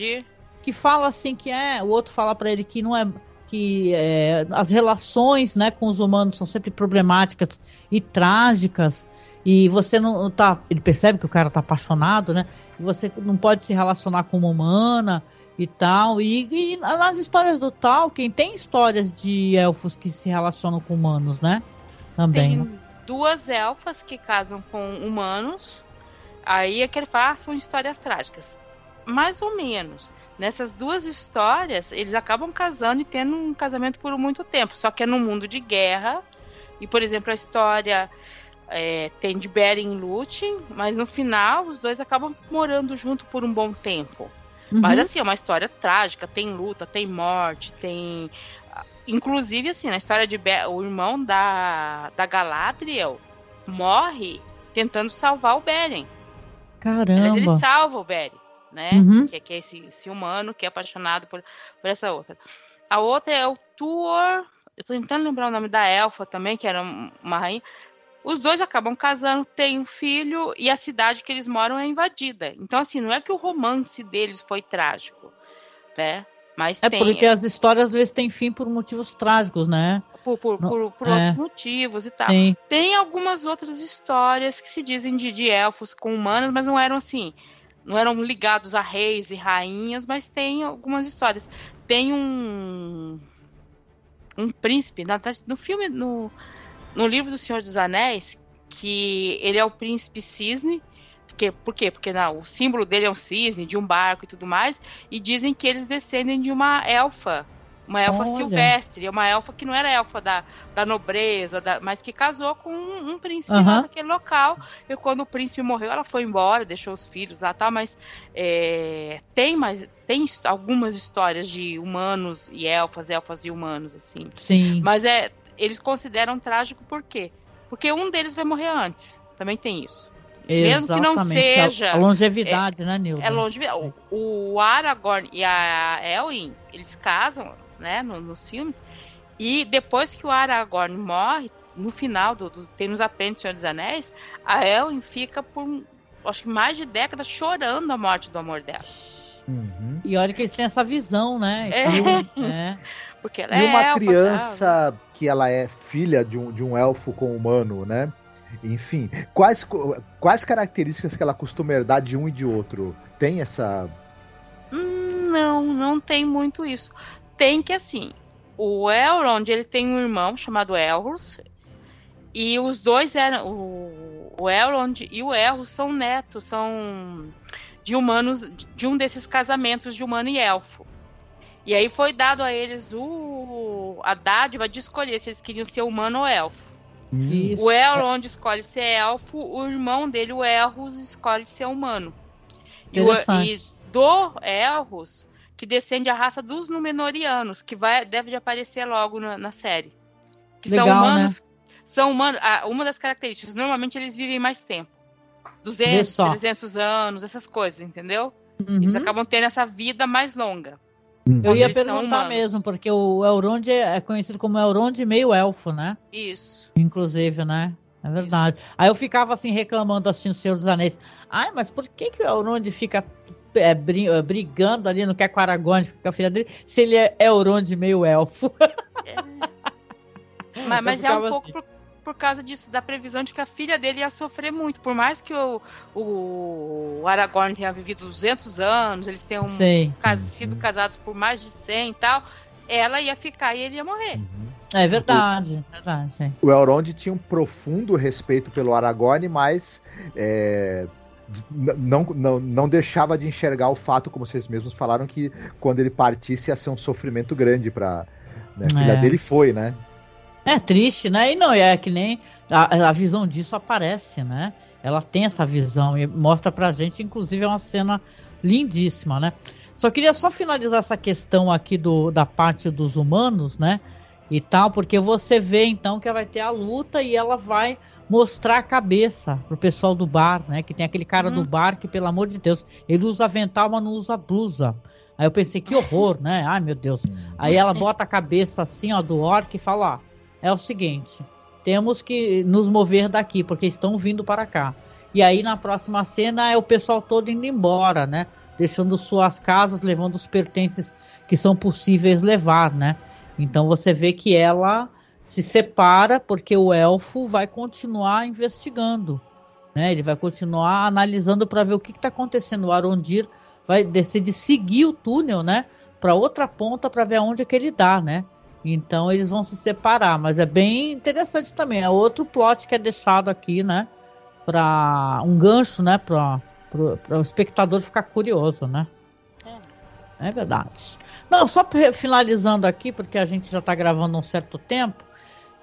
Que fala assim que é. O outro fala para ele que não é. Que é, as relações né, com os humanos são sempre problemáticas e trágicas. E você não tá. Ele percebe que o cara tá apaixonado, né? E você não pode se relacionar com uma humana e tal. E, e nas histórias do Tolkien tem histórias de elfos que se relacionam com humanos, né? Também. Tem, duas elfas que casam com humanos. Aí é que ele fala, ah, são histórias trágicas. Mais ou menos. Nessas duas histórias, eles acabam casando e tendo um casamento por muito tempo. Só que é no mundo de guerra. E, por exemplo, a história é, tem de Beren e Lúthien, mas no final os dois acabam morando junto por um bom tempo. Uhum. Mas assim, é uma história trágica, tem luta, tem morte, tem Inclusive, assim, na história de Be o irmão da, da Galadriel morre tentando salvar o Beren. Caramba. Mas ele salva o Beren, né? Uhum. Que, que, é esse, esse, humano que é apaixonado por, por essa outra. A outra é o Tuor. Eu tô tentando lembrar o nome da elfa também, que era uma rainha. Os dois acabam casando, têm um filho e a cidade que eles moram é invadida. Então, assim, não é que o romance deles foi trágico, né? Mas é tem, porque as histórias às vezes têm fim por motivos trágicos, né? Por, por, por, por é. outros motivos e tal. Sim. Tem algumas outras histórias que se dizem de, de elfos com humanos, mas não eram assim. Não eram ligados a reis e rainhas, mas tem algumas histórias. Tem um. Um príncipe, na, no filme, no, no livro do Senhor dos Anéis, que ele é o príncipe cisne, porque, por quê? Porque não, o símbolo dele é um cisne, de um barco e tudo mais. E dizem que eles descendem de uma elfa. Uma elfa Olha. silvestre, uma elfa que não era elfa da, da nobreza, da, mas que casou com um, um príncipe uhum. lá naquele local. E quando o príncipe morreu, ela foi embora, deixou os filhos lá tal, mas é, tem mais. Tem algumas histórias de humanos e elfas, elfas e humanos, assim. Sim. Mas é, eles consideram trágico por quê? Porque um deles vai morrer antes. Também tem isso. Mesmo que não seja. A longevidade, é, né, Nilda? É longevidade. O, o Aragorn e a Elwin, eles casam, né, no, nos filmes. E depois que o Aragorn morre, no final do, do tem nos apêndices Senhor dos Anéis, a Elwin fica por acho que mais de décadas chorando a morte do amor dela. Uhum. E olha que eles têm essa visão, né? É. é. <laughs> Porque ela e é uma criança que ela é filha de um, de um elfo com humano, né? Enfim, quais, quais características que ela costuma herdar de um e de outro? Tem essa. Hum, não, não tem muito isso. Tem que assim, o Elrond ele tem um irmão chamado Elros e os dois eram o, o Elrond e o Elros são netos, são de humanos de um desses casamentos de humano e elfo. E aí foi dado a eles o a dádiva de escolher se eles queriam ser humano ou elfo. Isso. O Elrond escolhe ser elfo, o irmão dele, o Elros, escolhe ser humano. E, o, e do Elros, que descende a raça dos Númenóreanos, que vai, deve de aparecer logo na, na série. Que Legal, são humanos. Né? São humanos. Ah, uma das características, normalmente eles vivem mais tempo. 200, 300 anos, essas coisas, entendeu? Uhum. Eles acabam tendo essa vida mais longa. Hum. Eu ia perguntar mesmo, porque o Elrond é conhecido como Elrond meio elfo, né? Isso. Inclusive, né? É verdade. Isso. Aí eu ficava assim reclamando assistindo o Senhor dos Anéis. Ai, mas por que, que o Elrond fica é, é brigando ali, não quer com Aragorn, fica a filha dele, se ele é Elrond meio elfo? É. <laughs> mas, mas é um assim. pouco por causa disso, da previsão de que a filha dele ia sofrer muito. Por mais que o, o Aragorn tenha vivido 200 anos, eles tenham cas sido casados por mais de 100 e tal, ela ia ficar e ele ia morrer. Uhum. É verdade, o, verdade. O Elrond tinha um profundo respeito pelo Aragorn, mas é, não, não, não deixava de enxergar o fato, como vocês mesmos falaram, que quando ele partisse ia ser um sofrimento grande para né? a filha é. dele foi, né? É triste, né? E não, é que nem a, a visão disso aparece, né? ela tem essa visão e mostra pra gente, inclusive é uma cena lindíssima, né? Só queria só finalizar essa questão aqui do, da parte dos humanos, né? E tal, porque você vê então que vai ter a luta e ela vai mostrar a cabeça pro pessoal do bar, né? Que tem aquele cara uhum. do bar que, pelo amor de Deus, ele usa avental, mas não usa blusa. Aí eu pensei, que horror, né? Ai, meu Deus. Aí ela <laughs> bota a cabeça assim, ó, do orc e fala, ó, é o seguinte, temos que nos mover daqui, porque estão vindo para cá. E aí na próxima cena é o pessoal todo indo embora, né? Deixando suas casas, levando os pertences que são possíveis levar, né? Então você vê que ela se separa porque o elfo vai continuar investigando, né? Ele vai continuar analisando para ver o que está acontecendo. O Arondir vai decidir seguir o túnel, né? Para outra ponta para ver aonde é que ele dá, né? Então eles vão se separar, mas é bem interessante também. É outro plot que é deixado aqui, né? Para um gancho, né? Para o espectador ficar curioso, né? É. é verdade. Não, só finalizando aqui, porque a gente já está gravando um certo tempo,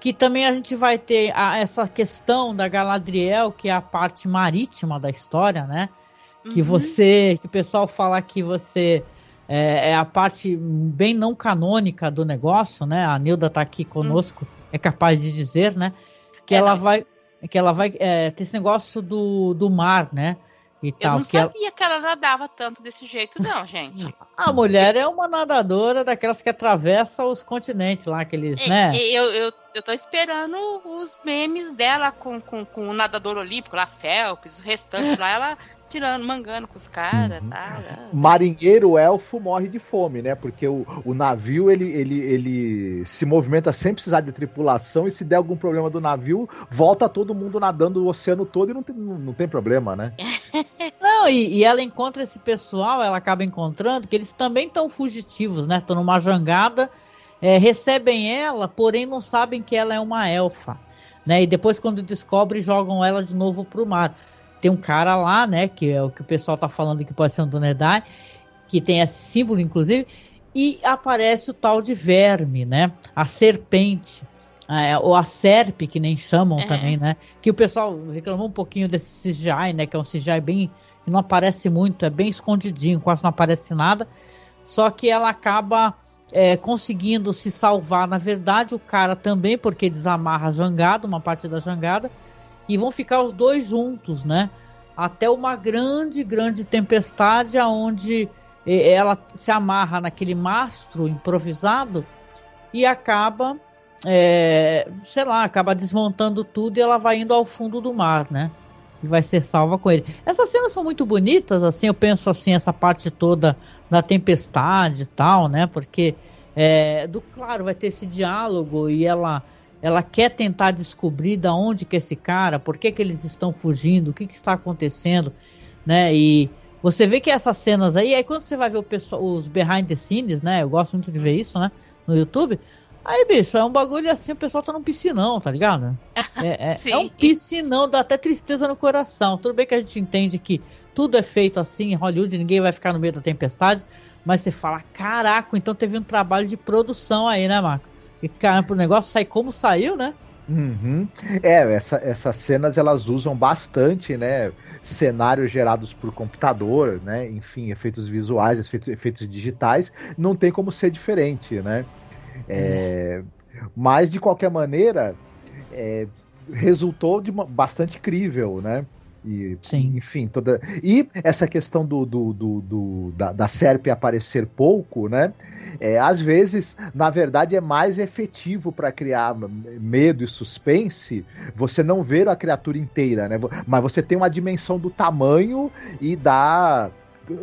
que também a gente vai ter a, essa questão da Galadriel, que é a parte marítima da história, né? Que uhum. você, que o pessoal fala que você é, é, a parte bem não canônica do negócio, né? A Nilda tá aqui conosco, hum. é capaz de dizer, né? Que é, ela vai, que ela vai é, ter esse negócio do, do mar, né? E tal, Eu não que sabia ela... que ela nadava tanto desse jeito, não, gente. <laughs> A mulher é uma nadadora daquelas que atravessa os continentes lá, aqueles, e, né? Eu, eu, eu tô esperando os memes dela com, com, com o nadador olímpico, lá, Phelps, o restante lá, ela tirando, mangando com os caras, uhum. tá? Marinheiro elfo morre de fome, né? Porque o, o navio, ele, ele, ele se movimenta sem precisar de tripulação e se der algum problema do navio, volta todo mundo nadando o oceano todo e não tem, não, não tem problema, né? <laughs> não, e, e, ela encontra esse pessoal, ela acaba encontrando, que eles também estão fugitivos, né? Estão numa jangada, é, recebem ela, porém não sabem que ela é uma elfa. Né? E depois, quando descobrem, jogam ela de novo pro mar tem um cara lá, né, que é o que o pessoal tá falando que pode ser um Donedai, que tem esse símbolo, inclusive, e aparece o tal de verme, né, a serpente, é, ou a serpe, que nem chamam uhum. também, né, que o pessoal reclamou um pouquinho desse CGI, né, que é um CGI bem, que não aparece muito, é bem escondidinho, quase não aparece nada, só que ela acaba é, conseguindo se salvar, na verdade, o cara também, porque desamarra a jangada, uma parte da jangada, e vão ficar os dois juntos, né? Até uma grande, grande tempestade aonde ela se amarra naquele mastro improvisado e acaba, é, sei lá, acaba desmontando tudo e ela vai indo ao fundo do mar, né? E vai ser salva com ele. Essas cenas são muito bonitas, assim, eu penso assim, essa parte toda da tempestade e tal, né? Porque, é, do claro, vai ter esse diálogo e ela ela quer tentar descobrir da onde que é esse cara, por que, que eles estão fugindo, o que, que está acontecendo, né? E você vê que essas cenas aí, aí quando você vai ver pessoal, os behind the scenes, né? Eu gosto muito de ver isso, né? No YouTube. Aí, bicho, é um bagulho assim, o pessoal tá num piscinão, tá ligado? <laughs> É, é, é, um piscinão, dá até tristeza no coração. Tudo bem que a gente entende que tudo é feito assim em Hollywood, ninguém vai ficar no meio da tempestade, mas você fala, caraca, então teve um trabalho de produção aí, né, Marco? E caramba, o negócio sai como saiu, né? Uhum. É, essa, essas cenas elas usam bastante, né? Cenários gerados por computador, né? Enfim, efeitos visuais, efeitos, efeitos digitais, não tem como ser diferente, né? É, Mas de qualquer maneira, é, resultou de uma, bastante crível, né? E, Sim. Enfim, toda. E essa questão do, do, do, do da, da SERP aparecer pouco, né? É, às vezes, na verdade, é mais efetivo para criar medo e suspense você não ver a criatura inteira, né? Mas você tem uma dimensão do tamanho e da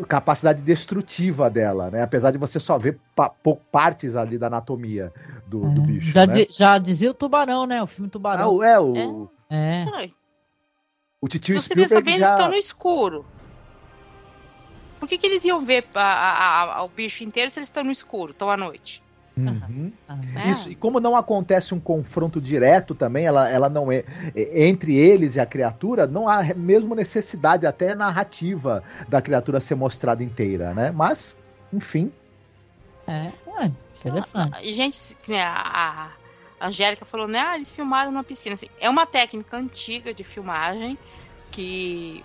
capacidade destrutiva dela, né? Apesar de você só ver pa partes ali da anatomia do, é. do bicho. Já, né? já dizia o Tubarão, né? O filme Tubarão. Ah, é, o. É. é. O Titio Se você Spielberg pensa bem, já... eles estão no escuro. Por que, que eles iam ver a, a, a, o bicho inteiro se eles estão no escuro, estão à noite? Uhum. É. Isso, e como não acontece um confronto direto também, ela, ela não é, é, entre eles e a criatura, não há mesmo necessidade até narrativa da criatura ser mostrada inteira, né? Mas, enfim. É, é interessante. Gente, a, a Angélica falou, né? Ah, eles filmaram numa piscina. Assim, é uma técnica antiga de filmagem que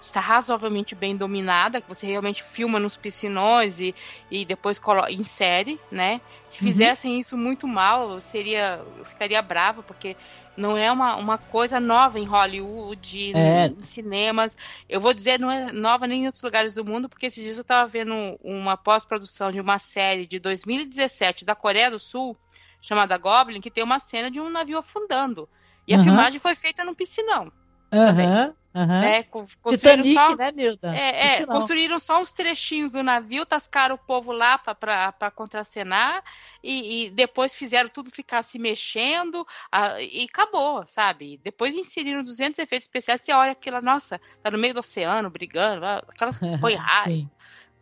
está razoavelmente bem dominada, que você realmente filma nos piscinões e, e depois insere, né? Se uhum. fizessem isso muito mal, seria, eu ficaria brava, porque não é uma, uma coisa nova em Hollywood, é. em cinemas. Eu vou dizer, não é nova nem em outros lugares do mundo, porque esses dias eu estava vendo uma pós-produção de uma série de 2017 da Coreia do Sul, chamada Goblin, que tem uma cena de um navio afundando. E a uhum. filmagem foi feita num piscinão. Uhum. Uhum. Né? Titanic, só, né, Nilda? É, é construíram só uns trechinhos do navio, tascaram o povo lá para contracenar e, e, depois fizeram tudo ficar se mexendo a, e acabou, sabe? Depois inseriram 200 efeitos especiais, você olha aquilo, nossa, tá no meio do oceano brigando, aquelas <laughs> foi raio,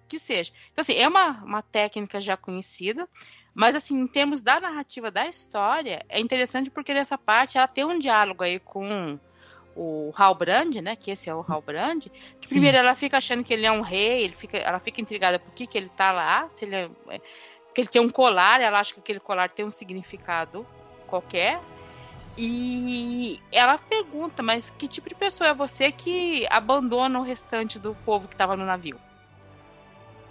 que seja. Então, assim, é uma, uma técnica já conhecida, mas, assim, em termos da narrativa da história, é interessante porque nessa parte ela tem um diálogo aí com o Halbrand, né? Que esse é o Halbrand. Que primeiro ela fica achando que ele é um rei, ele fica, ela fica intrigada por que, que ele tá lá, se ele é, é, que ele tem um colar, ela acha que aquele colar tem um significado qualquer. E ela pergunta, mas que tipo de pessoa é você que abandona o restante do povo que estava no navio?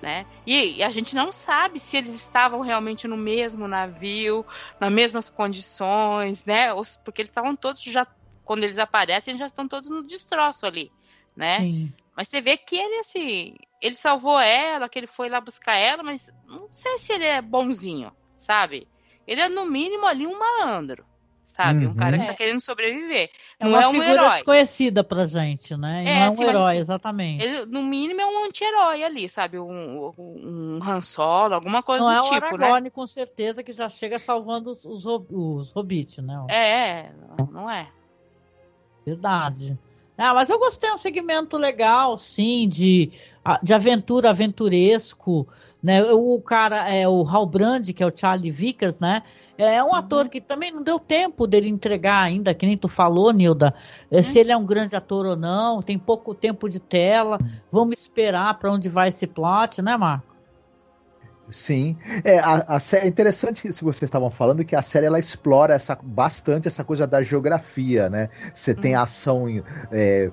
Né? E a gente não sabe se eles estavam realmente no mesmo navio, nas mesmas condições, né? Porque eles estavam todos já quando eles aparecem, eles já estão todos no destroço ali, né? Sim. Mas você vê que ele, assim, ele salvou ela, que ele foi lá buscar ela, mas não sei se ele é bonzinho, sabe? Ele é, no mínimo, ali um malandro, sabe? Uhum. Um cara que tá é. querendo sobreviver. É não uma é um figura herói. desconhecida pra gente, né? É, não é um assim, herói, exatamente. Ele, no mínimo, é um anti-herói ali, sabe? Um, um, um Han Solo, alguma coisa não do é tipo, o Aragorn, né? com certeza, que já chega salvando os, os, os hobbits, né? É, não, é. Verdade. Ah, mas eu gostei, é um segmento legal, sim, de, de aventura, aventuresco, né? O cara, é o Halbrand, que é o Charlie Vickers, né? É um uhum. ator que também não deu tempo dele entregar ainda, que nem tu falou, Nilda, uhum. se ele é um grande ator ou não, tem pouco tempo de tela, vamos esperar para onde vai esse plot, né, Marco? Sim, é, a, a é interessante se vocês estavam falando que a série ela explora essa, bastante essa coisa da geografia, né? Você tem uhum. ação é,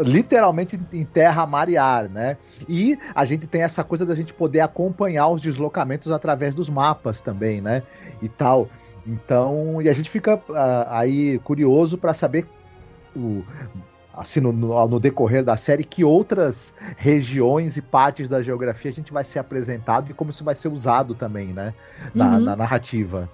literalmente em terra, mar e ar, né? E a gente tem essa coisa da gente poder acompanhar os deslocamentos através dos mapas também, né? E tal. Então, e a gente fica uh, aí curioso para saber o, assim, no, no, no, decorrer da série, que outras regiões e partes da geografia a gente vai ser apresentado e como isso vai ser usado também, né? Na, uhum. na narrativa.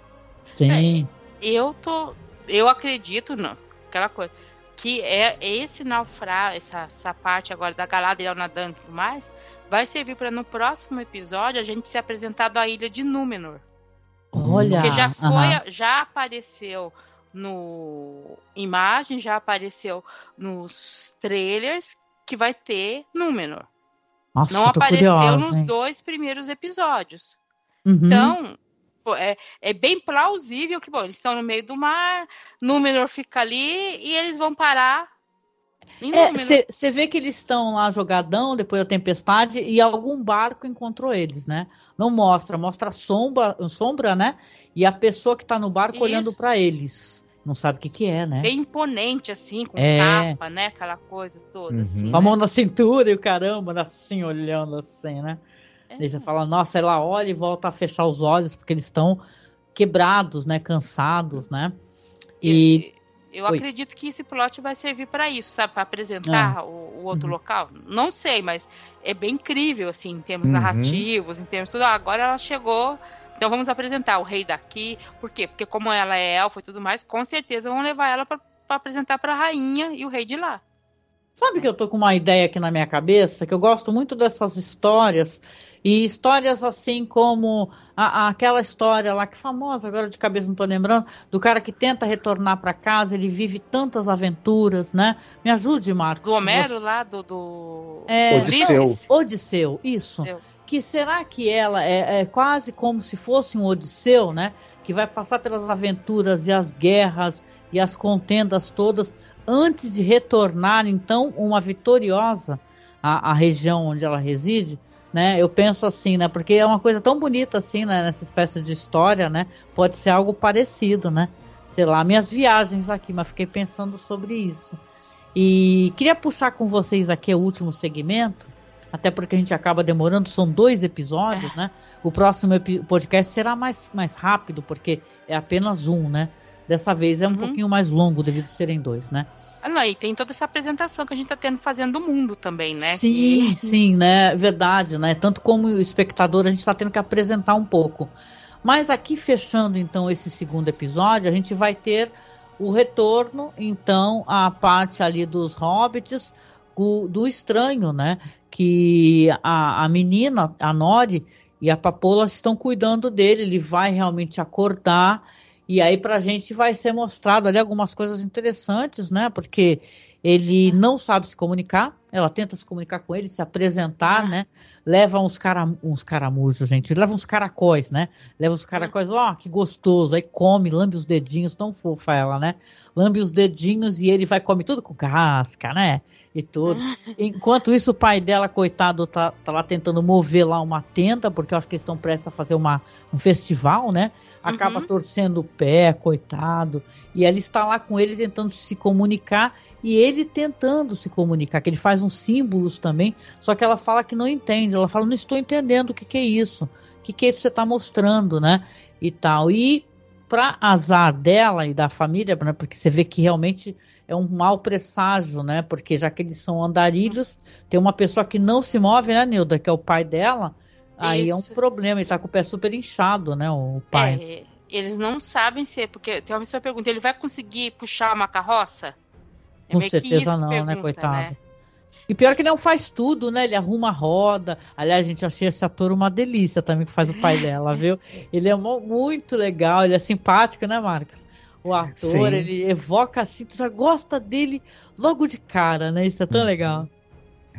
Sim. É, eu tô. Eu acredito, não, aquela coisa. Que é esse naufrágio, essa, essa parte agora da Galadriel nadando e tudo mais, vai servir para no próximo episódio a gente ser apresentado à ilha de Númenor. Olha! Porque já foi, já apareceu no imagem, já apareceu nos trailers que vai ter Númenor. Nossa, Não apareceu curiosa, nos hein? dois primeiros episódios. Uhum. Então, é, é, bem plausível que, bom, eles estão no meio do mar, Númenor fica ali e eles vão parar você é, vê que eles estão lá jogadão depois da tempestade e algum barco encontrou eles, né? Não mostra, mostra sombra, sombra, né? E a pessoa que está no barco Isso. olhando para eles não sabe o que que é, né? Bem imponente, assim, com é. capa, né? Aquela coisa toda, uhum. assim. Com a mão na cintura e o caramba, assim, olhando assim, né? É. você fala, nossa, ela olha e volta a fechar os olhos, porque eles estão quebrados, né? Cansados, né? E. Eu, eu acredito que esse plot vai servir para isso, sabe? Para apresentar ah. o, o, outro uhum. local. Não sei, mas é bem incrível, assim, em termos uhum. narrativos, em termos tudo. Agora ela chegou então vamos apresentar o rei daqui. Por quê? Porque como ela é elfa e tudo mais, com certeza vão levar ela para apresentar para a rainha e o rei de lá. Sabe que eu tô com uma ideia aqui na minha cabeça, que eu gosto muito dessas histórias, e histórias assim como a, a, aquela história lá que famosa, agora de cabeça não tô lembrando, do cara que tenta retornar para casa, ele vive tantas aventuras, né? Me ajude, Marcos. Do Homero você... lá, do... do... É, Odisseu. Odisseu, isso. Odisseu que será que ela é, é, quase como se fosse um Odisseu, né? Que vai passar pelas aventuras e as guerras e as contendas todas antes de retornar, então, uma vitoriosa à, à região onde ela reside, né? Eu penso assim, né? Porque é uma coisa tão bonita assim, né? Nessa espécie de história, né? Pode ser algo parecido, né? Sei lá, minhas viagens aqui, mas fiquei pensando sobre isso. E queria puxar com vocês aqui o último segmento, até porque a gente acaba demorando, são dois episódios, é. né? O próximo podcast será mais, mais rápido, porque é apenas um, né? Dessa vez é um uhum. pouquinho mais longo devido a serem dois, né? Ah, não, e tem toda essa apresentação que a gente está tendo fazendo do mundo também, né? Sim, que... sim, né? Verdade, né? Tanto como o espectador, a gente está tendo que apresentar um pouco. Mas aqui fechando então esse segundo episódio, a gente vai ter o retorno, então, à parte ali dos hobbits, o, do estranho, né? Que a, a menina, a Nori e a Papola estão cuidando dele, ele vai realmente acordar, e aí pra gente vai ser mostrado ali algumas coisas interessantes, né? Porque ele não sabe se comunicar, ela tenta se comunicar com ele, se apresentar, né? leva uns, cara, uns caramujos, gente. Leva uns caracóis, né? Leva os caracóis, ó, oh, que gostoso. Aí come, lambe os dedinhos, tão fofa ela, né? Lambe os dedinhos e ele vai comer tudo com casca, né? E tudo. <laughs> Enquanto isso, o pai dela, coitado, tá, tá lá tentando mover lá uma tenda, porque eu acho que eles estão prestes a fazer uma, um festival, né? Acaba uhum. torcendo o pé, coitado. E ela está lá com ele tentando se comunicar e ele tentando se comunicar, que ele faz uns símbolos também, só que ela fala que não entende. Ela fala, não estou entendendo o que, que é isso, o que, que é isso que você está mostrando, né? E tal. E para azar dela e da família, né, porque você vê que realmente é um mau presságio, né? Porque já que eles são andarilhos, tem uma pessoa que não se move, né, Nilda, que é o pai dela, aí é um problema, ele tá com o pé super inchado, né, o pai. É, eles não sabem ser, porque tem uma pessoa pergunta, ele vai conseguir puxar uma carroça? É Com certeza não, né, pergunta, né, coitado. Né? E pior que ele não faz tudo, né? Ele arruma a roda. Aliás, gente, achei esse ator uma delícia também que faz o pai dela, <laughs> viu? Ele é muito legal, ele é simpático, né, Marcos? O ator, Sim. ele evoca assim, tu já gosta dele logo de cara, né? Isso é tão uhum. legal.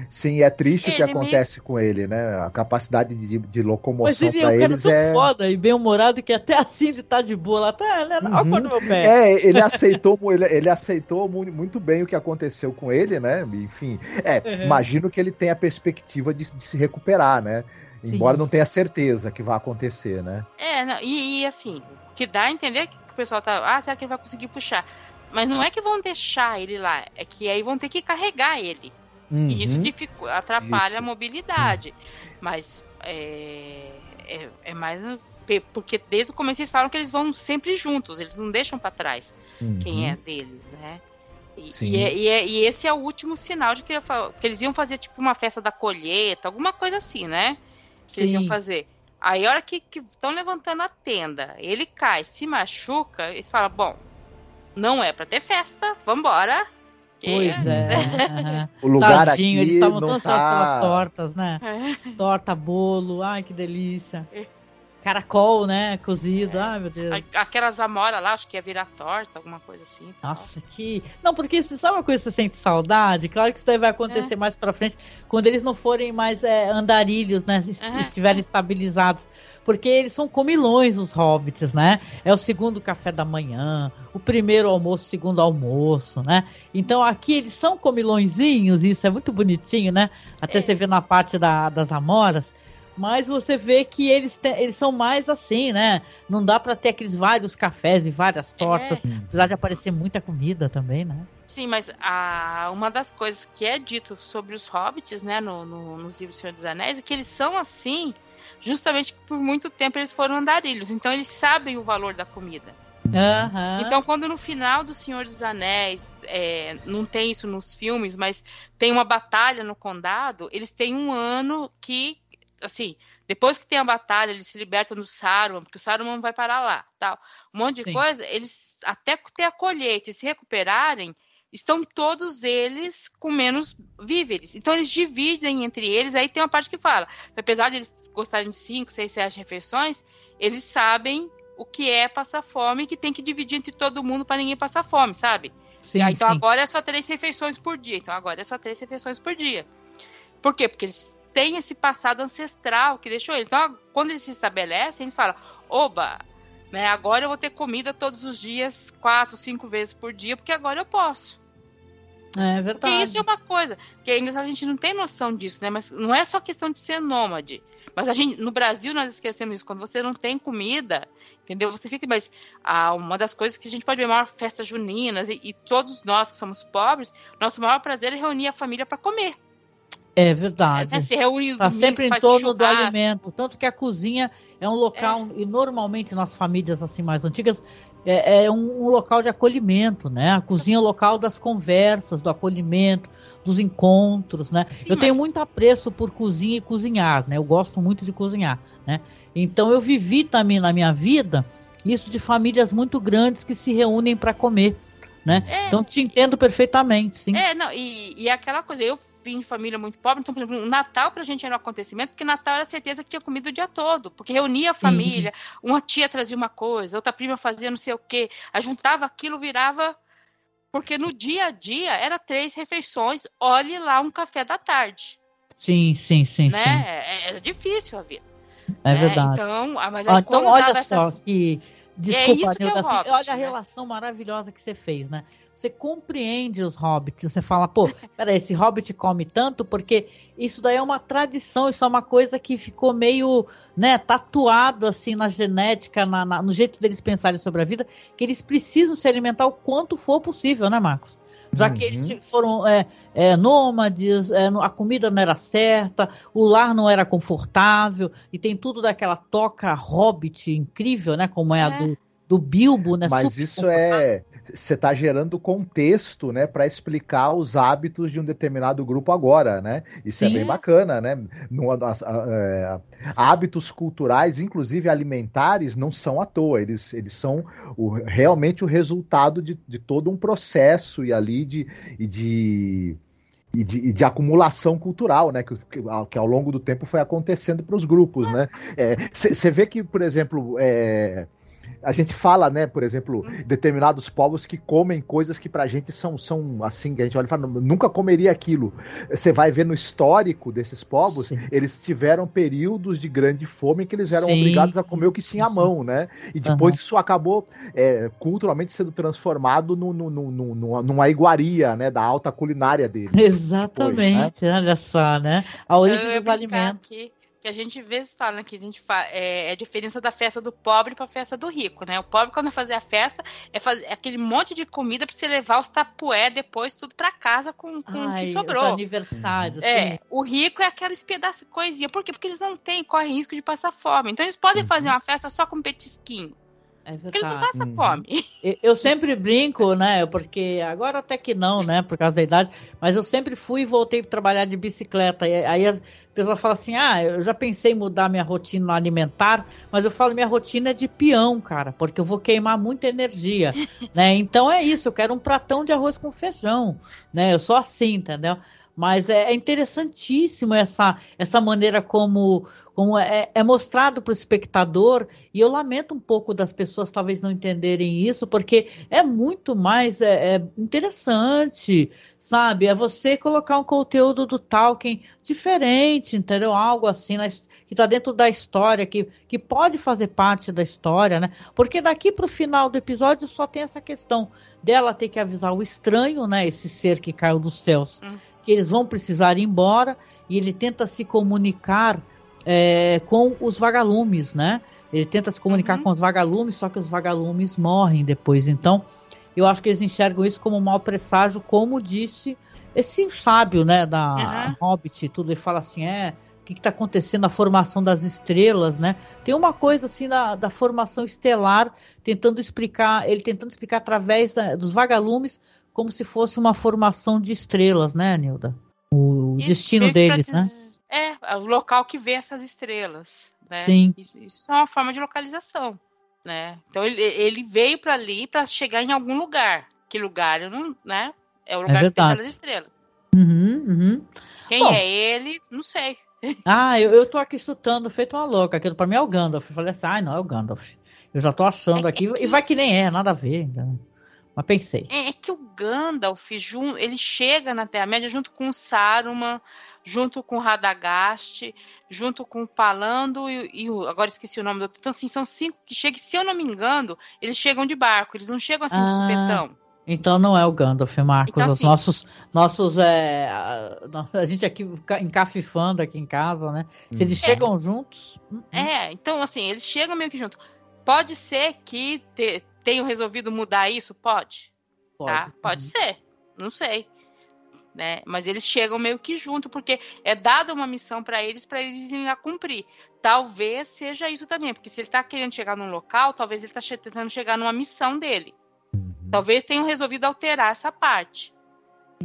Sim, é triste ele o que acontece me... com ele, né? A capacidade de, de locomoção Mas ele é um cara tão é... foda e bem-humorado que até assim ele tá de boa lá, tá, né? Uhum. Olha meu pé. É, ele aceitou, ele, ele, aceitou muito bem o que aconteceu com ele, né? Enfim, é, uhum. imagino que ele tenha a perspectiva de, de se recuperar, né? Sim. Embora não tenha certeza que vai acontecer, né? É, não, e, e, assim, que dá a entender que o pessoal tá, ah, será que ele vai conseguir puxar? Mas não é que vão deixar ele lá, é que aí vão ter que carregar ele. Uhum. E isso dificulta, atrapalha isso. a mobilidade. Uhum. Mas é, é, é, mais. Porque desde o começo eles falam que eles vão sempre juntos, eles não deixam para trás uhum. quem é deles, né? E, e, é, e, é, e, esse é o último sinal de que, que, eles iam fazer tipo uma festa da colheita, alguma coisa assim, né? Que Sim. eles iam fazer. Aí a hora que estão levantando a tenda, ele cai, se machuca, eles falam, bom, não é para ter festa, vambora. Pois é. <laughs> é. o lugar Tadinho, aqui eles estavam tão tá... pelas tortas, né? É. Torta, bolo, ai que delícia. Caracol, né? Cozido. É. Ai, meu Deus. Aquelas amora lá, acho que ia virar torta, alguma coisa assim. Nossa, que. Não, porque sabe uma coisa que você sente saudade? Claro que isso daí vai acontecer é. mais pra frente, quando eles não forem mais é, andarilhos, né? É. Estiverem estabilizados. Porque eles são comilões, os hobbits, né? É o segundo café da manhã, o primeiro almoço, o segundo almoço, né? Então aqui eles são comilõezinhos, isso é muito bonitinho, né? Até é. você vê na parte da, das amoras mas você vê que eles, te, eles são mais assim, né? Não dá para ter aqueles vários cafés e várias tortas, é. apesar de aparecer muita comida também, né? Sim, mas a, uma das coisas que é dito sobre os hobbits, né, no, no, nos livros do Senhor dos Anéis, é que eles são assim, justamente por muito tempo eles foram andarilhos, então eles sabem o valor da comida. Uhum. Então, quando no final do Senhor dos Anéis, é, não tem isso nos filmes, mas tem uma batalha no condado, eles têm um ano que assim, depois que tem a batalha, eles se libertam do Saruman, porque o Saruman vai parar lá, tal. Um monte de Sim. coisa, eles até ter a colheita e se recuperarem, estão todos eles com menos víveres. Então eles dividem entre eles, aí tem uma parte que fala, apesar de eles gostarem de 5, 6, 7 refeições, eles sabem o que é passar fome e que tem que dividir entre todo mundo para ninguém passar fome, sabe? Sim, então sim. agora é só três refeições por dia. Então agora é só três refeições por dia. Por quê? Porque eles tem esse passado ancestral que deixou ele. Então, quando eles se estabelecem, eles falam: oba, né, agora eu vou ter comida todos os dias, quatro, cinco vezes por dia, porque agora eu posso. É verdade. Porque isso é uma coisa, que a gente não tem noção disso, né? Mas não é só questão de ser nômade. Mas a gente, no Brasil, nós esquecemos isso. Quando você não tem comida, entendeu? Você fica, mas ah, uma das coisas que a gente pode ver, maior festas juninas, e, e todos nós que somos pobres, nosso maior prazer é reunir a família para comer. É verdade. É, né? Se reúne Está sempre em torno do alimento. Tanto que a cozinha é um local, é. e normalmente nas famílias assim mais antigas, é, é um, um, local de acolhimento, né? A cozinha é o local das conversas, do acolhimento, dos encontros, né? Sim, eu mas... tenho muito apreço por cozinha e cozinhar, né? Eu gosto muito de cozinhar, né? Então eu vivi também na minha vida isso de famílias muito grandes que se reúnem para comer, né? É. Então te entendo perfeitamente, sim. É, não, e, e aquela coisa, eu vim de família muito pobre, então, por exemplo, o Natal pra gente era um acontecimento, porque Natal era certeza que tinha comida o dia todo, porque reunia a família, uhum. uma tia trazia uma coisa, outra prima fazia não sei o quê, juntava aquilo, virava. Porque no dia a dia era três refeições, olhe lá um café da tarde. Sim, sim, sim, né? sim. É, era difícil a vida. É né? verdade. Então, ah, mas ah, então olha só essas... que. Desculpa, é, é assim, olha a né? relação maravilhosa que você fez, né? Você compreende os hobbits, você fala, pô, peraí, esse hobbit come tanto porque isso daí é uma tradição, isso é uma coisa que ficou meio, né, tatuado assim na genética, na, na, no jeito deles pensarem sobre a vida, que eles precisam se alimentar o quanto for possível, né, Marcos? Já uhum. que eles uhum. foram é, é, nômades, é, a comida não era certa, o lar não era confortável, e tem tudo daquela toca hobbit incrível, né? Como é, a é. do, do Bilbo, né? Mas isso é você está gerando contexto, né, para explicar os hábitos de um determinado grupo agora, né? Isso Sim. é bem bacana, né? No, a, a, é, hábitos culturais, inclusive alimentares, não são à toa. Eles, eles são o, realmente o resultado de, de todo um processo e ali de, e de e de, de, acumulação cultural, né, que, que, ao longo do tempo foi acontecendo para os grupos, né? Você é, vê que, por exemplo, é, a gente fala, né, por exemplo, uhum. determinados povos que comem coisas que pra gente são, são assim, que a gente olha e fala, nunca comeria aquilo. Você vai ver no histórico desses povos, sim. eles tiveram períodos de grande fome que eles eram sim. obrigados a comer o que tinha à mão, né? E depois uhum. isso acabou é, culturalmente sendo transformado no, no, no, no, numa iguaria, né, da alta culinária deles. Exatamente, depois, né? olha só, né? A origem dos alimentos. Aqui que a gente vê fala que a gente fa é, é, a diferença da festa do pobre para a festa do rico, né? O pobre quando vai fazer a festa é, fazer, é aquele monte de comida para você levar os tapué depois tudo para casa com, com Ai, o que sobrou. Os aniversários. É, assim. o rico é aquelas pedaços coisinha. Por quê? Porque eles não têm, correm risco de passar fome. Então eles podem uhum. fazer uma festa só com petisquinho. É Porque eles não passam uhum. fome. Eu sempre brinco, né? Porque agora até que não, né? Por causa da idade. Mas eu sempre fui e voltei para trabalhar de bicicleta. E aí as pessoas falam assim: ah, eu já pensei em mudar minha rotina alimentar, mas eu falo minha rotina é de peão, cara, porque eu vou queimar muita energia, <laughs> né? Então é isso. Eu quero um pratão de arroz com feijão, né? Eu sou assim, entendeu? Mas é, é interessantíssimo essa, essa maneira como, como é, é mostrado para o espectador, e eu lamento um pouco das pessoas talvez não entenderem isso, porque é muito mais é, é interessante, sabe? É você colocar um conteúdo do Tolkien diferente, entendeu? Algo assim, na, que está dentro da história, que, que pode fazer parte da história, né? Porque daqui para o final do episódio só tem essa questão dela ter que avisar o estranho, né? Esse ser que caiu dos céus. Hum que eles vão precisar ir embora e ele tenta se comunicar é, com os vagalumes, né? Ele tenta se comunicar uhum. com os vagalumes, só que os vagalumes morrem depois. Então, eu acho que eles enxergam isso como um mau presságio, como disse esse sábio, né, da uhum. Hobbit, tudo. Ele fala assim, é, o que está acontecendo na formação das estrelas, né? Tem uma coisa assim da, da formação estelar, tentando explicar, ele tentando explicar através da, dos vagalumes como se fosse uma formação de estrelas, né, Nilda? O isso, destino deles, né? É, é, o local que vê essas estrelas, né? Sim. Isso, isso é uma forma de localização, né? Então ele, ele veio para ali para chegar em algum lugar. Que lugar, eu não, né? É o lugar é que tem as estrelas. Uhum, uhum. Quem Bom, é ele? Não sei. <laughs> Ah, eu, eu tô aqui chutando, feito uma louca. Aquilo para mim é o Gandalf. Eu falei assim, ah, não, é o Gandalf. Eu já tô achando é, aqui, é e vai que nem é, nada a ver. Então. Mas pensei. É, é que o Gandalf, ele chega na Terra-média junto com o Saruman, junto com o Radagast, junto com o Palando e, e agora esqueci o nome do outro. Então, assim, são cinco que chegam, se eu não me engano, eles chegam de barco, eles não chegam assim ah, de supetão. Então não é o Gandalf, Marcos. Então, Os assim, nossos, nossos é, a, a, gente aqui encafifando aqui em casa, né? Se eles é. chegam juntos. Hum, hum. É, então assim, eles chegam meio que juntos. Pode ser que te, tenham resolvido mudar isso? Pode. Pode, tá? Pode ser. Não sei. Né? Mas eles chegam meio que junto, porque é dada uma missão para eles, para eles irem a cumprir. Talvez seja isso também, porque se ele está querendo chegar num local, talvez ele está tentando chegar numa missão dele. Uhum. Talvez tenham resolvido alterar essa parte.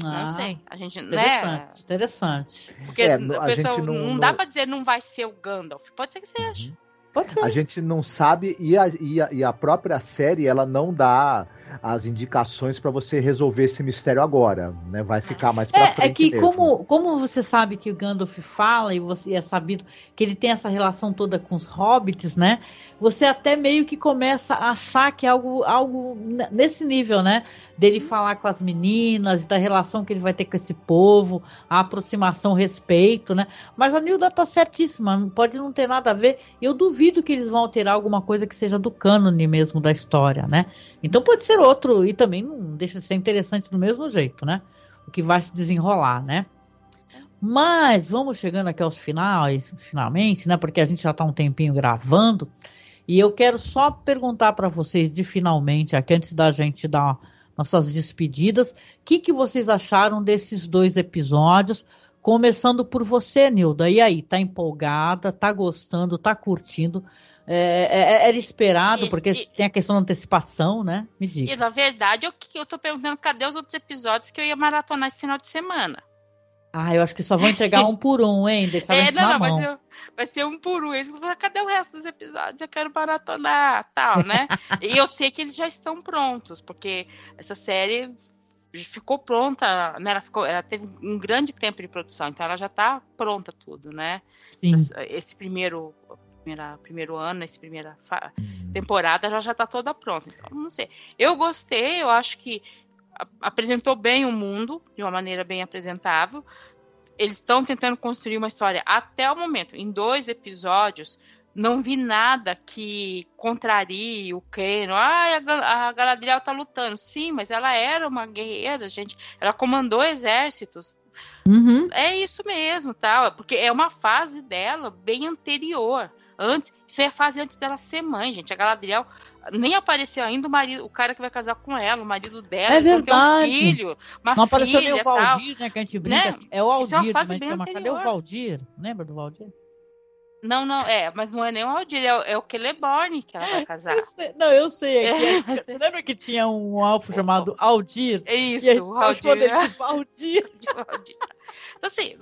Ah, não sei. A gente, interessante, né? interessante. Porque é, a, pessoa, não, não, dá para dizer não vai ser o Gandalf. Pode ser que seja. Uhum. Pode ser. A gente não sabe e a, e a, e a própria série ela não dá as indicações para você resolver esse mistério agora, né? Vai ficar mais pra é, frente. É que como, como você sabe que o Gandalf fala e você é sabido que ele tem essa relação toda com os hobbits, né? Você até meio que começa a achar que é algo, algo nesse nível, né? Dele falar com as meninas, da relação que ele vai ter com esse povo, a aproximação, o respeito, né? Mas a Nilda tá certíssima, pode não ter nada a ver. Eu duvido que eles vão alterar alguma coisa que seja do cânone mesmo da história, né? Então pode ser outro, e também não deixa de ser interessante do mesmo jeito, né? O que vai se desenrolar, né? Mas vamos chegando aqui aos finais, finalmente, né? Porque a gente já está um tempinho gravando. E eu quero só perguntar para vocês de finalmente, aqui antes da gente dar nossas despedidas, o que, que vocês acharam desses dois episódios? Começando por você, Nilda. E aí, tá empolgada, tá gostando, tá curtindo? É, é, é, era esperado, e, porque e, tem a questão da antecipação, né? Me diga. E na verdade, eu, eu tô perguntando cadê os outros episódios que eu ia maratonar esse final de semana. Ah, eu acho que só vão entregar um por um, hein? <laughs> Deixar é, não, não, mão. Vai, ser, vai ser um por um. Eles vão cadê o resto dos episódios? Eu quero maratonar, tal, né? <laughs> e eu sei que eles já estão prontos, porque essa série ficou pronta, né? Ela, ficou, ela teve um grande tempo de produção, então ela já está pronta tudo, né? Sim. Esse primeiro primeira, primeiro ano, nessa primeira uhum. temporada, ela já está toda pronta. Então, não sei. Eu gostei, eu acho que apresentou bem o mundo, de uma maneira bem apresentável. Eles estão tentando construir uma história até o momento. Em dois episódios, não vi nada que contrarie o Keno. Ah, a, Galadriel tá lutando. Sim, mas ela era uma guerreira, gente. Ela comandou exércitos. Uhum. É isso mesmo, tá? Porque é uma fase dela bem anterior. Antes, isso é a fase antes dela ser mãe, gente. A Galadriel nem apareceu ainda o marido, o cara que vai casar com ela, o marido dela. É verdade. Um filho, uma não apareceu nem o Valdir, né? Que a gente brinca. Né? É o Aldir, é mas chama. Cadê o Valdir? Lembra do Valdir? Não, não, é, mas não é nem o Aldir, é, o, é o Celeborn que ela vai casar. Eu sei, não, eu sei. É, é, <laughs> você lembra que tinha um alfo chamado Aldir? Isso, e aí, o Aldir. Aldir. <laughs> Então, assim,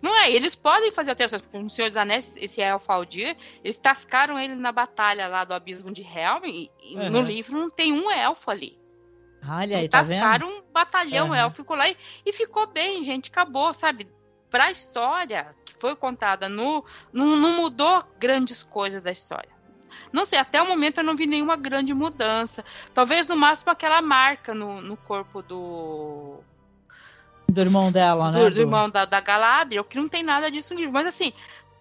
não é. Eles podem fazer alterações, porque no Senhor dos Anéis, esse elfo Aldir, eles tascaram ele na batalha lá do abismo de Helm, e, uhum. no livro não tem um elfo ali. Olha aí, tá tascaram um batalhão uhum. elfo, ficou lá e, e ficou bem, gente, acabou, sabe? Pra história que foi contada no. Não, não mudou grandes coisas da história. Não sei, até o momento eu não vi nenhuma grande mudança. Talvez no máximo aquela marca no, no corpo do do irmão dela, né? Do, do irmão da, da Galadriel, que não tem nada disso no livro. Mas assim,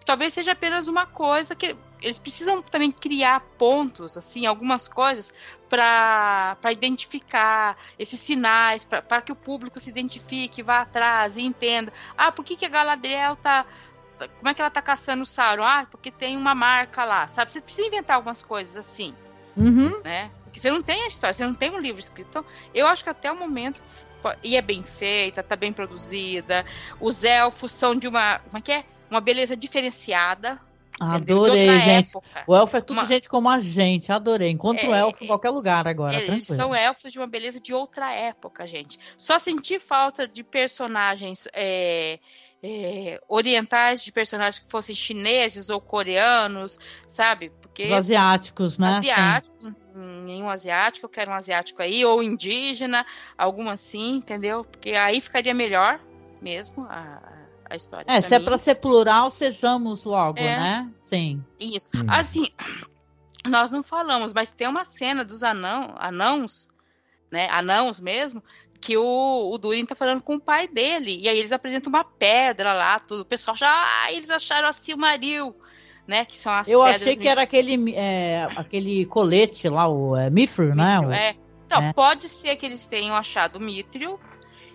talvez seja apenas uma coisa que eles precisam também criar pontos, assim, algumas coisas para identificar esses sinais, para que o público se identifique, vá atrás e entenda. Ah, por que, que a Galadriel tá. Como é que ela tá caçando o Sauron? Ah, porque tem uma marca lá, sabe? Você precisa inventar algumas coisas assim. Uhum. Né? Porque você não tem a história, você não tem um livro escrito. Então, eu acho que até o momento e é bem feita, tá bem produzida. Os elfos são de uma, como é que é? Uma beleza diferenciada. Adorei, gente. Época. O elfo é tudo uma... gente como a gente, adorei. Encontro é, elfo em qualquer lugar agora, eles tranquilo. são elfos de uma beleza de outra época, gente. Só senti falta de personagens é, é, orientais, de personagens que fossem chineses ou coreanos, sabe? Porque Os asiáticos, né? Asiáticos, nenhum asiático, eu quero um asiático aí, ou indígena, alguma assim, entendeu? Porque aí ficaria melhor mesmo a, a história. É, se é mim. é para ser plural, sejamos logo, é. né? Sim. Isso. Hum. Assim, nós não falamos, mas tem uma cena dos anão, anãos, né? Anãos mesmo, que o, o Durin tá falando com o pai dele. E aí eles apresentam uma pedra lá, tudo. O pessoal já. Ah, eles acharam a Silmaril né? Que são as Eu achei que era aquele, é, aquele colete lá, o é, Mithril, né? É. Então, né? pode ser que eles tenham achado o Mithril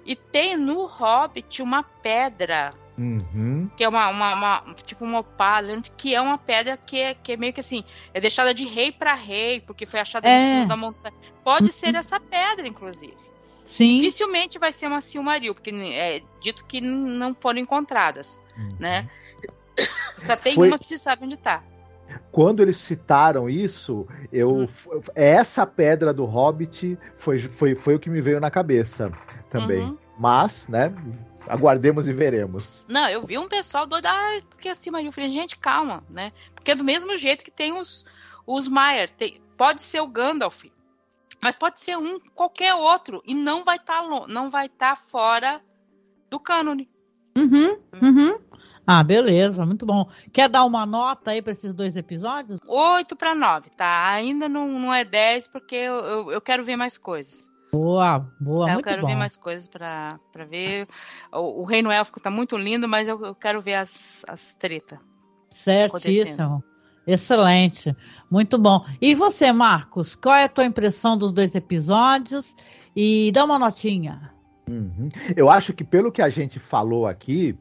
e tem no Hobbit uma pedra Uhum. Que é uma, uma, uma, tipo uma opala, que é uma pedra que é, que é meio que assim, é deixada de rei para rei, porque foi achada é. no da montanha. Pode uhum. ser essa pedra, inclusive. Sim. Dificilmente vai ser uma Silmaril, porque é dito que não foram encontradas, uhum. né? Só tem foi... uma que se sabe onde está. Quando eles citaram isso, eu uhum. essa pedra do Hobbit foi, foi, foi o que me veio na cabeça também. Uhum. Mas, né, Aguardemos e veremos. Não, eu vi um pessoal doido, ah, porque assim, eu falei, gente, calma, né? Porque é do mesmo jeito que tem os, os Maier, tem, pode ser o Gandalf, mas pode ser um qualquer outro e não vai estar tá, não vai estar tá fora do cânone. Uhum, uhum. Ah, beleza, muito bom. Quer dar uma nota aí para esses dois episódios? 8 para 9, tá? Ainda não, não é 10 porque eu, eu, eu quero ver mais coisas. Boa, boa, então, muito Eu quero bom. ver mais coisas para ver. O, o, Reino Élfico tá muito lindo, mas eu, eu quero ver as, as tretas. Certíssimo. Excelente. Muito bom. E você, Marcos, qual é a tua impressão dos dois episódios? E dá uma notinha. Uhum. Eu acho que pelo que a gente falou aqui,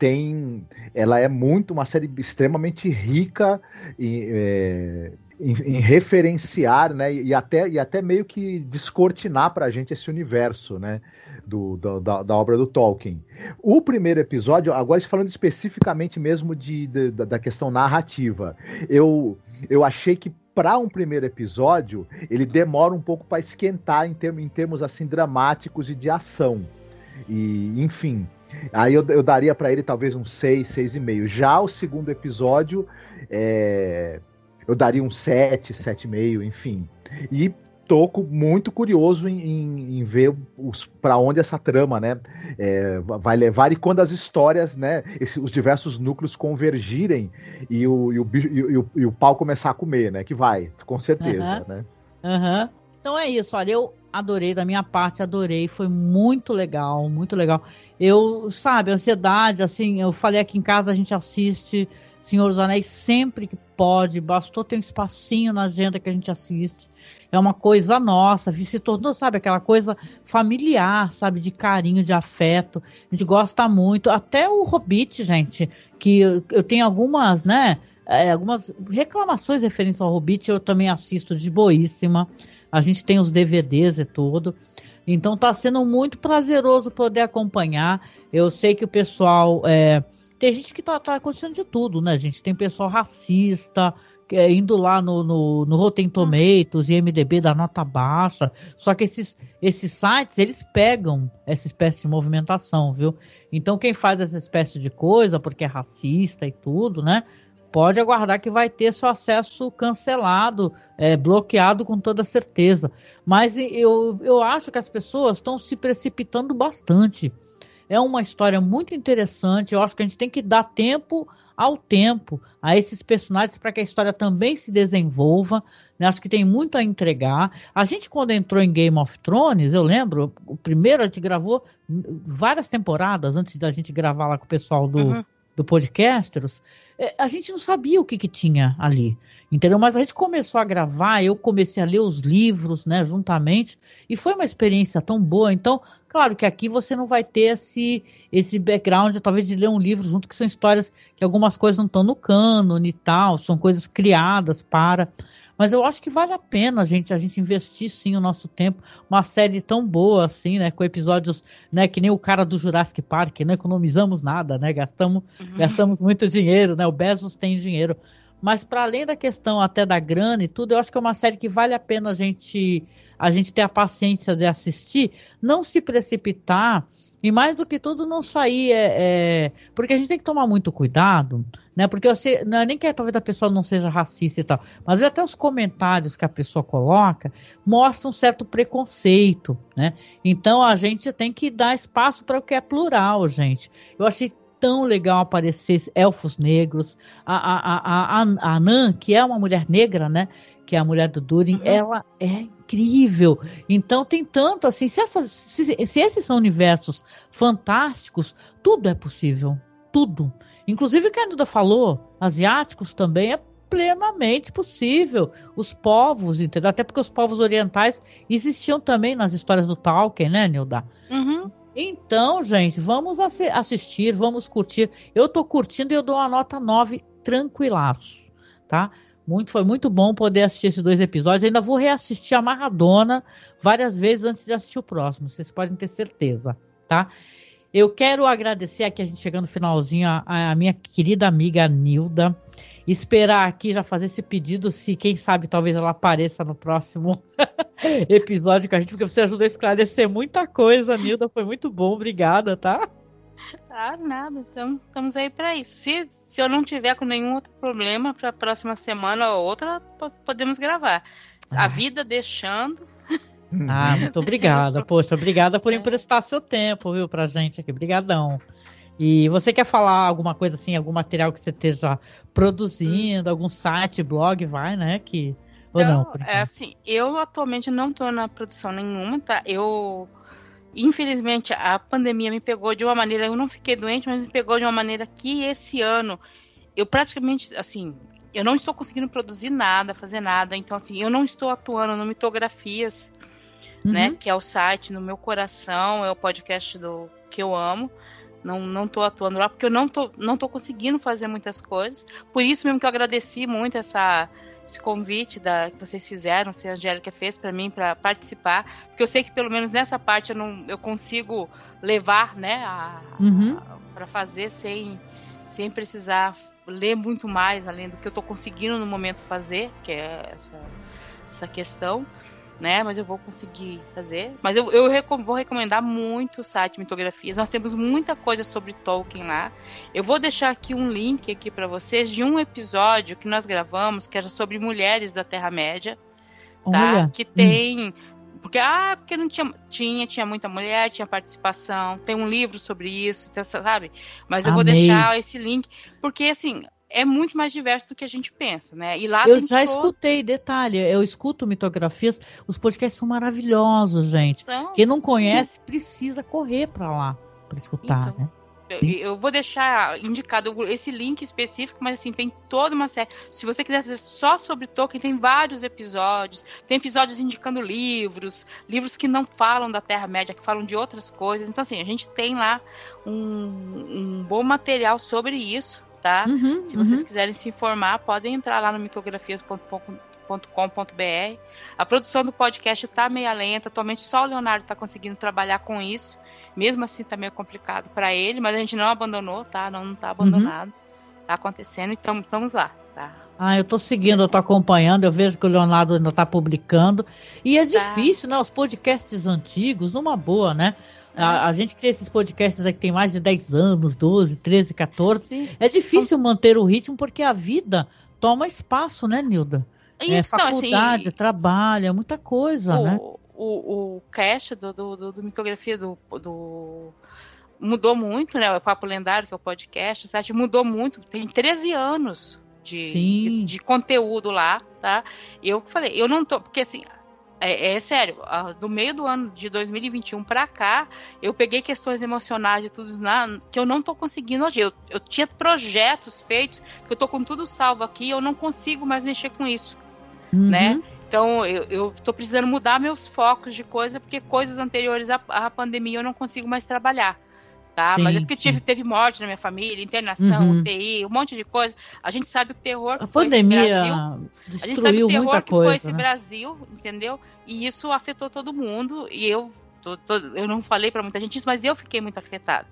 tem, ela é muito uma série extremamente rica é, em, em, referenciar, né, e até, e até meio que descortinar para a gente esse universo, né, do, do da, da, obra do Tolkien. O primeiro episódio, agora falando especificamente mesmo de, de da questão narrativa, eu, eu achei que para um primeiro episódio ele demora um pouco para esquentar em, termos, em termos assim dramáticos e de ação. E, enfim, aí eu, eu daria para ele talvez um 6, 6,5. Já o segundo episódio, é, eu daria um 7, 7,5, enfim. E tô muito curioso em, em, em ver para onde essa trama né, é, vai levar e quando as histórias, né, esse, os diversos núcleos convergirem e o, e o, e o, e o pau começar a comer, né? Que vai, com certeza, uhum. né? Uhum. Então é isso, olha, eu adorei, da minha parte, adorei, foi muito legal, muito legal. Eu, sabe, ansiedade, assim, eu falei aqui em casa, a gente assiste Senhor dos Anéis sempre que pode, bastou ter um espacinho na agenda que a gente assiste. É uma coisa nossa, se tornou, sabe, aquela coisa familiar, sabe, de carinho, de afeto. A gente gosta muito. Até o Hobbit, gente, que eu, tenho algumas, né, é, algumas reclamações referentes ao Hobbit, eu também assisto de boíssima. A gente tem os DVDs e tudo. Então está sendo muito prazeroso poder acompanhar. Eu sei que o pessoal. É, tem gente que tá, tá acontecendo de tudo, né, gente? Tem pessoal racista, é, indo lá no, no, no Rotten Tomatoes e MDB da nota baixa. Só que esses, esses sites, eles pegam essa espécie de movimentação, viu? Então quem faz essa espécie de coisa, porque é racista e tudo, né? Pode aguardar que vai ter seu acesso cancelado, é, bloqueado com toda certeza. Mas eu, eu acho que as pessoas estão se precipitando bastante. É uma história muito interessante. Eu acho que a gente tem que dar tempo ao tempo a esses personagens para que a história também se desenvolva. Né? Acho que tem muito a entregar. A gente, quando entrou em Game of Thrones, eu lembro, o primeiro a gente gravou várias temporadas antes da gente gravar lá com o pessoal do, uhum. Do Podcasters. É, a gente não sabia o que, que tinha ali. Entendeu? Mas a gente começou a gravar, eu comecei a ler os livros, né, juntamente, e foi uma experiência tão boa. Então, claro que aqui você não vai ter esse, esse background, talvez, de ler um livro junto, que são histórias que algumas coisas não estão no cânone e tal, são coisas criadas para. Mas eu acho que vale a pena a gente, a gente investir sim o nosso tempo. Uma série tão boa assim, né? Com episódios, né? Que nem o cara do Jurassic Park, não economizamos nada, né? Gastamos, uhum. gastamos muito dinheiro, né? O Bezos tem dinheiro. Mas para além da questão até da grana e tudo, eu acho que é uma série que vale a pena a gente a gente ter a paciência de assistir, não se precipitar e mais do que tudo não sair é, é porque a gente tem que tomar muito cuidado, né? Porque você não é nem que talvez a pessoa não seja racista e tal, mas até os comentários que a pessoa coloca mostram um certo preconceito, né? Então a gente tem que dar espaço para o que é plural, gente. Eu achei tão legal aparecer elfos negros. A, a, a, a, a Nan, que é uma mulher negra, né? Que é a mulher do Durin, uhum. ela é incrível. Então tem tanto assim, se, essas, se, se esses são universos fantásticos, tudo é possível. Tudo. Inclusive o que a Anuda falou, asiáticos também é plenamente possível. Os povos, entendeu? Até porque os povos orientais existiam também nas histórias do Tolkien, né, Nilda? Uhum. Então, gente, vamos assi assistir, vamos curtir. Eu tô curtindo e eu dou uma nota 9 tranquilaço, tá? Muito, foi muito bom poder assistir esses dois episódios. Ainda vou reassistir a Maradona várias vezes antes de assistir o próximo, vocês podem ter certeza, tá? Eu quero agradecer aqui, a gente chegando no finalzinho, a, a minha querida amiga Nilda. Esperar aqui já fazer esse pedido, se quem sabe talvez ela apareça no próximo <laughs> episódio com a gente, porque você ajudou a esclarecer muita coisa, Nilda. Foi muito bom, obrigada, tá? <laughs> Ah, nada. Então, estamos aí para isso. Se, se eu não tiver com nenhum outro problema para a próxima semana ou outra, podemos gravar. A vida deixando. Ah, muito obrigada. Poxa, obrigada por emprestar seu tempo, viu, pra gente aqui. Obrigadão. E você quer falar alguma coisa assim, algum material que você esteja produzindo, hum. algum site, blog, vai, né? Que ou então, não? É assim, eu atualmente não estou na produção nenhuma, tá? Eu infelizmente a pandemia me pegou de uma maneira, eu não fiquei doente, mas me pegou de uma maneira que esse ano eu praticamente, assim, eu não estou conseguindo produzir nada, fazer nada, então assim, eu não estou atuando no mitografias, uhum. né, que é o site no meu coração, é o podcast do que eu amo. Não, não tô atuando lá porque eu não tô, não tô conseguindo fazer muitas coisas. Por isso mesmo que eu agradeci muito essa esse convite da, que vocês fizeram, se a Angélica fez para mim para participar, porque eu sei que pelo menos nessa parte eu, não, eu consigo levar, né, uhum. para fazer sem, sem precisar ler muito mais além do que eu estou conseguindo no momento fazer, que é essa, essa questão né? Mas eu vou conseguir fazer. Mas eu, eu vou recomendar muito o site Mitografias. Nós temos muita coisa sobre Tolkien lá. Eu vou deixar aqui um link aqui para vocês de um episódio que nós gravamos que era sobre mulheres da Terra Média, tá? Olha. Que tem hum. porque ah, porque não tinha tinha tinha muita mulher, tinha participação. Tem um livro sobre isso, então, sabe? Mas eu Amei. vou deixar esse link porque assim é muito mais diverso do que a gente pensa, né? E lá eu já todo... escutei, detalhe, eu escuto mitografias, os podcasts são maravilhosos, gente. Então, Quem não conhece sim. precisa correr para lá para escutar, Isso. né? Eu, eu, vou deixar indicado esse link específico, mas assim, tem toda uma série. Se você quiser ver só sobre Tolkien, tem vários episódios. Tem episódios indicando livros, livros que não falam da Terra-média, que falam de outras coisas. Então, assim, a gente tem lá um, um bom material sobre isso tá? Uhum, Se vocês uhum. quiserem se informar, podem entrar lá no mitografias.com.br. A produção do podcast tá meio lenta, atualmente só o Leonardo tá conseguindo trabalhar com isso. Mesmo assim tá meio complicado para ele, mas a gente não abandonou, tá? Não, não tá abandonado. Uhum. Tá acontecendo, então estamos lá, tá? Ah, eu tô seguindo, eu tô acompanhando, eu vejo que o Leonardo ainda tá publicando. E é tá. difícil, né? Os podcasts antigos, numa boa, né? A, a, gente cria esses podcasts aqui tem mais de 10 anos, 12, 13, 14. Sim. É difícil manter o ritmo porque a vida toma espaço, né, Nilda? Isso, é faculdade, assim, trabalho, é muita coisa, o, né? O, o cast do, do, do, do mitografia do, do mudou muito, né? O Papo Lendário, que é o podcast, o site mudou muito. Tem 13 anos de, de, de, conteúdo lá, tá? Eu falei, eu não tô. Porque assim, é, é, sério, do meio do ano de 2021 para cá, eu peguei questões emocionais e tudo na, que eu não tô conseguindo hoje. Eu, eu tinha projetos feitos que eu tô com tudo salvo aqui eu não consigo mais mexer com isso, uhum. né? Então eu, eu tô precisando mudar meus focos de coisa, porque coisas anteriores à, à pandemia eu não consigo mais trabalhar tá? Sim, Mas é porque tive, teve morte na minha família, internação, uhum. UTI, um monte de coisa. A gente sabe o terror que a foi pandemia esse Brasil. A gente sabe o terror que coisa, foi esse né? Brasil, entendeu? E isso afetou todo mundo. E eu, tô, tô, eu não falei para muita gente isso, mas eu fiquei muito afetada.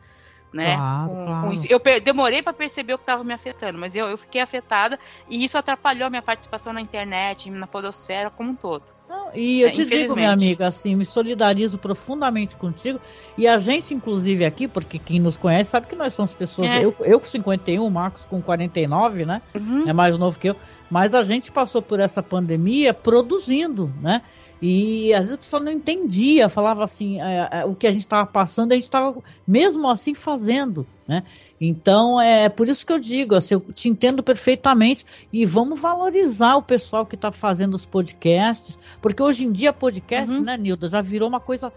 Né? Claro, com, claro. Com. Eu demorei para perceber o que estava me afetando, mas eu, eu fiquei afetada e isso atrapalhou a minha participação na internet, na podosfera como um todo. Não, e eu é, te digo, minha amiga, assim, me solidarizo profundamente contigo. E a gente, inclusive, aqui, porque quem nos conhece sabe que nós somos pessoas. É. Eu, eu com 51, o Marcos com 49, né? Uhum. É mais novo que eu. Mas a gente passou por essa pandemia produzindo, né? E às vezes a pessoa não entendia, falava assim, é, é, o que a gente estava passando, a gente estava mesmo assim fazendo, né? Então é por isso que eu digo, assim, eu te entendo perfeitamente e vamos valorizar o pessoal que está fazendo os podcasts, porque hoje em dia podcast, uhum. né, Nilda, já virou uma coisa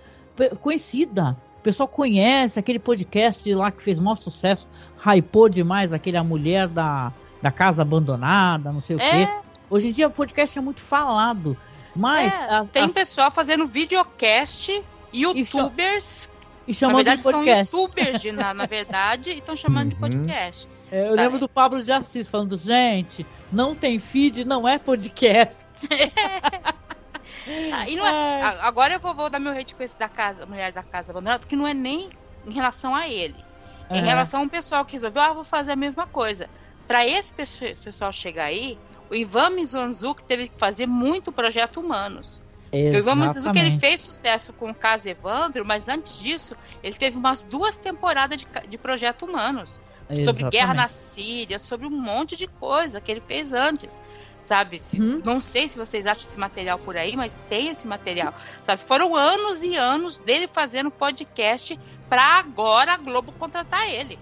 conhecida. O pessoal conhece aquele podcast lá que fez maior sucesso, hypou demais aquele A Mulher da da casa abandonada, não sei o É. quê. Hoje em dia o podcast é muito falado. Mas É, as- tem as- pessoal fazendo videocast, youtubers. E Na chamando verdade, de podcast. são youtubers, de- na, na verdade, e estão chamando de Uhum. podcast. É, eu lembro do Pablo de Assis falando, gente, não tem feed, não é podcast. Ah, <laughs> e não é- agora eu vou, vou dar meu hate com esse da casa, mulher da casa abandonada, porque não é nem em relação a ele. É em relação a um pessoal que resolveu, ah, vou fazer a mesma coisa. Pra esse pesso- pessoal chegar aí, o Ivan Mizanzuki teve que fazer muito projeto humanos. O Ivan Mizanzuki ele Exatamente. fez sucesso com o caso Evandro, mas antes disso, ele teve umas duas temporadas de, de projeto humanos. Sobre guerra na Síria, sobre um monte de coisa que ele fez antes. Sabe? Uhum. Não sei se vocês acham esse material por aí, mas tem esse material. Sabe? Foram anos e anos dele fazendo podcast pra agora a Globo contratar ele.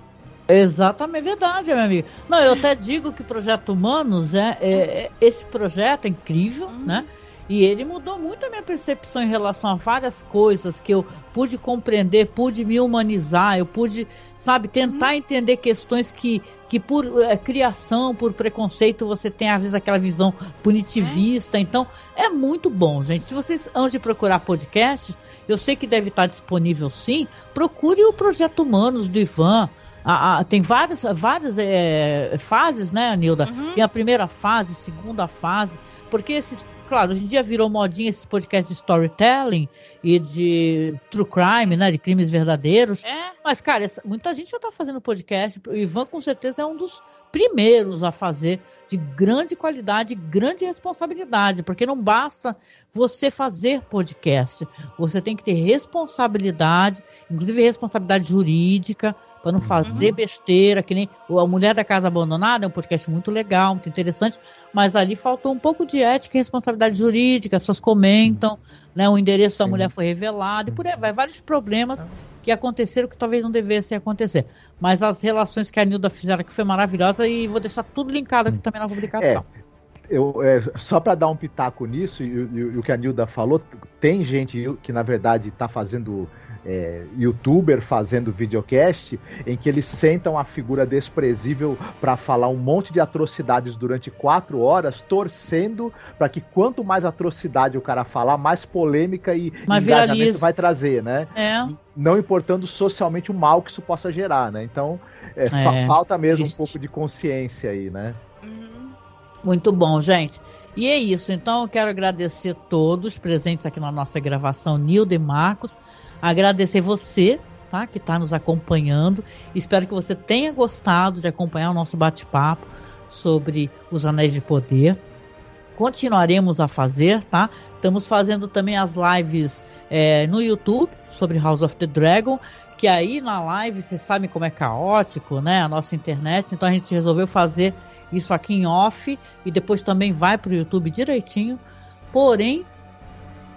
Exatamente, é verdade, meu amigo. Não, eu até digo que o Projeto Humanos, é, é- é- esse projeto é incrível, Uhum. né? E ele mudou muito a minha percepção em relação a várias coisas que eu pude compreender, pude me humanizar, eu pude, sabe, tentar entender questões que, que por eh, criação, por preconceito, você tem às vezes aquela visão punitivista. Então, é muito bom, gente. Se vocês antes de procurar podcasts, eu sei que deve estar disponível sim, procure o Projeto Humanos do Ivan. Ah, ah, tem várias, várias eh, fases, né, Anilda? Uhum. Tem a primeira fase, segunda fase, porque esses, claro, hoje em dia virou modinha esses podcasts de storytelling e de true crime, né, de crimes verdadeiros. É, Mas, cara, essa- muita gente já está fazendo podcast. O Ivan, com certeza, é um dos primeiros a fazer de grande qualidade, grande responsabilidade, porque não basta você fazer podcast. Você tem que ter responsabilidade, inclusive responsabilidade jurídica, para não fazer besteira, que nem a Mulher da Casa Abandonada, é um podcast muito legal, muito interessante, mas ali faltou um pouco de ética e responsabilidade jurídica, as pessoas comentam, né, o endereço da Sim. mulher foi revelado, e por aí vai, vários problemas que aconteceram que talvez não devessem acontecer. Mas as relações que a Nilda fizeram aqui foi maravilhosa e vou deixar tudo linkado aqui também na publicação. Eu, é, só para dar um pitaco nisso, e, e- e o que a Nilda falou, tem gente que na verdade está fazendo é, youtuber, fazendo videocast, em que eles sentam a figura desprezível para falar um monte de atrocidades durante quatro horas, torcendo para que quanto mais atrocidade o cara falar, mais polêmica e Mas engajamento viraliza. vai trazer, né? É, Não importando socialmente o mal que isso possa gerar, né? Então é, fa- É, falta mesmo triste. um pouco de consciência aí, né? uhum. muito bom, gente. E é isso. Então eu quero agradecer todos presentes aqui na nossa gravação, Nilda e Marcos. Agradecer você, tá? Que está nos acompanhando. Espero que você tenha gostado de acompanhar o nosso bate-papo sobre os Anéis de Poder. Continuaremos a fazer, tá? Estamos fazendo também as lives é, no YouTube sobre House of the Dragon. Que aí na live, vocês sabem como é caótico, né? A nossa internet. Então a gente resolveu fazer isso aqui em off e depois também vai para o YouTube direitinho. Porém,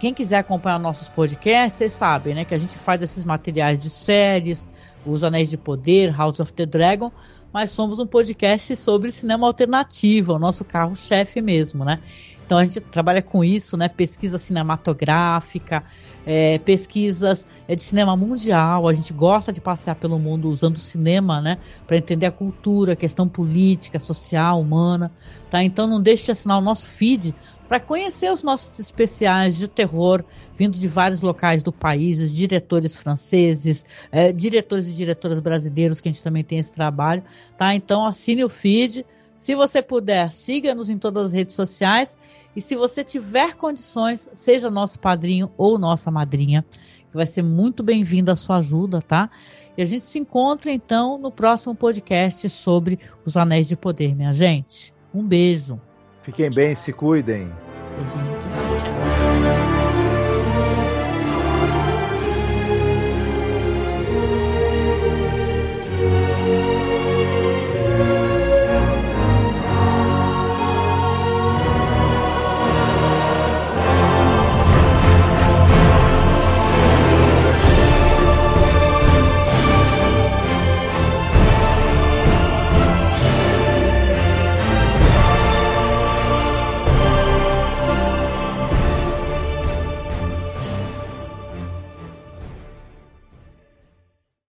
quem quiser acompanhar nossos podcasts, vocês sabem, né? Que a gente faz esses materiais de séries, Os Anéis de Poder, House of the Dragon, mas somos um podcast sobre cinema alternativo, é o nosso carro-chefe mesmo, né? Então a gente trabalha com isso, né? Pesquisa cinematográfica, é, pesquisas é, de cinema mundial. A gente gosta de passear pelo mundo usando o cinema, né? Para entender a cultura, a questão política, social, humana, tá? Então não deixe de assinar o nosso feed para conhecer os nossos especiais de terror vindo de vários locais do país, diretores franceses, é, diretores e diretoras brasileiros que a gente também tem esse trabalho, tá? Então assine o feed. Se você puder, siga-nos em todas as redes sociais. E se você tiver condições, seja nosso padrinho ou nossa madrinha, que vai ser muito bem-vinda a sua ajuda, tá? E a gente se encontra então no próximo podcast sobre os Anéis de Poder, minha gente. Um beijo. Fiquem bem, se cuidem.